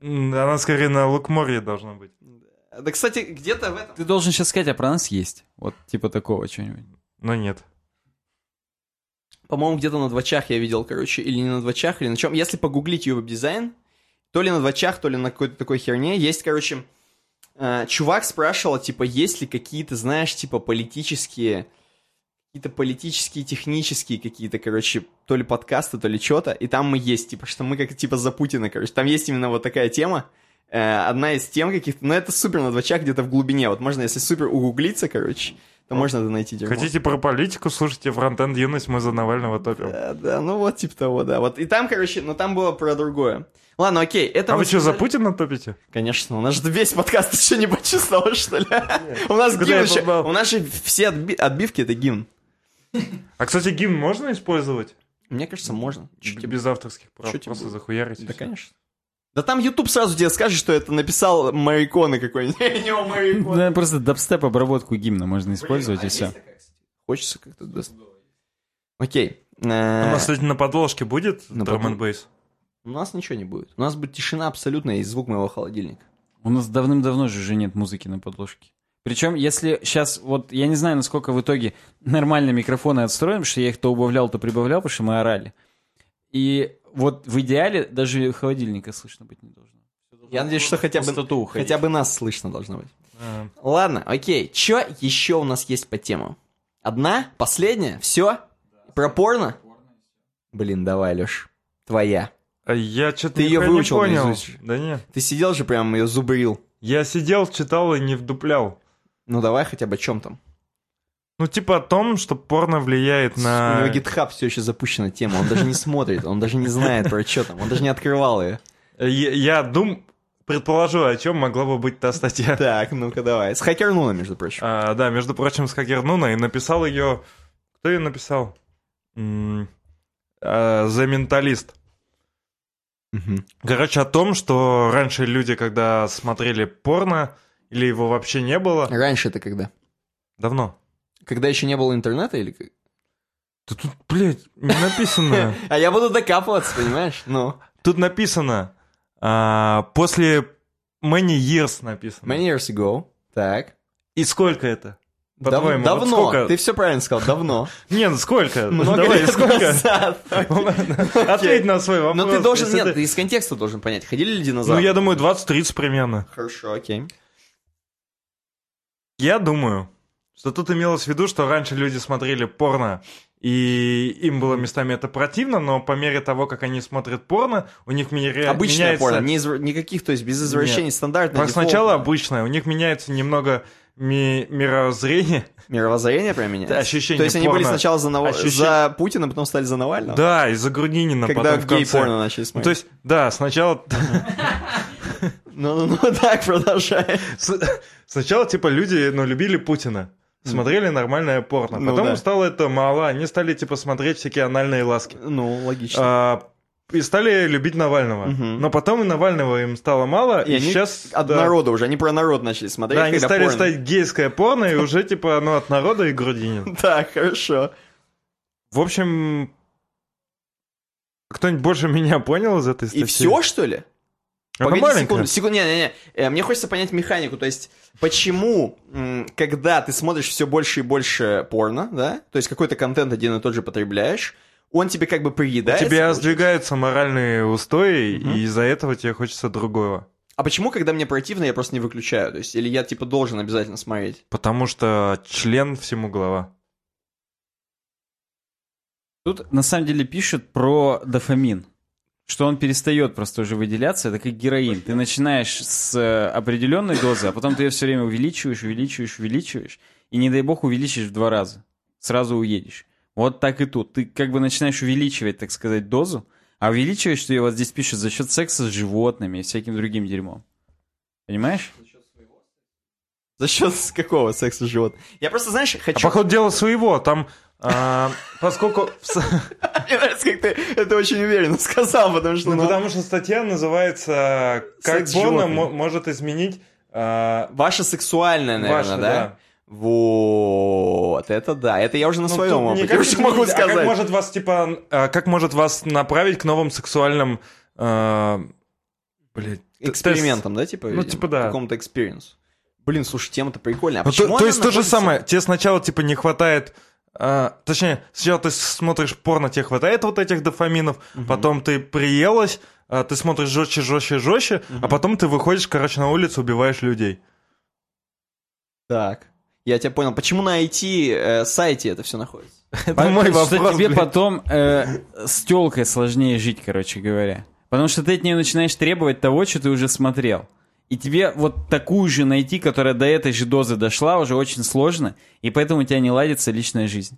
М, Она скорее на Лукморье должна быть. Да, кстати, где-то в этом... Ты должен сейчас сказать, а про нас есть. Вот типа такого что-нибудь. Но нет. По-моему, где-то на двачах я видел, короче, или не на двачах, или на чем. Если погуглить веб дизайн, то ли на двачах, то ли на какой-то такой херне, есть, короче, э, чувак спрашивал, типа, есть ли какие-то, знаешь, типа, политические, какие-то политические, технические какие-то, короче, то ли подкасты, то ли что-то, и там мы есть, типа, что мы как, типа, за Путина, короче. Там есть именно вот такая тема, одна из тем каких-то, но это супер на двачах где-то в глубине, вот можно, если супер угуглиться, короче, то можно это найти дерьмо. Хотите про политику, слушайте фронтенд юность, мы за Навального топим. Да, да, ну вот типа того, да. Вот и там, короче, ну там было про другое. Ладно, окей, это А мы вы что, за сказали- Путина топите? Конечно, у нас же весь подкаст еще не почувствовал, что ли? У нас гимн еще-? У нас же все отби- отбивки это гимн. А, кстати, гимн можно использовать? Мне кажется, можно. Без авторских прав, просто захуярить. Да, конечно. Да там YouTube сразу тебе скажет, что это написал Мариконы какой-нибудь. Да, просто дабстеп обработку гимна можно использовать и все. Хочется как-то... Окей. У Э, нас, кстати, на подложке будет На драм бейс? У нас ничего не будет. У нас будет тишина абсолютная и звук моего холодильника. У нас давным-давно же уже нет музыки на подложке. Причем, если сейчас, вот я не знаю, насколько в итоге нормально микрофоны отстроим, что я их то убавлял, то прибавлял, потому что мы орали. И вот в идеале даже холодильника слышно быть не должно. Я надеюсь, что хотя бы, хотя бы нас слышно должно быть. А, Ладно, окей. Что еще у нас есть по тему? Одна? Последняя? Все? Про порно? Блин, давай, Леш. Твоя. А я что-то Ты её выучил не понял. наизусть? Да нет. Ты сидел же прям ее зубрил. Я сидел, читал и не вдуплял. Ну давай хотя бы о чем там. Ну, типа о том, что порно влияет У на... него GitHub все еще запущена тема, он даже не смотрит, он даже не знает про что там, он даже не открывал ее. Я, дум... предположу, о чем могла бы быть та статья. Так, ну-ка давай. С хакернуна, между прочим. А, да, между прочим, с Хакернуна, и написал ее... Кто ее написал? М, а, The Mentalist. Мгм. Короче, о том, что раньше люди, когда смотрели порно, или его вообще не было, Раньше это когда? давно. Когда еще не было интернета или как? Да тут, блядь, не написано. А я буду докапываться, понимаешь? Ну. Тут написано, а, после many years написано. Many years ago. Так. И сколько это? Дав- По-твоему, вот давно. сколько? Ты все правильно сказал, давно. Нет, ну сколько? Ну, Много Давай, лет сколько? назад. Ответь на свой вопрос. Но ты должен, нет, ты- из контекста должен понять. Ходили ли Ну, динозавры? я думаю, 20-30 примерно. Хорошо, окей. Я думаю, что тут имелось в виду, что раньше люди смотрели порно, и им было местами это противно, но по мере того, как они смотрят порно, у них мире- Обычное меняется... порно, не изв- никаких, то есть без извращений, стандартное. Сначала обычное, у них меняется немного ми- мировоззрение. Мировоззрение прям меняется. Да, ощущение То есть они были порно. сначала за, Нав- Ощущение- за Путина, потом стали за Навального? Да, из-за Грудинина Когда потом в конце. гей-порно начали Ну, смотреть. то есть, да, сначала... Ну-ну-ну, так, продолжай. Сначала, типа, люди, ну, любили Путина. Смотрели нормальное порно. Ну Потом да. стало это мало. Они стали, типа, смотреть всякие анальные ласки. Ну, логично. А, и стали любить Навального. Мгм. Но потом и Навального им стало мало, и, и они сейчас... от да, народа уже, они про народ начали смотреть. Да, они стали порно. стать гейское порно, и уже, типа, ну, от народа и Грудинин. Так, хорошо. В общем, кто-нибудь больше меня понял из этой статьи? И все, что ли? Она Погоди маленькая. секунду, секунду, не-не-не. Э, Мне хочется понять механику, то есть, почему, когда ты смотришь все больше и больше порно, да, то есть какой-то контент один и тот же потребляешь, он тебе как бы У приедается. тебя получается? сдвигаются моральные устои, Мгм. и из-за этого тебе хочется другого. А почему, когда мне противно, я просто не выключаю? То есть, или я, типа, должен обязательно смотреть? Потому что член всему голова. Тут на самом деле пишут про дофамин. Что он перестает просто уже выделяться, это как героин. Ты начинаешь с э, определенной дозы, а потом ты ее все время увеличиваешь, увеличиваешь, увеличиваешь, и не дай бог увеличишь в два раза. Сразу уедешь. Вот так и тут. Ты как бы начинаешь увеличивать, так сказать, дозу, а увеличиваешь ты ее, вот здесь пишут, за счет секса с животными и всяким другим дерьмом. Понимаешь? За счет какого секса живот? Я просто, знаешь, А хочу... по ходу дела своего, там, а, поскольку... Мне нравится, как ты это очень уверенно сказал, потому что... Ну, ну, потому что статья называется «Как мо- может изменить а, Ваша сексуальная, наверное, ваше, да? да. Вот, это да. Это я уже на Ну, своем опыте как уже могу а как сказать. может вас, типа, а, как может вас направить к новым сексуальным... а, Экспериментом, да, типа? Ну, видимо? типа да. Какому-то experience у. Блин, слушай, тема-то прикольная. А Ну, то, то есть то же самое, тебе сначала типа не хватает, а, точнее, сначала ты смотришь порно, тебе хватает вот этих дофаминов, потом ты приелась, а, ты смотришь жестче, жестче, жестче, а потом ты выходишь, короче, на улицу, убиваешь людей. Так. Я тебя понял. Почему на IT-сайте это все находится? Это мой Что вопрос, тебе потом э, с телкой сложнее жить, короче говоря. Потому что ты от нее начинаешь требовать того, что ты уже смотрел. И тебе вот такую же найти, которая до этой же дозы дошла, уже очень сложно, и поэтому у тебя не ладится личная жизнь.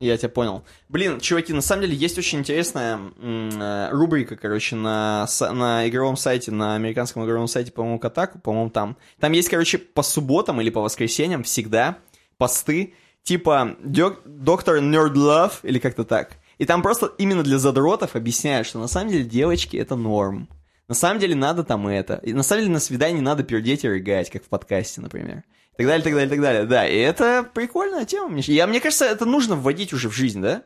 Я тебя понял. Блин, чуваки, на самом деле есть очень интересная э, рубрика, короче, на, на игровом сайте, на американском игровом сайте, по-моему, Катаку, по-моему, там. Там есть, короче, по субботам или по воскресеньям всегда посты, типа «Док- «Доктор Nerd Love» или как-то так. И там просто именно для задротов объясняют, что на самом деле девочки — это норм. На самом деле надо там это. И на самом деле на свидании надо пердеть и рыгать, как в подкасте, например. И так далее, так далее, так далее. Да, и это прикольная тема. мне- Я, мне кажется, это нужно вводить уже в жизнь, да?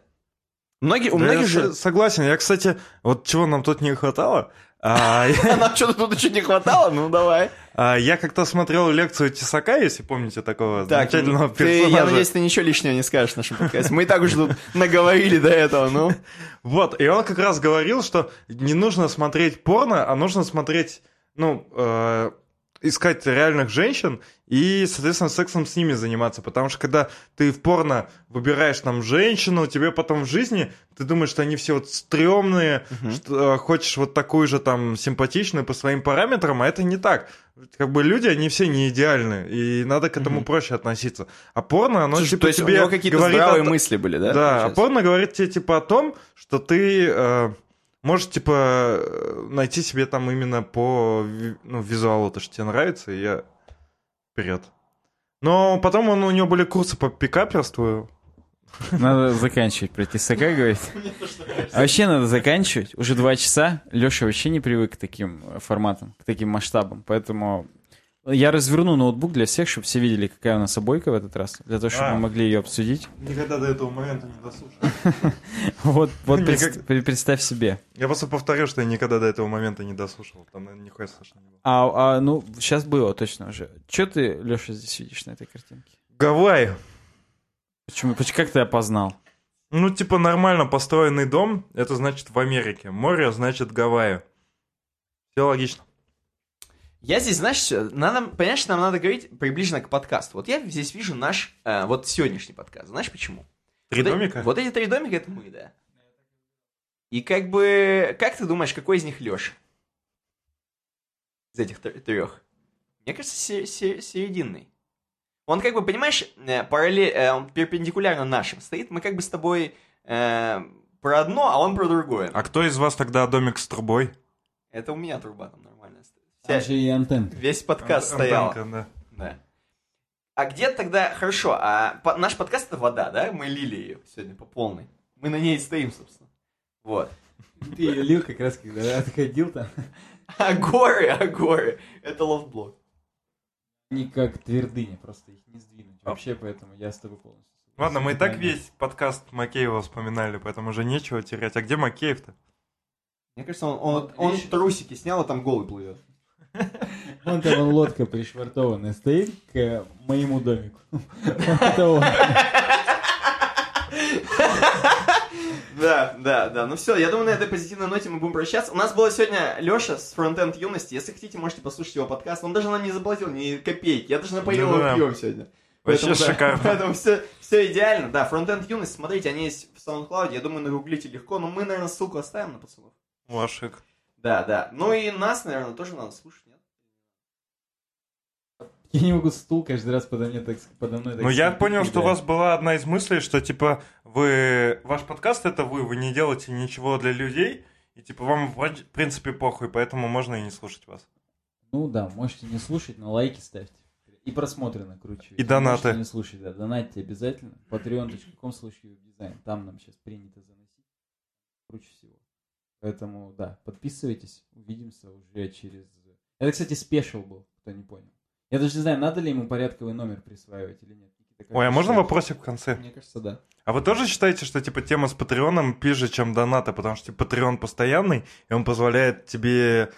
Многие, у Да, многих я же... согласен. Я, кстати, вот чего нам тут не хватало, а, я- Нам что-то тут чуть не хватало, ну давай. а, я как-то смотрел лекцию Тесака, если помните такого Так, замечательного ты, я персонажа. надеюсь, ты ничего лишнего не скажешь в нашем подкасте. Мы и так уже тут наговорили до этого, ну. Вот, и он как раз говорил, что не нужно смотреть порно, а нужно смотреть, ну, э, искать реальных женщин и, соответственно, сексом с ними заниматься. Потому что когда ты в порно выбираешь там женщину, тебе потом в жизни, ты думаешь, что они все вот стрёмные, что э, хочешь вот такую же там симпатичную по своим параметрам, а это не так. Как бы люди, они все не идеальны, и надо к этому проще относиться. А порно, оно Слушай, типа то есть у тебе него какие-то говорит о здравые т- мысли были, да? да, а порно говорит тебе типа о том, что ты э, можешь типа найти себе там именно по ну, визуалу, то, что тебе нравится, и я вперед. Но потом он, у него были курсы по пикаперству. Надо заканчивать про тесака говорить. А вообще надо заканчивать. Уже два часа. Леша вообще не привык к таким форматам, к таким масштабам. Поэтому я разверну ноутбук для всех, чтобы все видели, какая у нас обойка в этот раз. Для того, чтобы А. мы могли ее обсудить. Никогда до этого момента не дослушал. Вот, вот представь себе. Я просто повторю, что я никогда до этого момента не дослушал. Там, нихуя слышно не было. А, а, ну, сейчас было точно уже. Че ты, Леша, здесь видишь на этой картинке? Гавайи. Почему, поч- как ты опознал? Ну, типа, нормально построенный дом, это значит в Америке. Море значит Гавайи. Все логично. Я здесь, знаешь, надо, понимаешь, что нам надо говорить приближенно к подкасту. Вот я здесь вижу наш, э, вот сегодняшний подкаст. Знаешь почему? Три вот э- домика? вот эти три домика, это мы, да. И как бы, как ты думаешь, какой из них Леша? Из этих тр- трех? Мне кажется, се- се- серединный. Он как бы, понимаешь, э, параллель, э, он перпендикулярно нашим стоит. Мы как бы с тобой э, про одно, а он про другое. А кто из вас тогда домик с трубой? Это у меня труба там. Там же и антенна. Весь подкаст Ан- стоял. антенка, да. Да. А где тогда, хорошо, а по- наш подкаст это вода, да? Мы лили ее сегодня по полной. Мы на ней стоим, собственно. Вот. Ты ее лил как раз, когда отходил там. А горы, а горы. Это лофтблог. Они как твердыня, просто их не сдвинуть. Вообще, поэтому я с тобой полностью. Ладно, мы и так весь подкаст Макеева вспоминали, поэтому уже нечего терять. А где Макеев-то? Мне кажется, он, он, он трусики снял, а там голый плывет. Вон там вон лодка пришвартованная стоит к моему домику. Он. Да, да, да. Ну все, я думаю, на этой позитивной ноте мы будем прощаться. У нас было сегодня Леша с Frontend Юности. Если хотите, можете послушать его подкаст. Он даже нам не заплатил ни копейки. Я даже напоил его пивом сегодня. Вообще Поэтому, да, шикарно. Поэтому все, все идеально. Да, Frontend Юность, смотрите, они есть в SoundCloud. Я думаю, нагуглите легко. Но мы, наверное, ссылку оставим на пацанов. Вашик. Да, да. Ну и нас, наверное, тоже надо слушать, нет? Я не могу стул каждый раз подо, мне так, подо мной так Ну, я понял, что у вас была одна из мыслей, что, типа, вы... Ваш подкаст — это вы, вы не делаете ничего для людей, и, типа, вам, в принципе, похуй, поэтому можно и не слушать вас. Ну да, можете не слушать, но лайки ставьте. И просмотры накручивайте. И донаты. Можете не слушать, да, донатьте обязательно. Patreon.com случае дизайн. Там нам сейчас принято заносить. Круче всего. Поэтому, да, подписывайтесь. Увидимся уже через... Это, кстати, спешл был, кто не понял. Я даже не знаю, надо ли ему порядковый номер присваивать или нет. Никита, Ой, а можно считаешь? вопросик в конце? Мне кажется, да. А вы тоже считаете, что, типа, тема с Патреоном пиже, чем донаты? Потому что, типа, Патреон постоянный, и он позволяет тебе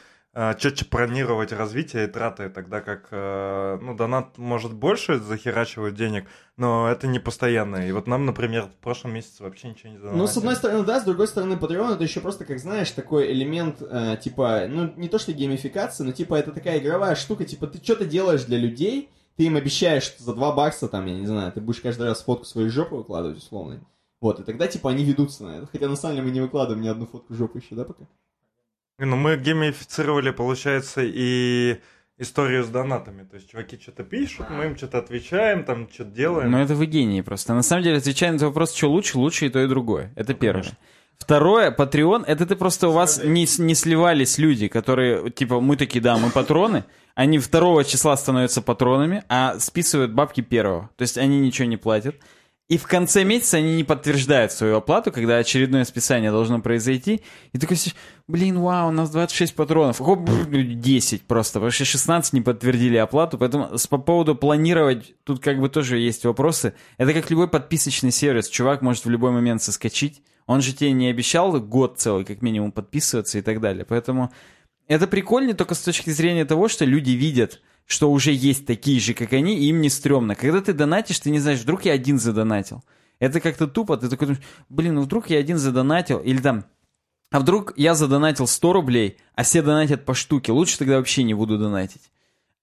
четче планировать развитие и траты, тогда как, э, ну, донат может больше захерачивать денег, но это не постоянно. И вот нам, например, в прошлом месяце вообще ничего не задонатили. Ну, с одной стороны, да, с другой стороны, Patreon это еще просто, как знаешь, такой элемент, э, типа, ну, не то что геймификация, но, типа, это такая игровая штука, типа, ты что-то делаешь для людей, ты им обещаешь, что за 2 бакса, там, я не знаю, ты будешь каждый раз фотку своей жопы выкладывать, условно. Вот, и тогда, типа, они ведутся на это. Хотя, на самом деле, мы не выкладываем ни одну фотку жопы еще, да, пока? Ну, мы геймифицировали, получается, и историю с донатами. То есть чуваки что-то пишут, мы им что-то отвечаем, там что-то делаем. Ну, это вы гении просто. На самом деле, отвечая на этот вопрос, что лучше, лучше и то, и другое. Это первое. конечно. Второе, Patreon, это ты просто у вас не, не сливались люди, которые, типа, мы такие, да, мы патроны, они второго числа становятся патронами, а списывают бабки первого. То есть они ничего не платят. И в конце месяца они не подтверждают свою оплату, когда очередное списание должно произойти. И такой, блин, вау, у нас 26 патронов. Хоп, бррр, 10 просто, что 16 не подтвердили оплату. Поэтому по поводу планировать, тут как бы тоже есть вопросы. Это как любой подписочный сервис. Чувак может в любой момент соскочить. Он же тебе не обещал год целый, как минимум, подписываться и так далее. Поэтому это прикольно только с точки зрения того, что люди видят, что уже есть такие же, как они, и им не стрёмно. Когда ты донатишь, ты не знаешь, вдруг я один задонатил. Это как-то тупо, ты такой думаешь, блин, ну вдруг я один задонатил, или там, а вдруг я задонатил 100 рублей, а все донатят по штуке, лучше тогда вообще не буду донатить.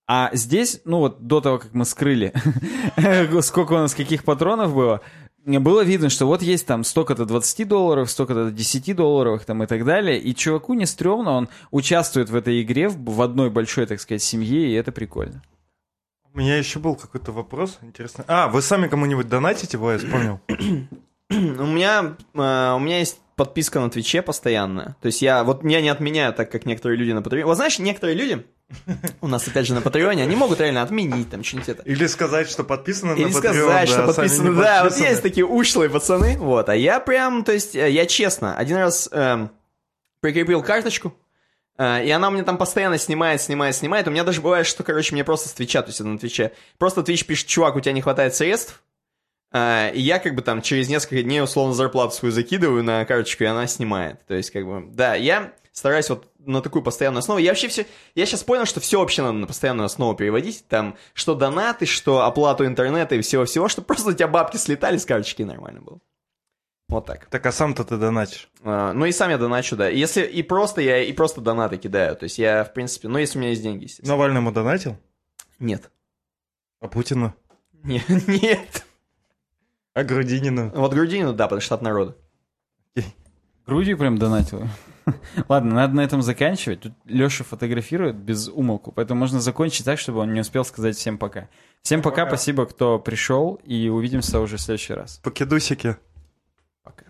А здесь, ну вот до того, как мы скрыли, сколько у нас каких патронов было, было видно, что вот есть там столько-то 20 долларов, столько-то 10 долларовых там и так далее, и чуваку не стрёмно, он участвует в этой игре в, в одной большой, так сказать, семье, и это прикольно. У меня еще был какой-то вопрос интересный. А, вы сами кому-нибудь донатите, я вспомнил? У меня, э, у меня есть подписка на Твиче постоянная. То есть я, вот я не отменяю, так как некоторые люди на Патреоне. Вот знаешь, некоторые люди, у нас опять же на Патреоне, они могут реально отменить там что-нибудь это. Или сказать, что подписано Или на Patreon, сказать, что да, сами подписаны. не Да, вот есть такие ушлые пацаны. Вот, а я прям, то есть, э, я честно, один раз эм, прикрепил карточку, э, и она мне там постоянно снимает, снимает, снимает. У меня даже бывает, что, короче, мне просто с Твича, то есть на Твиче, просто Твич пишет, чувак, у тебя не хватает средств, э, и я как бы там через несколько дней условно зарплату свою закидываю на карточку, и она снимает. То есть, как бы, да, я стараюсь вот на такую постоянную основу. Я вообще все... Я сейчас понял, что все вообще надо на постоянную основу переводить. Там, что донаты, что оплату интернета и всего-всего, чтобы просто у тебя бабки слетали с карточки нормально было. Вот так. Так, а сам-то ты донатишь? А, ну и сам я доначу, да. И Если и просто я и просто донаты кидаю. То есть я, в принципе, ну если у меня есть деньги, естественно. Навальному донатил? Нет. А Путину? Не- Нет. А Грудинину? Вот Грудинину, да, потому что от народа. Грудью прям донатил. Ладно, надо на этом заканчивать. Тут Леша фотографирует без умолку, поэтому можно закончить так, чтобы он не успел сказать всем пока. Всем пока, Пока. спасибо, кто пришел, и увидимся уже в следующий раз. Покедусики. Пока.